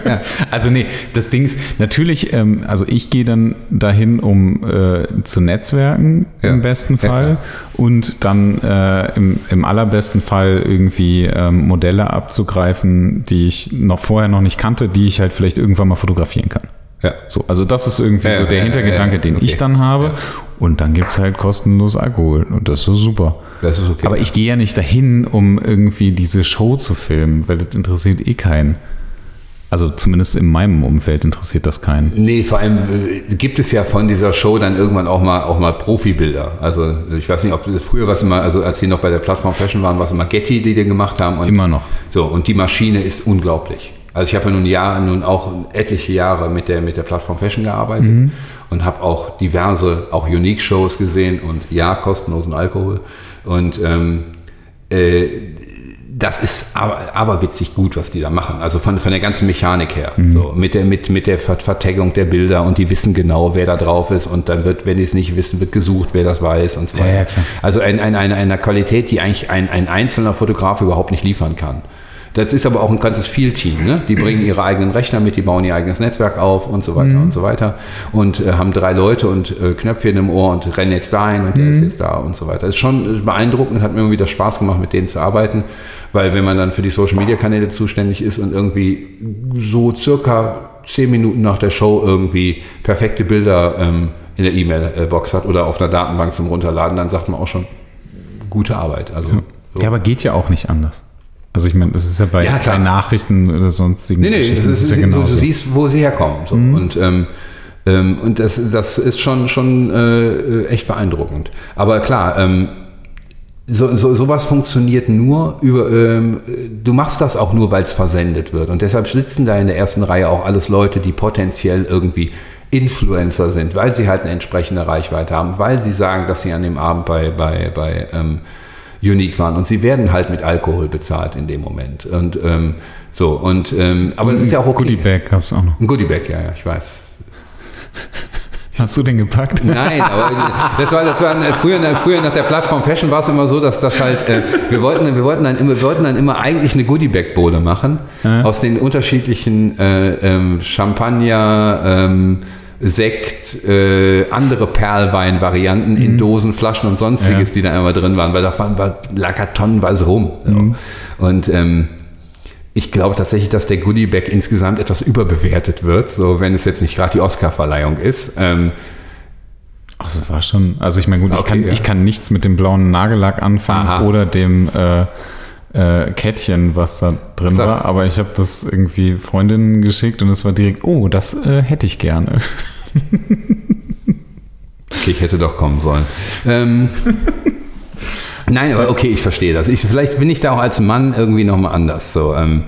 [SPEAKER 2] Ja.
[SPEAKER 1] Also nee, das Ding ist, natürlich, ähm, also ich gehe dann dahin, um äh, zu netzwerken
[SPEAKER 2] Ja.
[SPEAKER 1] im besten Fall und dann äh, im, im allerbesten Fall irgendwie ähm, Modelle abzugreifen, die ich noch vorher noch nicht kannte, die ich halt vielleicht irgendwann mal fotografieren kann.
[SPEAKER 2] Ja.
[SPEAKER 1] So, also das ist irgendwie
[SPEAKER 2] Ja,
[SPEAKER 1] so der
[SPEAKER 2] ja,
[SPEAKER 1] Hintergedanke,
[SPEAKER 2] ja,
[SPEAKER 1] den
[SPEAKER 2] okay.
[SPEAKER 1] ich dann habe. Und dann gibt es halt kostenlos Alkohol. Und das ist super.
[SPEAKER 2] Das ist okay.
[SPEAKER 1] Aber ich gehe ja nicht dahin, um irgendwie diese Show zu filmen, weil das interessiert eh keinen. Also zumindest in meinem Umfeld interessiert das keinen.
[SPEAKER 2] Nee, vor allem äh, gibt es ja von dieser Show dann irgendwann auch mal auch mal Profibilder. Also ich weiß nicht, ob früher was immer, also als sie noch bei der Plattform Fashion waren, was immer Getty, die die gemacht haben. Und
[SPEAKER 1] Immer noch.
[SPEAKER 2] So, und die Maschine ist unglaublich. Also ich habe ja nun Jahr, nun auch etliche Jahre mit der, mit der Plattform Fashion gearbeitet und habe auch diverse, auch Unique-Shows gesehen und ja, kostenlosen Alkohol. Und ähm, äh, das ist aber, aber witzig gut, was die da machen. Also von, von der ganzen Mechanik her. So, mit der, mit, mit der Ver- Vertaggung der Bilder und die wissen genau, wer da drauf ist. Und dann wird, wenn die es nicht wissen, wird gesucht, wer das weiß und so weiter.
[SPEAKER 1] ja.
[SPEAKER 2] Also ein, ein, eine, einer Qualität, die eigentlich ein, ein einzelner Fotograf überhaupt nicht liefern kann. Das ist aber auch ein ganzes Field-Team. Ne? Die bringen ihre eigenen Rechner mit, die bauen ihr eigenes Netzwerk auf und so weiter und so weiter. Und äh, haben drei Leute und äh, Knöpfchen im Ohr und rennen jetzt dahin und der ist jetzt da und so weiter. Das ist schon beeindruckend, hat mir immer wieder Spaß gemacht, mit denen zu arbeiten. Weil wenn man dann für die Social-Media-Kanäle zuständig ist und irgendwie so circa zehn Minuten nach der Show irgendwie perfekte Bilder ähm, in der E-Mail-Box hat oder auf einer Datenbank zum Runterladen, dann sagt man auch schon, gute Arbeit. Also, so.
[SPEAKER 1] Ja, aber geht ja auch nicht anders. Also ich meine, das ist ja bei,
[SPEAKER 2] Ja,
[SPEAKER 1] bei Nachrichten oder sonstigen
[SPEAKER 2] Nee, nee,
[SPEAKER 1] Geschichten
[SPEAKER 2] das ist,
[SPEAKER 1] ja
[SPEAKER 2] du,
[SPEAKER 1] genauso.
[SPEAKER 2] du siehst, wo sie herkommen. So. Und, ähm, ähm, und das, das ist schon, schon äh, echt beeindruckend. Aber klar, ähm, so, so, sowas funktioniert nur über, ähm, du machst das auch nur, weil es versendet wird. Und deshalb sitzen da in der ersten Reihe auch alles Leute, die potenziell irgendwie Influencer sind, weil sie halt eine entsprechende Reichweite haben, weil sie sagen, dass sie an dem Abend bei, bei, bei ähm, Unique waren. Und sie werden halt mit Alkohol bezahlt in dem Moment. Und ähm, so, und ähm, aber es ist ja auch okay.
[SPEAKER 1] Goodie Bag gab es auch noch.
[SPEAKER 2] Ein Goodiebag, ja, ja, ich weiß.
[SPEAKER 1] Hast du den gepackt?
[SPEAKER 2] Nein, aber das war, das war früher, früher nach der Plattform Fashion war es immer so, dass das halt, äh, wir wollten, wir wollten dann immer, wir wollten dann immer eigentlich eine Goodiebag-Bowle machen aus den unterschiedlichen äh, ähm, Champagner, ähm, Sekt, äh, andere Perlwein-Varianten in Dosen, Flaschen und sonstiges,
[SPEAKER 1] Ja.
[SPEAKER 2] die da immer drin waren, weil da waren, war, lag ja tonnenweise rum. So. Und ähm, ich glaube tatsächlich, dass der Goodiebag insgesamt etwas überbewertet wird, so wenn es jetzt nicht gerade die Oscar-Verleihung ist. Ähm,
[SPEAKER 1] Ach, das war schon. Also ich meine, gut, ich,
[SPEAKER 2] Okay,
[SPEAKER 1] kann,
[SPEAKER 2] ja.
[SPEAKER 1] ich kann nichts mit dem blauen Nagellack anfangen
[SPEAKER 2] Aha.
[SPEAKER 1] oder dem äh, äh, Kettchen, was da drin war. Aber ich habe das irgendwie Freundinnen geschickt und es war direkt, oh, das äh, hätte ich gerne.
[SPEAKER 2] Okay, ich hätte doch kommen sollen. Ähm, nein, aber okay, ich verstehe das. Ich, vielleicht bin ich da auch als Mann irgendwie nochmal anders. So, ähm,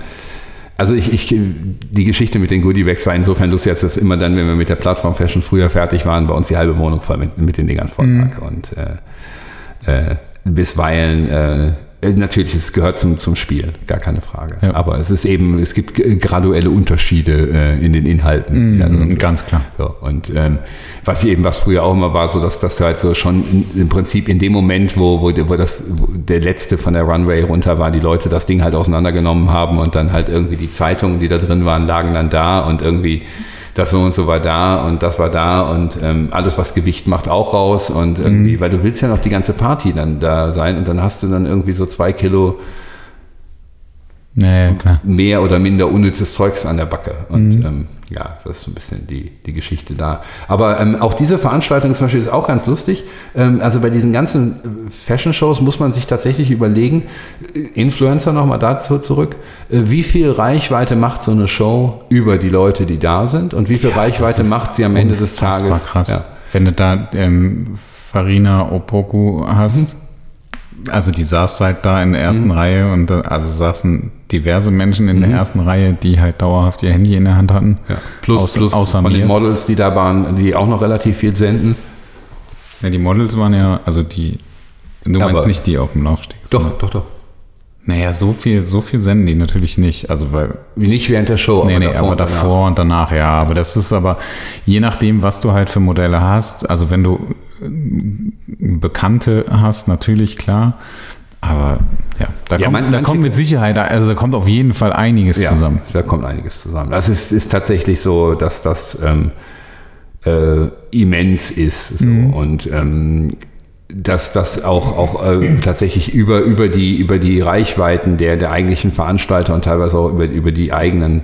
[SPEAKER 2] also ich, ich, die Geschichte mit den Goodiebags war insofern lustig, als das immer dann, wenn wir mit der Plattform Fashion früher fertig waren, bei uns die halbe Wohnung voll mit, mit den Dingern voll lag. Und äh, äh, bisweilen Äh, Natürlich, es gehört zum, zum Spiel, gar keine Frage.
[SPEAKER 1] Ja.
[SPEAKER 2] Aber es ist eben, es gibt graduelle Unterschiede äh, in den Inhalten. drin sind.
[SPEAKER 1] Ganz klar.
[SPEAKER 2] So, und ähm, was eben, was früher auch immer war, so dass das halt so schon in, im Prinzip in dem Moment, wo, wo, wo das wo der letzte von der Runway runter war, die Leute das Ding halt auseinandergenommen haben und dann halt irgendwie die Zeitungen, die da drin waren, lagen dann da und irgendwie das so und so war da und das war da und ähm, alles, was Gewicht macht, auch raus und irgendwie, weil du willst ja noch die ganze Party dann da sein und dann hast du dann irgendwie so zwei Kilo
[SPEAKER 1] Ja, ja, klar.
[SPEAKER 2] mehr oder minder unnützes Zeugs an der Backe. Und ähm, ja, das ist so ein bisschen die, die Geschichte da. Aber ähm, auch diese Veranstaltung zum Beispiel ist auch ganz lustig. Ähm, also bei diesen ganzen äh, Fashion-Shows muss man sich tatsächlich überlegen, äh, Influencer nochmal dazu zurück, äh, wie viel Reichweite macht so eine Show über die Leute, die da sind und wie viel Reichweite
[SPEAKER 1] Das ist
[SPEAKER 2] macht sie am Ende des Tages.
[SPEAKER 1] krass.
[SPEAKER 2] Ja.
[SPEAKER 1] Wenn du da ähm, Farina Opoku hast, also die saß halt da in der ersten
[SPEAKER 2] Mhm.
[SPEAKER 1] Reihe und da, also saßen diverse Menschen in der ersten Reihe, die halt dauerhaft ihr Handy in der Hand hatten.
[SPEAKER 2] Ja. Plus,
[SPEAKER 1] außer,
[SPEAKER 2] plus
[SPEAKER 1] außer
[SPEAKER 2] von
[SPEAKER 1] mir.
[SPEAKER 2] den Models, die da waren, die auch noch relativ viel senden.
[SPEAKER 1] Ja, die Models waren ja, also die, du
[SPEAKER 2] Aber-
[SPEAKER 1] meinst nicht die auf dem Laufsteg.
[SPEAKER 2] Doch, doch, doch.
[SPEAKER 1] Naja, so viel, so viel senden die natürlich nicht. Also weil
[SPEAKER 2] Nicht während der Show,
[SPEAKER 1] nee, nee,
[SPEAKER 2] davor
[SPEAKER 1] aber
[SPEAKER 2] und
[SPEAKER 1] davor und danach, ja. Aber das ist aber, je nachdem, was du halt für Modelle hast, also wenn du äh, Bekannte hast, natürlich klar. Aber ja, da,
[SPEAKER 2] Ja,
[SPEAKER 1] kommt,
[SPEAKER 2] man-
[SPEAKER 1] da kommt mit Sicherheit, also da kommt auf jeden Fall einiges
[SPEAKER 2] ja,
[SPEAKER 1] zusammen.
[SPEAKER 2] Da kommt einiges zusammen. Das ist, ist tatsächlich so, dass das ähm, äh, immens ist. So.
[SPEAKER 1] Mhm.
[SPEAKER 2] Und ähm, dass das auch, auch äh, tatsächlich über, über, die, über die Reichweiten der, der eigentlichen Veranstalter und teilweise auch über, über die eigenen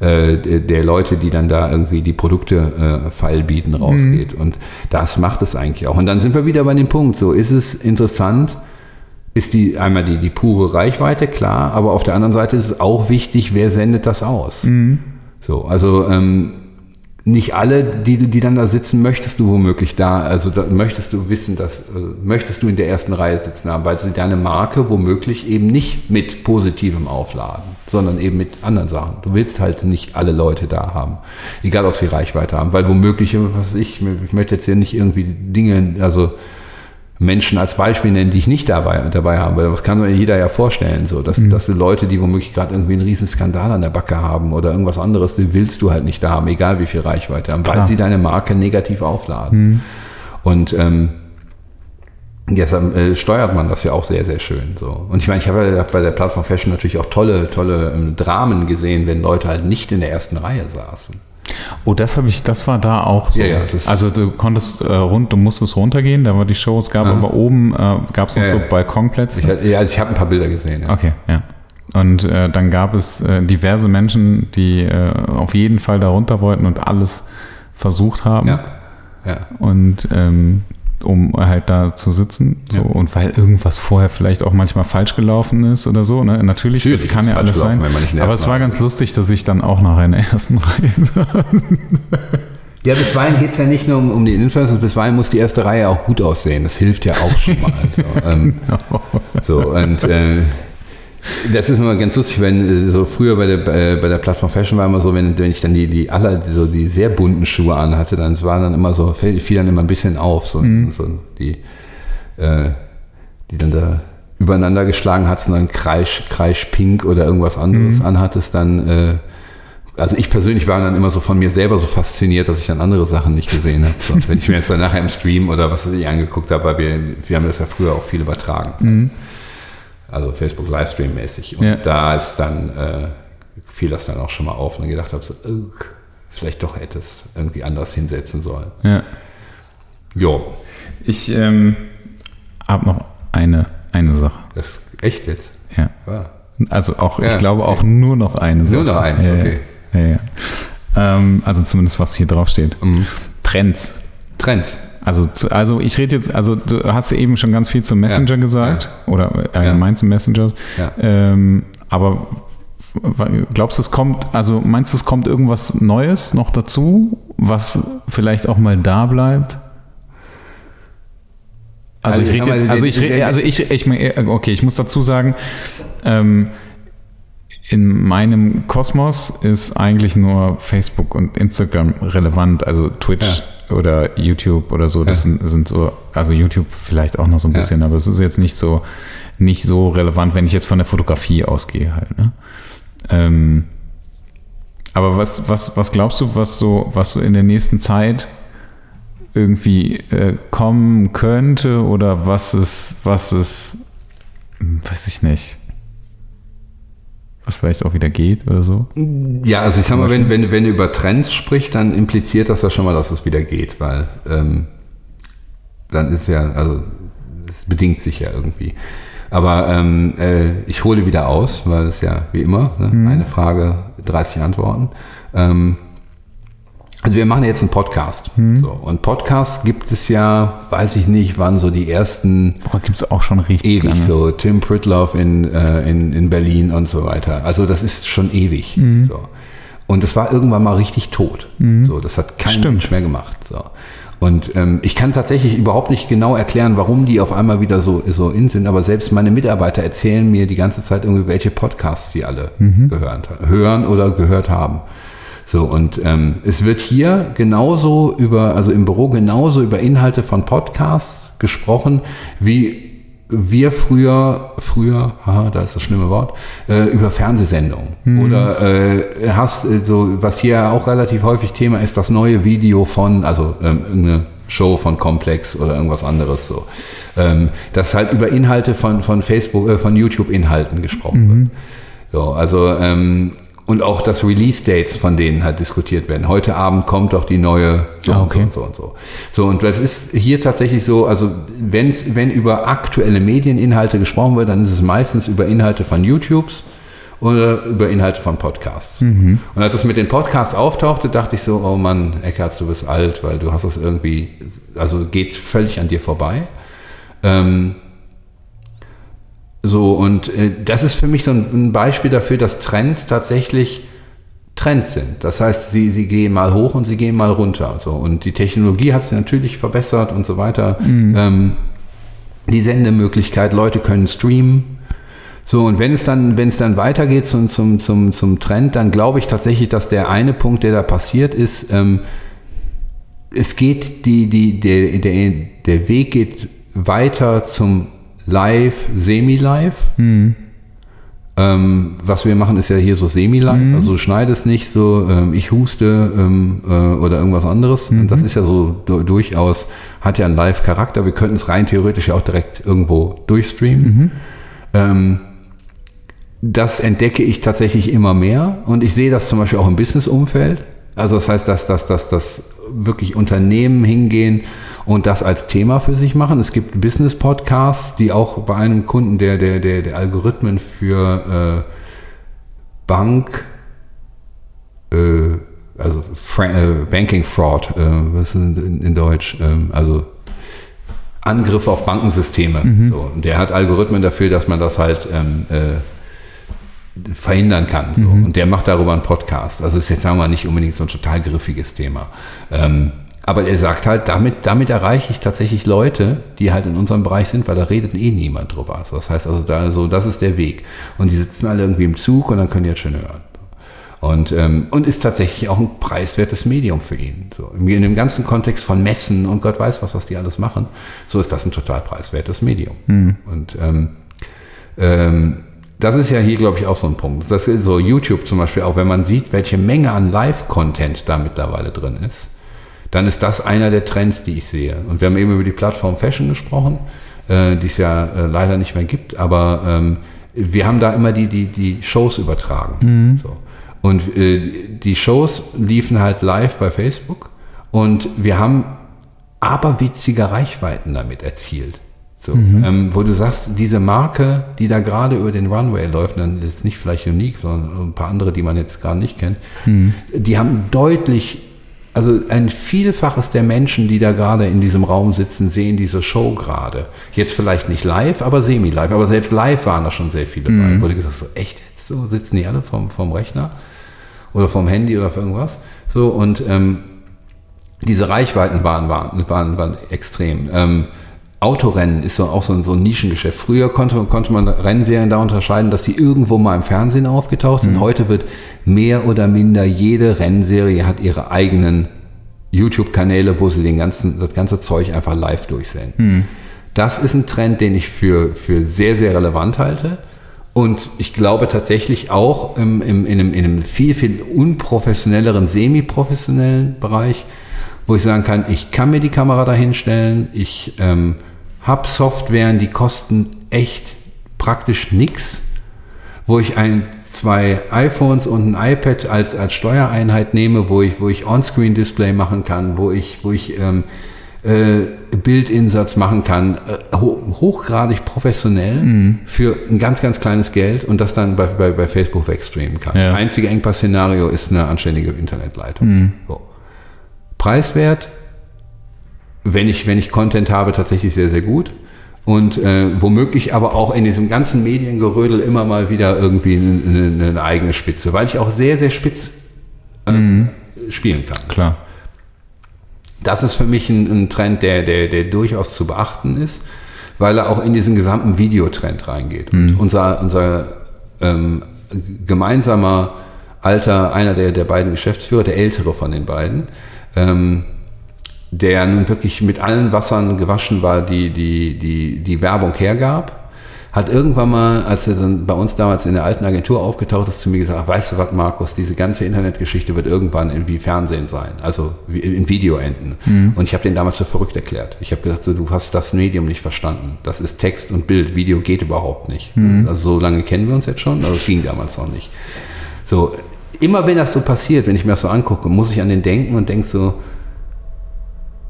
[SPEAKER 2] äh, der Leute, die dann da irgendwie die Produkte äh, feilbieten, rausgeht. Und das macht es eigentlich auch. Und dann sind wir wieder bei dem Punkt, so ist es interessant, ist die einmal die, die pure Reichweite, klar, aber auf der anderen Seite ist es auch wichtig, wer sendet das aus. So, also ähm, nicht alle, die du, die dann da sitzen, möchtest du womöglich da, also da möchtest du wissen, dass äh, möchtest du in der ersten Reihe sitzen haben, weil sie deine Marke womöglich eben nicht mit positivem aufladen, sondern eben mit anderen Sachen. Du willst halt nicht alle Leute da haben, egal ob sie Reichweite haben, weil womöglich, was ich, ich möchte jetzt hier nicht irgendwie Dinge, also Menschen als Beispiel nennen, die ich nicht dabei, dabei habe. Weil Das kann sich jeder ja vorstellen, so, dass, dass du Leute, die womöglich gerade irgendwie einen riesen Skandal an der Backe haben oder irgendwas anderes, die willst du halt nicht da haben, egal wie viel Reichweite haben, weil
[SPEAKER 1] Klar.
[SPEAKER 2] sie deine Marke negativ aufladen. Und ähm, Deshalb äh, steuert man das ja auch sehr, sehr schön. So. Und ich meine, ich habe ja bei der Plattform Fashion natürlich auch tolle, tolle ähm, Dramen gesehen, wenn Leute halt nicht in der ersten Reihe saßen.
[SPEAKER 1] Oh, das habe ich, das war da auch so.
[SPEAKER 2] Ja, ja, das-
[SPEAKER 1] also du konntest äh, rund, du musstest runtergehen, da war die Show, es gab aber oben äh, gab es noch
[SPEAKER 2] Ja,
[SPEAKER 1] so. Balkonplätze.
[SPEAKER 2] Ich, ja, also ich habe ein paar Bilder gesehen. Ja.
[SPEAKER 1] Okay, ja. Und äh, dann gab es äh, diverse Menschen, die äh, auf jeden Fall da runter wollten und alles versucht haben.
[SPEAKER 2] Ja. ja.
[SPEAKER 1] Und ähm, um halt da zu sitzen. So.
[SPEAKER 2] Ja.
[SPEAKER 1] Und weil irgendwas vorher vielleicht auch manchmal falsch gelaufen ist oder so. Ne? Natürlich,
[SPEAKER 2] Natürlich
[SPEAKER 1] das kann ja alles sein. Aber es war
[SPEAKER 2] Reihe
[SPEAKER 1] ganz lustig, dass ich dann auch nachher in der ersten Reihe saß.
[SPEAKER 2] Ja, bisweilen geht es ja nicht nur um, um die Influencer, bisweilen muss die erste Reihe auch gut aussehen. Das hilft ja auch schon mal. so, ähm, so, und äh, das ist immer ganz lustig, wenn äh, so früher bei der, äh, bei der Plattform Fashion war immer so, wenn, wenn ich dann die, die aller, so die sehr bunten Schuhe anhatte, dann war dann immer so, fiel, fiel dann immer ein bisschen auf, so, so die, äh, die dann da übereinander geschlagen hat und dann Kreisch, Kreisch Pink oder irgendwas anderes anhattest, dann äh, also ich persönlich war dann immer so von mir selber so fasziniert, dass ich dann andere Sachen nicht gesehen habe. So, wenn ich mir jetzt dann nachher im Stream oder was weiß ich angeguckt habe, weil wir, wir haben das ja früher auch viel übertragen. Also Facebook Livestream mäßig. Und
[SPEAKER 1] Ja.
[SPEAKER 2] da ist dann, äh, fiel das dann auch schon mal auf und dann gedacht habe, so, "Ugh, vielleicht doch hätte es irgendwie anders hinsetzen sollen.
[SPEAKER 1] ja.
[SPEAKER 2] Jo,
[SPEAKER 1] Ich ähm, habe noch eine, eine Sache.
[SPEAKER 2] das echt jetzt.
[SPEAKER 1] Ja.
[SPEAKER 2] Ja.
[SPEAKER 1] Also auch, ich
[SPEAKER 2] Ja,
[SPEAKER 1] glaube auch nur noch eine Sache.
[SPEAKER 2] Nur noch eins, okay.
[SPEAKER 1] Ähm, also zumindest was hier drauf steht.
[SPEAKER 2] Mhm.
[SPEAKER 1] Trends.
[SPEAKER 2] Trends.
[SPEAKER 1] Also, zu, also ich rede jetzt, also du hast ja eben schon ganz viel zum Messenger
[SPEAKER 2] Ja,
[SPEAKER 1] gesagt oder allgemein zum Messengers.
[SPEAKER 2] Ja.
[SPEAKER 1] Ähm, aber glaubst du, es kommt, also meinst du, es kommt irgendwas Neues noch dazu, was vielleicht auch mal da bleibt? Also,
[SPEAKER 2] Also
[SPEAKER 1] ich rede jetzt, also ich rede, also ich, ich, okay, ich muss dazu sagen, ähm, in meinem Kosmos ist eigentlich nur Facebook und Instagram relevant, also Twitch oder YouTube oder so, das
[SPEAKER 2] Ja.
[SPEAKER 1] sind, sind so, also YouTube vielleicht auch noch so ein
[SPEAKER 2] Ja.
[SPEAKER 1] bisschen, aber es ist jetzt nicht so nicht so relevant, wenn ich jetzt von der Fotografie ausgehe halt. Ne? Ähm, aber was, was, was glaubst du, was so, was so in der nächsten Zeit irgendwie äh, kommen könnte oder was es, was es, hm, weiß ich nicht, was vielleicht auch wieder geht oder so?
[SPEAKER 2] Ja, also ich sag mal, wenn, wenn, wenn du über Trends sprichst, dann impliziert das ja schon mal, dass es wieder geht, weil ähm, dann ist ja, also es bedingt sich ja irgendwie. Aber ähm, äh, ich hole wieder aus, weil es ja wie immer ne, mhm. eine Frage, 30 Antworten. Ähm, also wir machen jetzt einen Podcast. Mhm. So, und Podcast gibt es ja, weiß ich nicht, wann so die ersten.
[SPEAKER 1] Boah, gibt es auch schon richtig
[SPEAKER 2] ewig lange. so. Tim Pritloff in, äh, in, in Berlin und so weiter. Also das ist schon ewig. Mhm. So. Und es war irgendwann mal richtig tot. Mhm. So, das hat kein Stimmt. Mensch mehr gemacht. So. Und ähm, ich kann tatsächlich überhaupt nicht genau erklären, warum die auf einmal wieder so, so in sind, aber selbst meine Mitarbeiter erzählen mir die ganze Zeit irgendwie, welche Podcasts sie alle mhm. gehört, hören oder gehört haben. So, und ähm, es wird hier genauso über, also im Büro genauso über Inhalte von Podcasts gesprochen, wie wir früher, früher, haha, da ist das schlimme Wort, äh, über Fernsehsendungen. Mhm. Oder äh, hast äh, so, was hier auch relativ häufig Thema ist, das neue Video von, also ähm, irgendeine Show von Complex oder irgendwas anderes so. Ähm, dass halt über Inhalte von, von Facebook, äh, von YouTube-Inhalten gesprochen mhm. wird. So, also ähm, und auch das Release-Dates von denen halt diskutiert werden. Heute Abend kommt doch die neue
[SPEAKER 1] so, ah, okay.
[SPEAKER 2] und so und so. So, und das ist hier tatsächlich so, also wenn's, wenn über aktuelle Medieninhalte gesprochen wird, dann ist es meistens über Inhalte von YouTubes oder über Inhalte von Podcasts. Mhm. Und als es mit den Podcasts auftauchte, dachte ich so, oh Mann, Eckhardt, du bist alt, weil du hast das irgendwie, also geht völlig an dir vorbei. Ähm, so, und äh, das ist für mich so ein, ein, Beispiel dafür, dass Trends tatsächlich Trends sind. Das heißt, sie, sie gehen mal hoch und sie gehen mal runter. So. Und die Technologie hat sich natürlich verbessert und so weiter. Mhm. Ähm, die Sendemöglichkeit, Leute können streamen. So, und wenn es dann, wenn es dann weitergeht zum, zum, zum, zum Trend, dann glaube ich tatsächlich, dass der eine Punkt, der da passiert ist, ähm, es geht, die, die, der, der, der Weg geht weiter zum live, semi-live. Mhm. Ähm, was wir machen, ist ja hier so semi-live, mhm. also du schneidest nicht so, ähm, ich huste ähm, äh, oder irgendwas anderes. Mhm. Das ist ja so du durchaus, hat ja einen Live-Charakter. Wir könnten es rein theoretisch auch direkt irgendwo durchstreamen. Mhm. Ähm, das entdecke ich tatsächlich immer mehr und ich sehe das zum Beispiel auch im Business-Umfeld. Also das heißt, dass, dass, dass, dass wirklich Unternehmen hingehen und das als Thema für sich machen. Es gibt Business-Podcasts, die auch bei einem Kunden, der, der, der, der Algorithmen für äh, Bank, äh, also Fra äh, Banking Fraud, äh, was ist in, in Deutsch, ähm, also Angriff auf Bankensysteme. Mhm. So, der hat Algorithmen dafür, dass man das halt ähm, äh, verhindern kann. So. Mhm. Und der macht darüber einen Podcast. Also ist jetzt, sagen wir mal, nicht unbedingt so ein total griffiges Thema. Ähm, aber er sagt halt, damit, damit erreiche ich tatsächlich Leute, die halt in unserem Bereich sind, weil da redet eh niemand drüber. Also das heißt also, da, so, das ist der Weg. Und die sitzen alle irgendwie im Zug und dann können die jetzt schön hören. Und, ähm, und ist tatsächlich auch ein preiswertes Medium für ihn. So, in dem ganzen Kontext von Messen und Gott weiß was, was die alles machen, so ist das ein total preiswertes Medium. Mhm. Und ähm, ähm, das ist ja hier, glaube ich, auch so ein Punkt. Das ist so YouTube zum Beispiel, auch wenn man sieht, welche Menge an Live-Content da mittlerweile drin ist dann ist das einer der Trends, die ich sehe. Und wir haben eben über die Plattform Fashion gesprochen, äh, die es ja äh, leider nicht mehr gibt, aber ähm, wir haben da immer die, die, die Shows übertragen. Mhm. So. Und äh, die Shows liefen halt live bei Facebook und wir haben aberwitzige Reichweiten damit erzielt. So, mhm. ähm, wo du sagst, diese Marke, die da gerade über den Runway läuft, dann ist nicht vielleicht Unique, sondern ein paar andere, die man jetzt gerade nicht kennt, mhm. die haben deutlich also ein Vielfaches der Menschen, die da gerade in diesem Raum sitzen, sehen diese Show gerade. Jetzt vielleicht nicht live, aber semi-live. Aber selbst live waren da schon sehr viele mhm. bei. Wurde gesagt, so echt jetzt so sitzen die alle vom, vom Rechner oder vom Handy oder für irgendwas. So und ähm, diese Reichweiten waren, waren, waren, waren extrem. Ähm, Autorennen ist so auch so ein, so ein Nischengeschäft. Früher konnte, konnte man Rennserien da unterscheiden, dass sie irgendwo mal im Fernsehen aufgetaucht sind. Mhm. Heute wird mehr oder minder jede Rennserie hat ihre eigenen YouTube-Kanäle, wo sie den ganzen, das ganze Zeug einfach live durchsehen. Mhm. Das ist ein Trend, den ich für, für sehr, sehr relevant halte. Und ich glaube tatsächlich auch im, im, in, einem, in einem viel, viel unprofessionelleren, semi-professionellen Bereich, wo ich sagen kann, ich kann mir die Kamera dahinstellen, ich ähm, habe Softwaren, die kosten echt praktisch nichts, wo ich ein, zwei iPhones und ein iPad als, als Steuereinheit nehme, wo ich, wo ich On-Screen-Display machen kann, wo ich, wo ich ähm, äh, Bildinsatz machen kann, äh, hochgradig professionell mhm. für ein ganz, ganz kleines Geld und das dann bei, bei, bei Facebook wegstreamen kann. Ja. Einzige Engpass-Szenario ist eine anständige Internetleitung. Mhm. So. Preiswert, wenn ich, wenn ich Content habe, tatsächlich sehr, sehr gut. Und äh, womöglich aber auch in diesem ganzen Mediengerödel immer mal wieder irgendwie eine, eine, eigene Spitze, weil ich auch sehr, sehr spitz äh, mhm. spielen kann.
[SPEAKER 1] Klar
[SPEAKER 2] das ist für mich ein, ein Trend, der, der, der durchaus zu beachten ist, weil er auch in diesen gesamten Videotrend reingeht. Mhm. Und unser, unser ähm, gemeinsamer alter, einer der, der beiden Geschäftsführer, der ältere von den beiden, ähm, der nun wirklich mit allen Wassern gewaschen war, die die, die, die Werbung hergab, hat irgendwann mal, als er dann bei uns damals in der alten Agentur aufgetaucht ist, zu mir gesagt, weißt du was, Markus, diese ganze Internetgeschichte wird irgendwann irgendwie Fernsehen sein, also in Video enden. Mhm. Und ich habe den damals so verrückt erklärt. Ich habe gesagt, so, du hast das Medium nicht verstanden. Das ist Text und Bild, Video geht überhaupt nicht. Mhm. Also so lange kennen wir uns jetzt schon, aber es ging damals noch nicht. So, immer wenn das so passiert, wenn ich mir das so angucke, muss ich an den denken und denke so,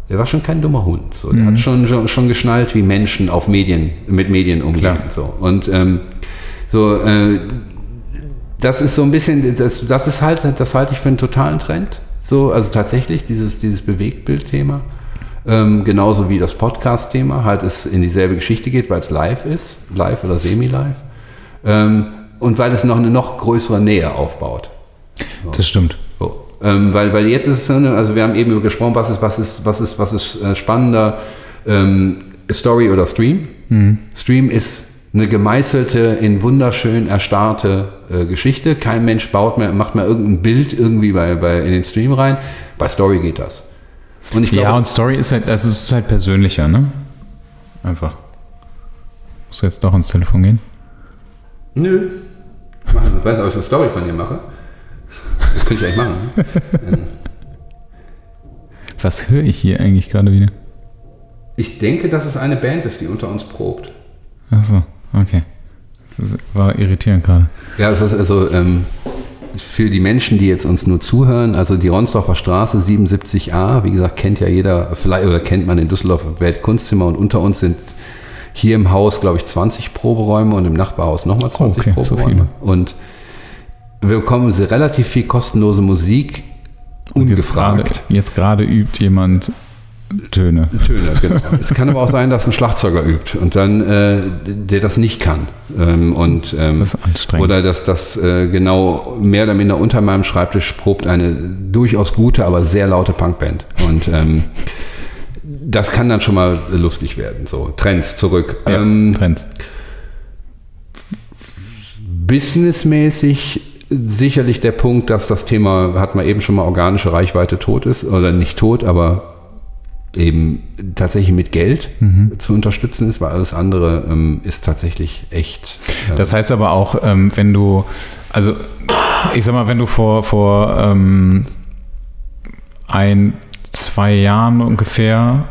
[SPEAKER 2] der war schon kein dummer Hund. So. Der mhm. hat schon, schon, schon, geschnallt, wie Menschen auf Medien, mit Medien umgehen. So. Und ähm, so, äh, das ist so ein bisschen, das, das ist halt, das halte ich für einen totalen Trend. So, also tatsächlich dieses, dieses Bewegtbildthema. Ähm, genauso wie das Podcast-Thema halt es in dieselbe Geschichte geht, weil es live ist, live oder semi-live. Ähm, und weil es noch eine noch größere Nähe aufbaut.
[SPEAKER 1] So. Das stimmt.
[SPEAKER 2] So. Ähm, weil, weil jetzt ist es, also wir haben eben über gesprochen, was ist, was ist, was ist, was ist äh, spannender, ähm, Story oder Stream. Mhm. Stream ist eine gemeißelte, in wunderschön erstarrte äh, Geschichte. Kein Mensch baut mehr, macht mehr irgendein Bild irgendwie bei, bei, in den Stream rein. Bei Story geht das.
[SPEAKER 1] Und ich glaube, ja, und Story ist halt, also es ist halt persönlicher, ne? Einfach. Muss jetzt doch ins Telefon gehen?
[SPEAKER 2] Nö. Ich weiß nicht, ob ich eine Story von dir mache. Das könnte ich eigentlich machen. Ne?
[SPEAKER 1] Was höre ich hier eigentlich gerade wieder?
[SPEAKER 2] Ich denke, dass es eine Band ist, die unter uns probt.
[SPEAKER 1] Achso, okay. Das war irritierend gerade.
[SPEAKER 2] Ja, das ist also ähm, für die Menschen, die jetzt uns nur zuhören, also die Ronsdorfer Straße 77a, wie gesagt, kennt ja jeder, vielleicht oder kennt man in Düsseldorf Weltkunstzimmer und unter uns sind hier im Haus, glaube ich, 20 Proberäume und im Nachbarhaus nochmal 20 oh, okay, Proberäume. So und wir bekommen relativ viel kostenlose Musik
[SPEAKER 1] ungefragt. Jetzt gerade übt jemand Töne.
[SPEAKER 2] Töne, genau. es kann aber auch sein, dass ein Schlagzeuger übt und dann äh, der das nicht kann. Ähm, und, ähm, das ist anstrengend. Oder dass das äh, genau mehr oder minder unter meinem Schreibtisch probt eine durchaus gute, aber sehr laute Punkband. Und ähm, das kann dann schon mal lustig werden. So, Trends zurück.
[SPEAKER 1] Ja, ähm, Trends.
[SPEAKER 2] Businessmäßig sicherlich der Punkt, dass das Thema, hat man eben schon mal, organische Reichweite tot ist, oder nicht tot, aber eben tatsächlich mit Geld mhm. zu unterstützen ist, weil alles andere ähm, ist tatsächlich echt.
[SPEAKER 1] Äh das heißt aber auch, ähm, wenn du, also ich sag mal, wenn du vor, vor ähm, ein, zwei Jahren ungefähr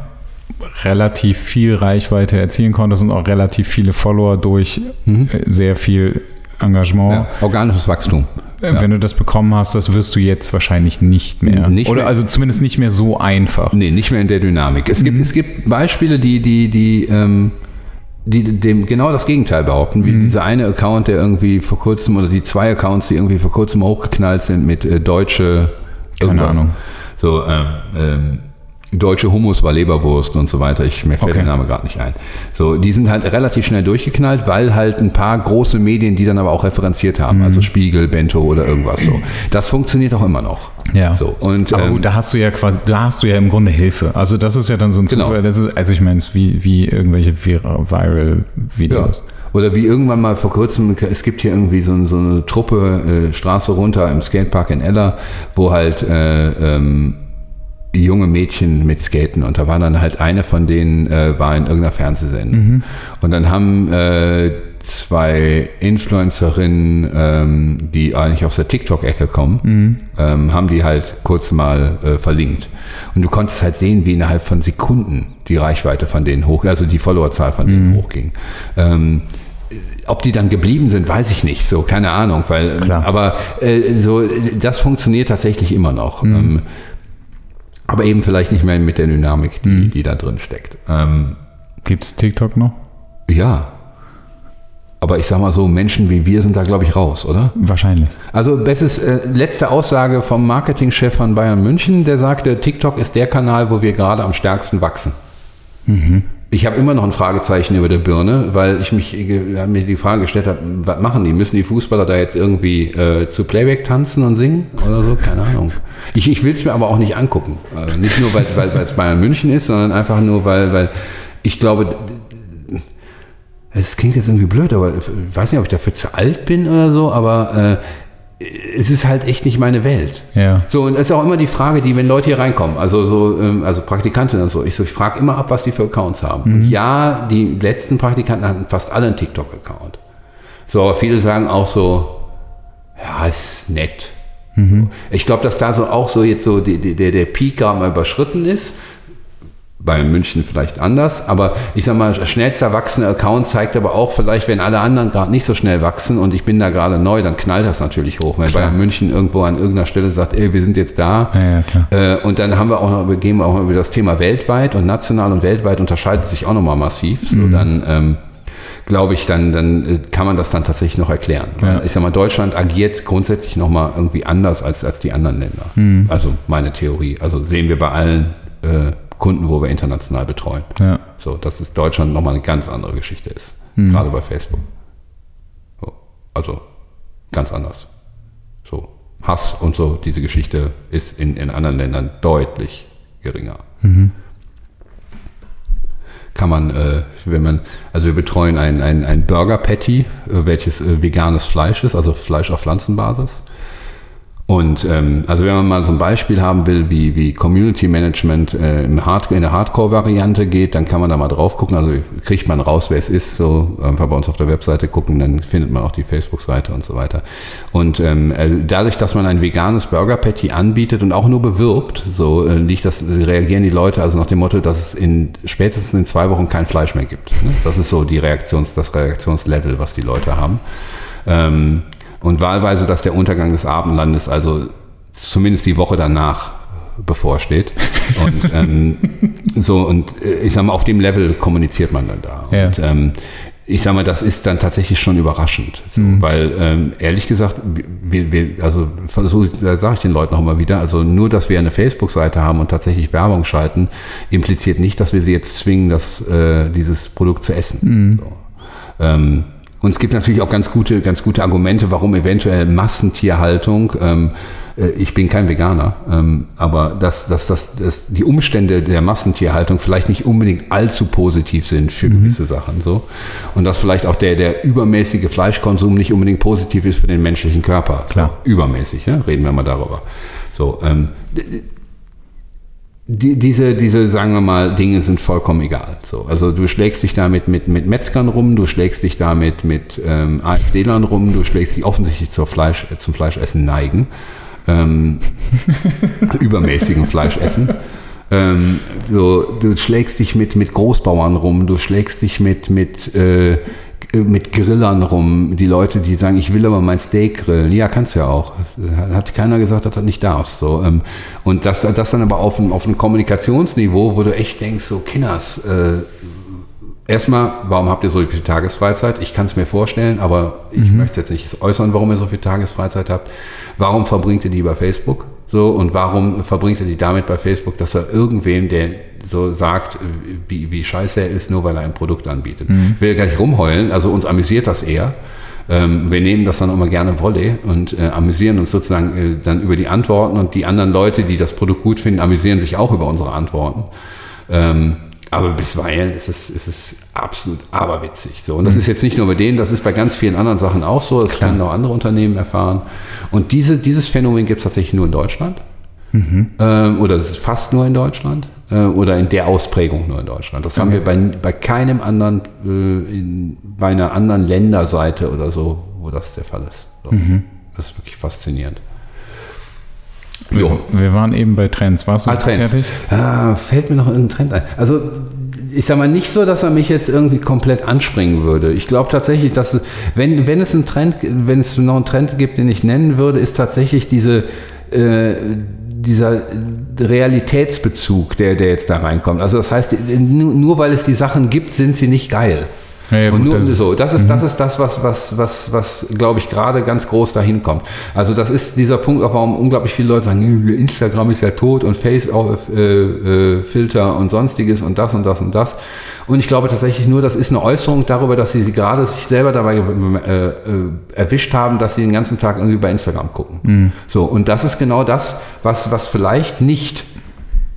[SPEAKER 1] relativ viel Reichweite erzielen konntest und auch relativ viele Follower durch mhm. Äh, sehr viel Engagement. Ja,
[SPEAKER 2] organisches Wachstum.
[SPEAKER 1] Äh, wenn ja. du das bekommen hast, das wirst du jetzt wahrscheinlich nicht mehr.
[SPEAKER 2] Nicht
[SPEAKER 1] Oder
[SPEAKER 2] mehr.
[SPEAKER 1] also zumindest nicht mehr so einfach.
[SPEAKER 2] Nee, nicht mehr in der Dynamik. Es, mhm. gibt, es gibt Beispiele, die, die, die, ähm, die dem genau das Gegenteil behaupten, wie mhm. dieser eine Account, der irgendwie vor kurzem, oder die zwei Accounts, die irgendwie vor kurzem hochgeknallt sind mit äh, deutsche.
[SPEAKER 1] Keine Ahnung.
[SPEAKER 2] So, ähm, ähm, Deutsche Hummus war Leberwurst und so weiter. Ich, mir fällt okay. der Name gerade nicht ein. So, die sind halt relativ schnell durchgeknallt, weil halt ein paar große Medien, die dann aber auch referenziert haben, mhm. also Spiegel, Bento oder irgendwas so. Das funktioniert auch immer noch.
[SPEAKER 1] Ja. So, und, aber ähm, gut, da hast du ja quasi, da hast du ja im Grunde Hilfe. Also das ist ja dann so ein
[SPEAKER 2] genau. Zufall.
[SPEAKER 1] Das ist, also ich meine, wie, wie irgendwelche Viral-Videos.
[SPEAKER 2] Ja. Oder wie irgendwann mal vor kurzem, es gibt hier irgendwie so, so eine Truppe äh, Straße runter im Skatepark in Ella, wo halt äh, ähm, junge Mädchen mit Skaten und da war dann halt eine von denen äh, war in irgendeiner Fernsehsendung mhm. und dann haben äh, zwei Influencerinnen, ähm, die eigentlich aus der TikTok-Ecke kommen, mhm. ähm, haben die halt kurz mal äh, verlinkt. Und du konntest halt sehen, wie innerhalb von Sekunden die Reichweite von denen hoch, also die Followerzahl von denen mhm. hochging. Ähm, ob die dann geblieben sind, weiß ich nicht. So, keine Ahnung, weil, Klar. aber äh, so, das funktioniert tatsächlich immer noch. Mhm. Ähm, aber eben vielleicht nicht mehr mit der Dynamik, die, mhm. die da drin steckt. Ähm,
[SPEAKER 1] Gibt es TikTok noch?
[SPEAKER 2] Ja, aber ich sag mal so, Menschen wie wir sind da, glaube ich, raus, oder?
[SPEAKER 1] Wahrscheinlich.
[SPEAKER 2] Also, bestes, äh, letzte Aussage vom Marketingchef von Bayern München, der sagte, TikTok ist der Kanal, wo wir gerade am stärksten wachsen. Mhm. Ich habe immer noch ein Fragezeichen über der Birne, weil ich mich äh, mir die Frage gestellt habe, was machen die? Müssen die Fußballer da jetzt irgendwie äh, zu Playback tanzen und singen oder so? Keine Ahnung. Ich, ich will es mir aber auch nicht angucken. Also nicht nur, weil es weil, Bayern München ist, sondern einfach nur, weil, weil ich glaube, es klingt jetzt irgendwie blöd, aber ich weiß nicht, ob ich dafür zu alt bin oder so, aber äh, es ist halt echt nicht meine Welt.
[SPEAKER 1] Ja.
[SPEAKER 2] So, und es ist auch immer die Frage, die, wenn Leute hier reinkommen, also so, ähm, also Praktikanten und so, ich so, ich frage immer ab, was die für Accounts haben. Mhm. Und ja, die letzten Praktikanten hatten fast alle einen TikTok-Account. So, aber viele sagen auch so, ja, ist nett. Mhm. Ich glaube, dass da so auch so jetzt so die, die, der, der Peak gerade mal überschritten ist bei München vielleicht anders, aber ich sag mal, schnellster wachsender Account zeigt aber auch vielleicht, wenn alle anderen gerade nicht so schnell wachsen und ich bin da gerade neu, dann knallt das natürlich hoch. Wenn Bayern München irgendwo an irgendeiner Stelle sagt, ey, wir sind jetzt da.
[SPEAKER 1] Ja, ja,
[SPEAKER 2] äh, und dann haben wir auch noch, wir gehen auch noch über das Thema weltweit und national und weltweit unterscheidet sich auch nochmal massiv. So, mhm. dann, ähm, glaube ich, dann, dann äh, kann man das dann tatsächlich noch erklären. Ja. Ich sag mal, Deutschland agiert grundsätzlich nochmal irgendwie anders als, als die anderen Länder. Mhm. Also meine Theorie. Also sehen wir bei allen äh, Kunden, wo wir international betreuen.
[SPEAKER 1] Ja.
[SPEAKER 2] So, dass es Deutschland nochmal eine ganz andere Geschichte ist. Mhm. Gerade bei Facebook. So, also ganz anders. So, Hass und so, diese Geschichte ist in, in anderen Ländern deutlich geringer. Mhm. Kann man, äh, wenn man, also wir betreuen ein, ein, ein Burger Patty, äh, welches äh, veganes Fleisch ist, also Fleisch auf Pflanzenbasis. Und ähm, also wenn man mal so ein Beispiel haben will, wie, wie Community Management äh, im Hard in der Hardcore-Variante geht, dann kann man da mal drauf gucken. Also kriegt man raus, wer es ist, so einfach bei uns auf der Webseite gucken, dann findet man auch die Facebook-Seite und so weiter. Und ähm, äh, dadurch, dass man ein veganes Burger Patty anbietet und auch nur bewirbt, so äh, liegt das, reagieren die Leute also nach dem Motto, dass es in spätestens in zwei Wochen kein Fleisch mehr gibt. Ne? Das ist so die Reaktions, das Reaktionslevel, was die Leute haben. Ähm, und wahlweise, dass der Untergang des Abendlandes also zumindest die Woche danach bevorsteht. Und ähm, so, und äh, ich sag mal, auf dem Level kommuniziert man dann da.
[SPEAKER 1] Ja.
[SPEAKER 2] Und ähm, ich sag mal, das ist dann tatsächlich schon überraschend. So, mhm. Weil ähm, ehrlich gesagt, wir, wir, also so sage ich den Leuten auch immer wieder, also nur, dass wir eine Facebook-Seite haben und tatsächlich Werbung schalten, impliziert nicht, dass wir sie jetzt zwingen, das, äh, dieses Produkt zu essen. Mhm. So. Ähm, und es gibt natürlich auch ganz gute, ganz gute Argumente, warum eventuell Massentierhaltung, ähm, äh, ich bin kein Veganer, ähm, aber dass, dass, dass, dass die Umstände der Massentierhaltung vielleicht nicht unbedingt allzu positiv sind für mhm. gewisse Sachen. So. Und dass vielleicht auch der, der übermäßige Fleischkonsum nicht unbedingt positiv ist für den menschlichen Körper.
[SPEAKER 1] Klar.
[SPEAKER 2] Übermäßig, ja? reden wir mal darüber. So, ähm, die, diese, diese, sagen wir mal, Dinge sind vollkommen egal. So, also du schlägst dich damit mit, mit Metzgern rum, du schlägst dich damit mit ähm, AfD-Lern rum, du schlägst dich offensichtlich zur Fleisch, äh, zum Fleischessen neigen. Ähm, übermäßigen Fleischessen. Ähm, so, du schlägst dich mit, mit Großbauern rum, du schlägst dich mit, mit äh, mit Grillern rum. Die Leute, die sagen, ich will aber mein Steak grillen. Ja, kannst du ja auch. Hat keiner gesagt, dass du das nicht darfst. So. Ähm, und das, das dann aber auf einem, auf einem Kommunikationsniveau, wo du echt denkst, so Kinders, äh, erstmal, warum habt ihr so viel Tagesfreizeit? Ich kann es mir vorstellen, aber ich mhm. möchte jetzt nicht äußern, warum ihr so viel Tagesfreizeit habt. Warum verbringt ihr die bei Facebook? So, und warum verbringt ihr die damit bei Facebook, dass er irgendwem, der so sagt, wie, wie scheiße er ist, nur weil er ein Produkt anbietet. Mhm. Ich will gar nicht rumheulen, also uns amüsiert das eher. Ähm, wir nehmen das dann immer gerne Wolle und äh, amüsieren uns sozusagen äh, dann über die Antworten und die anderen Leute, die das Produkt gut finden, amüsieren sich auch über unsere Antworten. Ähm, aber bisweilen ist es, ist es absolut aberwitzig. So. Und das mhm. ist jetzt nicht nur bei denen, das ist bei ganz vielen anderen Sachen auch so. Das Klar. können auch andere Unternehmen erfahren. Und diese, dieses Phänomen gibt es tatsächlich nur in Deutschland. ähm, oder fast nur in Deutschland äh, oder in der Ausprägung nur in Deutschland. Das haben wir bei, bei keinem anderen, äh, in, bei einer anderen Länderseite oder so, wo das der Fall ist. So. Das ist wirklich faszinierend.
[SPEAKER 1] Wir, wir waren eben bei Trends. Warst du
[SPEAKER 2] Ah, Trends.
[SPEAKER 1] fertig?
[SPEAKER 2] Ah, fällt mir noch irgendein Trend ein. Also ich sag mal nicht so, dass er mich jetzt irgendwie komplett anspringen würde. Ich glaube tatsächlich, dass es- wenn, wenn es einen Trend, wenn es noch einen Trend gibt, den ich nennen würde, ist tatsächlich diese äh, dieser Realitätsbezug, der, der jetzt da reinkommt. Also das heißt, nur, nur weil es die Sachen gibt, sind sie nicht geil.
[SPEAKER 1] Ja,
[SPEAKER 2] und
[SPEAKER 1] gut,
[SPEAKER 2] nur
[SPEAKER 1] das
[SPEAKER 2] so, das ist, das ist das, was, was, was, was glaube ich, gerade ganz groß dahin kommt. Also das ist dieser Punkt, auch warum unglaublich viele Leute sagen, "Äh, Instagram ist ja tot und Face auf, äh, äh, Filter und sonstiges und das und das und das. Und ich glaube tatsächlich nur, das ist eine Äußerung darüber, dass sie, sie gerade sich selber dabei äh, äh, erwischt haben, dass sie den ganzen Tag irgendwie bei Instagram gucken. So, und das ist genau das, was, was vielleicht nicht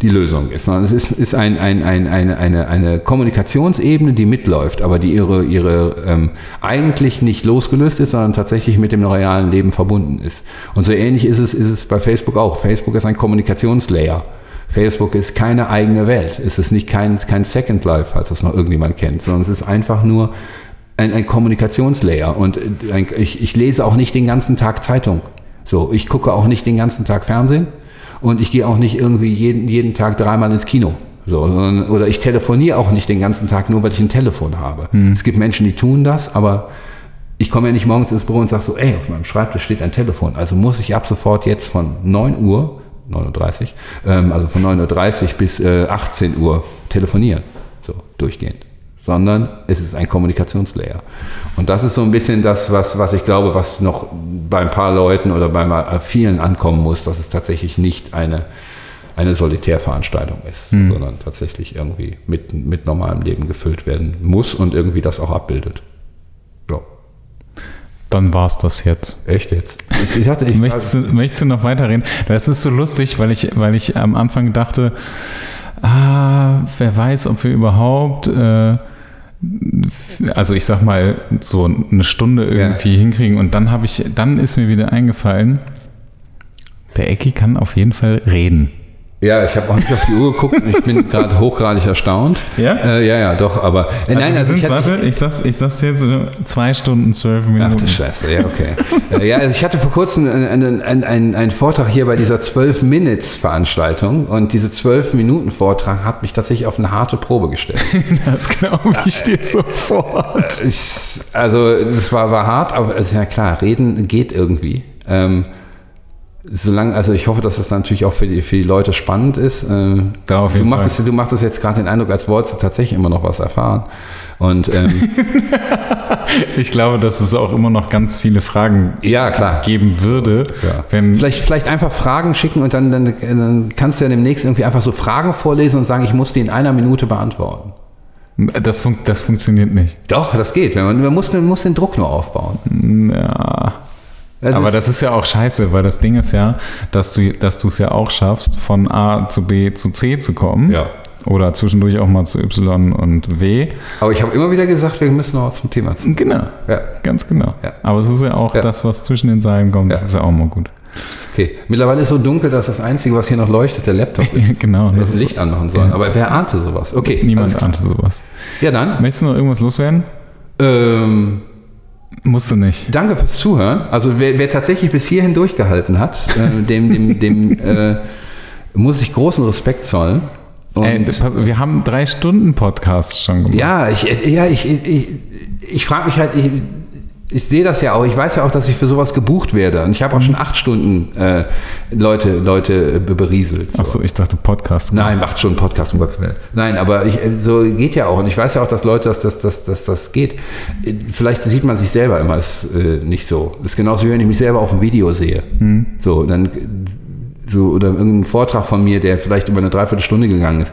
[SPEAKER 2] die Lösung ist, sondern es ist, ist ein, ein, ein, eine, eine, eine Kommunikationsebene, die mitläuft, aber die ihre, ihre ähm, eigentlich nicht losgelöst ist, sondern tatsächlich mit dem realen Leben verbunden ist. Und so ähnlich ist es, ist es bei Facebook auch. Facebook ist ein Kommunikationslayer. Facebook ist keine eigene Welt. Es ist nicht kein, kein Second Life, falls das noch irgendjemand kennt, sondern es ist einfach nur ein, ein Kommunikationslayer. Und äh, ein, ich, ich lese auch nicht den ganzen Tag Zeitung. So, ich gucke auch nicht den ganzen Tag Fernsehen und ich gehe auch nicht irgendwie jeden, jeden Tag dreimal ins Kino. So, sondern, oder ich telefoniere auch nicht den ganzen Tag nur, weil ich ein Telefon habe. Es gibt Menschen, die tun das, aber ich komme ja nicht morgens ins Büro und sage so, ey, auf meinem Schreibtisch steht ein Telefon. Also muss ich ab sofort jetzt von 9 Uhr, 9.30 Uhr, ähm, also von 9.30 Uhr bis äh, 18 Uhr telefonieren. So, durchgehend. Sondern es ist ein Kommunikationslayer. Und das ist so ein bisschen das, was, was ich glaube, was noch bei ein paar Leuten oder bei vielen ankommen muss, dass es tatsächlich nicht eine, eine Solitärveranstaltung ist, sondern tatsächlich irgendwie mit, mit normalem Leben gefüllt werden muss und irgendwie das auch abbildet. Ja.
[SPEAKER 1] Dann war es das jetzt.
[SPEAKER 2] Echt jetzt? Ich, ich hatte, ich
[SPEAKER 1] Möchtest du, möchtest du noch weiterreden? Das ist so lustig, weil ich, weil ich am Anfang dachte, ah, wer weiß, ob wir überhaupt, äh, also ich sag mal, so eine Stunde irgendwie hinkriegen. Und dann habe ich, dann ist mir wieder eingefallen, der Ecki kann auf jeden Fall reden.
[SPEAKER 2] Ja, ich habe auch nicht auf die Uhr geguckt und ich bin gerade hochgradig erstaunt.
[SPEAKER 1] Ja?
[SPEAKER 2] Äh, ja, ja, doch, aber äh, nein,
[SPEAKER 1] wir
[SPEAKER 2] also
[SPEAKER 1] sind,
[SPEAKER 2] ich hatte,
[SPEAKER 1] warte, ich sag's, ich sag's jetzt, äh, zwei Stunden, zwölf
[SPEAKER 2] Ach
[SPEAKER 1] Minuten.
[SPEAKER 2] du Scheiße, ja, okay. Äh, ja, also ich hatte vor kurzem einen, einen, einen, einen Vortrag hier bei dieser 12-Minutes-Veranstaltung und diese 12-Minuten-Vortrag hat mich tatsächlich auf eine harte Probe gestellt.
[SPEAKER 1] Das glaube ich dir sofort.
[SPEAKER 2] Ich, also das war, war hart, aber es ist ja klar, reden geht irgendwie. Ähm, solange, also ich hoffe, dass das natürlich auch für die, für die Leute spannend ist. Äh,
[SPEAKER 1] Da auf
[SPEAKER 2] du,
[SPEAKER 1] jeden
[SPEAKER 2] machtest,
[SPEAKER 1] Fall.
[SPEAKER 2] du machtest jetzt gerade den Eindruck, als wolltest du tatsächlich immer noch was erfahren. Und ähm,
[SPEAKER 1] Ich glaube, dass es auch immer noch ganz viele Fragen
[SPEAKER 2] ja, klar.
[SPEAKER 1] geben würde,
[SPEAKER 2] Ja.
[SPEAKER 1] wenn
[SPEAKER 2] Vielleicht, vielleicht einfach Fragen schicken und dann, dann, dann kannst du ja demnächst irgendwie einfach so Fragen vorlesen und sagen, ich muss die in einer Minute beantworten.
[SPEAKER 1] das, fun das funktioniert nicht.
[SPEAKER 2] Doch, das geht. Man, man, muss, man muss den Druck nur aufbauen.
[SPEAKER 1] Ja.
[SPEAKER 2] Das
[SPEAKER 1] Aber
[SPEAKER 2] ist-
[SPEAKER 1] das ist ja auch scheiße, weil das Ding ist ja, dass du es ja auch schaffst, von A zu B zu C zu kommen.
[SPEAKER 2] Ja.
[SPEAKER 1] Oder zwischendurch auch mal zu Y und W.
[SPEAKER 2] Aber ich habe immer wieder gesagt, wir müssen noch zum Thema. zu-
[SPEAKER 1] Genau.
[SPEAKER 2] Ja.
[SPEAKER 1] Ganz genau.
[SPEAKER 2] Ja.
[SPEAKER 1] Aber es ist ja auch
[SPEAKER 2] Ja.
[SPEAKER 1] das, was zwischen den Zeilen kommt, das ist ja auch mal gut.
[SPEAKER 2] Okay. Mittlerweile ist so dunkel, dass das Einzige, was hier noch leuchtet, der Laptop ist.
[SPEAKER 1] genau.
[SPEAKER 2] Wir
[SPEAKER 1] Das
[SPEAKER 2] Licht anmachen sollen.
[SPEAKER 1] Ja.
[SPEAKER 2] Aber wer ahnte sowas? Okay.
[SPEAKER 1] niemand ahnte sowas.
[SPEAKER 2] Ja, dann.
[SPEAKER 1] Möchtest du noch irgendwas loswerden?
[SPEAKER 2] Ähm,
[SPEAKER 1] Musst du nicht.
[SPEAKER 2] danke fürs Zuhören. Also wer, wer tatsächlich bis hierhin durchgehalten hat, äh, dem, dem, dem äh, muss ich großen Respekt zollen.
[SPEAKER 1] Ey, wir haben drei Stunden Podcasts schon gemacht.
[SPEAKER 2] ja, ich, ja, ich, ich, ich frage mich halt, ich, ich sehe das ja auch. Ich weiß ja auch, dass ich für sowas gebucht werde. Und ich habe auch schon acht Stunden äh, Leute, Leute äh, berieselt. So.
[SPEAKER 1] Achso, ich dachte Podcast.
[SPEAKER 2] Nein, macht schon einen Podcast, um Gottes Willen. Nein, aber ich, äh, so geht ja auch. Und ich weiß ja auch, dass Leute, dass das, dass, dass das geht. Äh, Vielleicht sieht man sich selber immer als, äh, nicht so. Das ist genauso, wie wenn ich mich selber auf dem Video sehe. So, dann so, oder irgendein Vortrag von mir, der vielleicht über eine Dreiviertelstunde gegangen ist.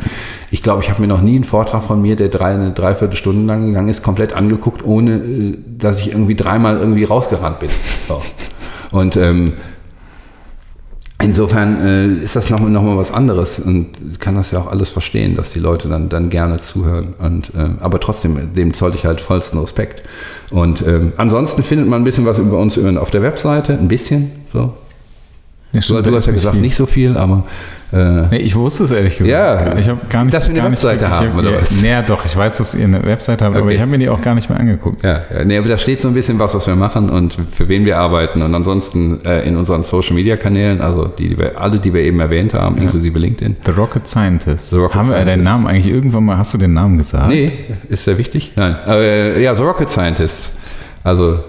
[SPEAKER 2] Ich glaube, ich habe mir noch nie einen Vortrag von mir, der drei, eine Dreiviertelstunde lang gegangen ist, komplett angeguckt, ohne äh, dass ich irgendwie dreimal irgendwie rausgerannt bin. So. Und ähm, Insofern äh, ist das nochmal noch mal was anderes und kann das ja auch alles verstehen, dass die Leute dann, dann gerne zuhören. Und, ähm, aber trotzdem, dem zollte ich halt vollsten Respekt. Und ähm, ansonsten findet man ein bisschen was über uns auf der Webseite, ein bisschen so. Ja, stimmt, du, du hast ja gesagt, viel. nicht so viel, aber.
[SPEAKER 1] Äh, nee, ich wusste es ehrlich gesagt.
[SPEAKER 2] Ja, ich habe gar nicht. Dass wir eine Webseite nicht, haben,
[SPEAKER 1] oder was? Nee, doch, ich weiß, dass ihr eine Webseite habt, okay. aber ich habe mir die auch gar nicht mehr angeguckt.
[SPEAKER 2] Ja, ja, nee, aber da steht so ein bisschen was, was wir machen und für wen wir arbeiten. Und ansonsten äh, in unseren Social Media Kanälen, also die, die wir, alle, die wir eben erwähnt haben, ja. inklusive LinkedIn.
[SPEAKER 1] The Rocket Scientist. The Rocket haben Scientist. wir deinen Namen eigentlich irgendwann mal, hast du den Namen gesagt?
[SPEAKER 2] Nee, ist sehr wichtig. Nein. Aber, äh, ja, The Rocket Scientist. Also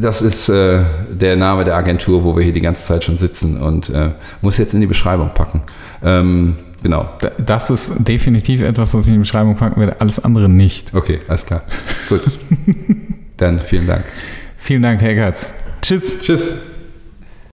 [SPEAKER 2] das ist äh, der Name der Agentur, wo wir hier die ganze Zeit schon sitzen und äh, muss jetzt in die Beschreibung packen. Ähm, genau.
[SPEAKER 1] Das ist definitiv etwas, was ich in die Beschreibung packen werde, alles andere nicht.
[SPEAKER 2] Okay, alles klar. Gut. Dann vielen Dank.
[SPEAKER 1] Vielen Dank, Herr Gatz. Tschüss.
[SPEAKER 2] Tschüss.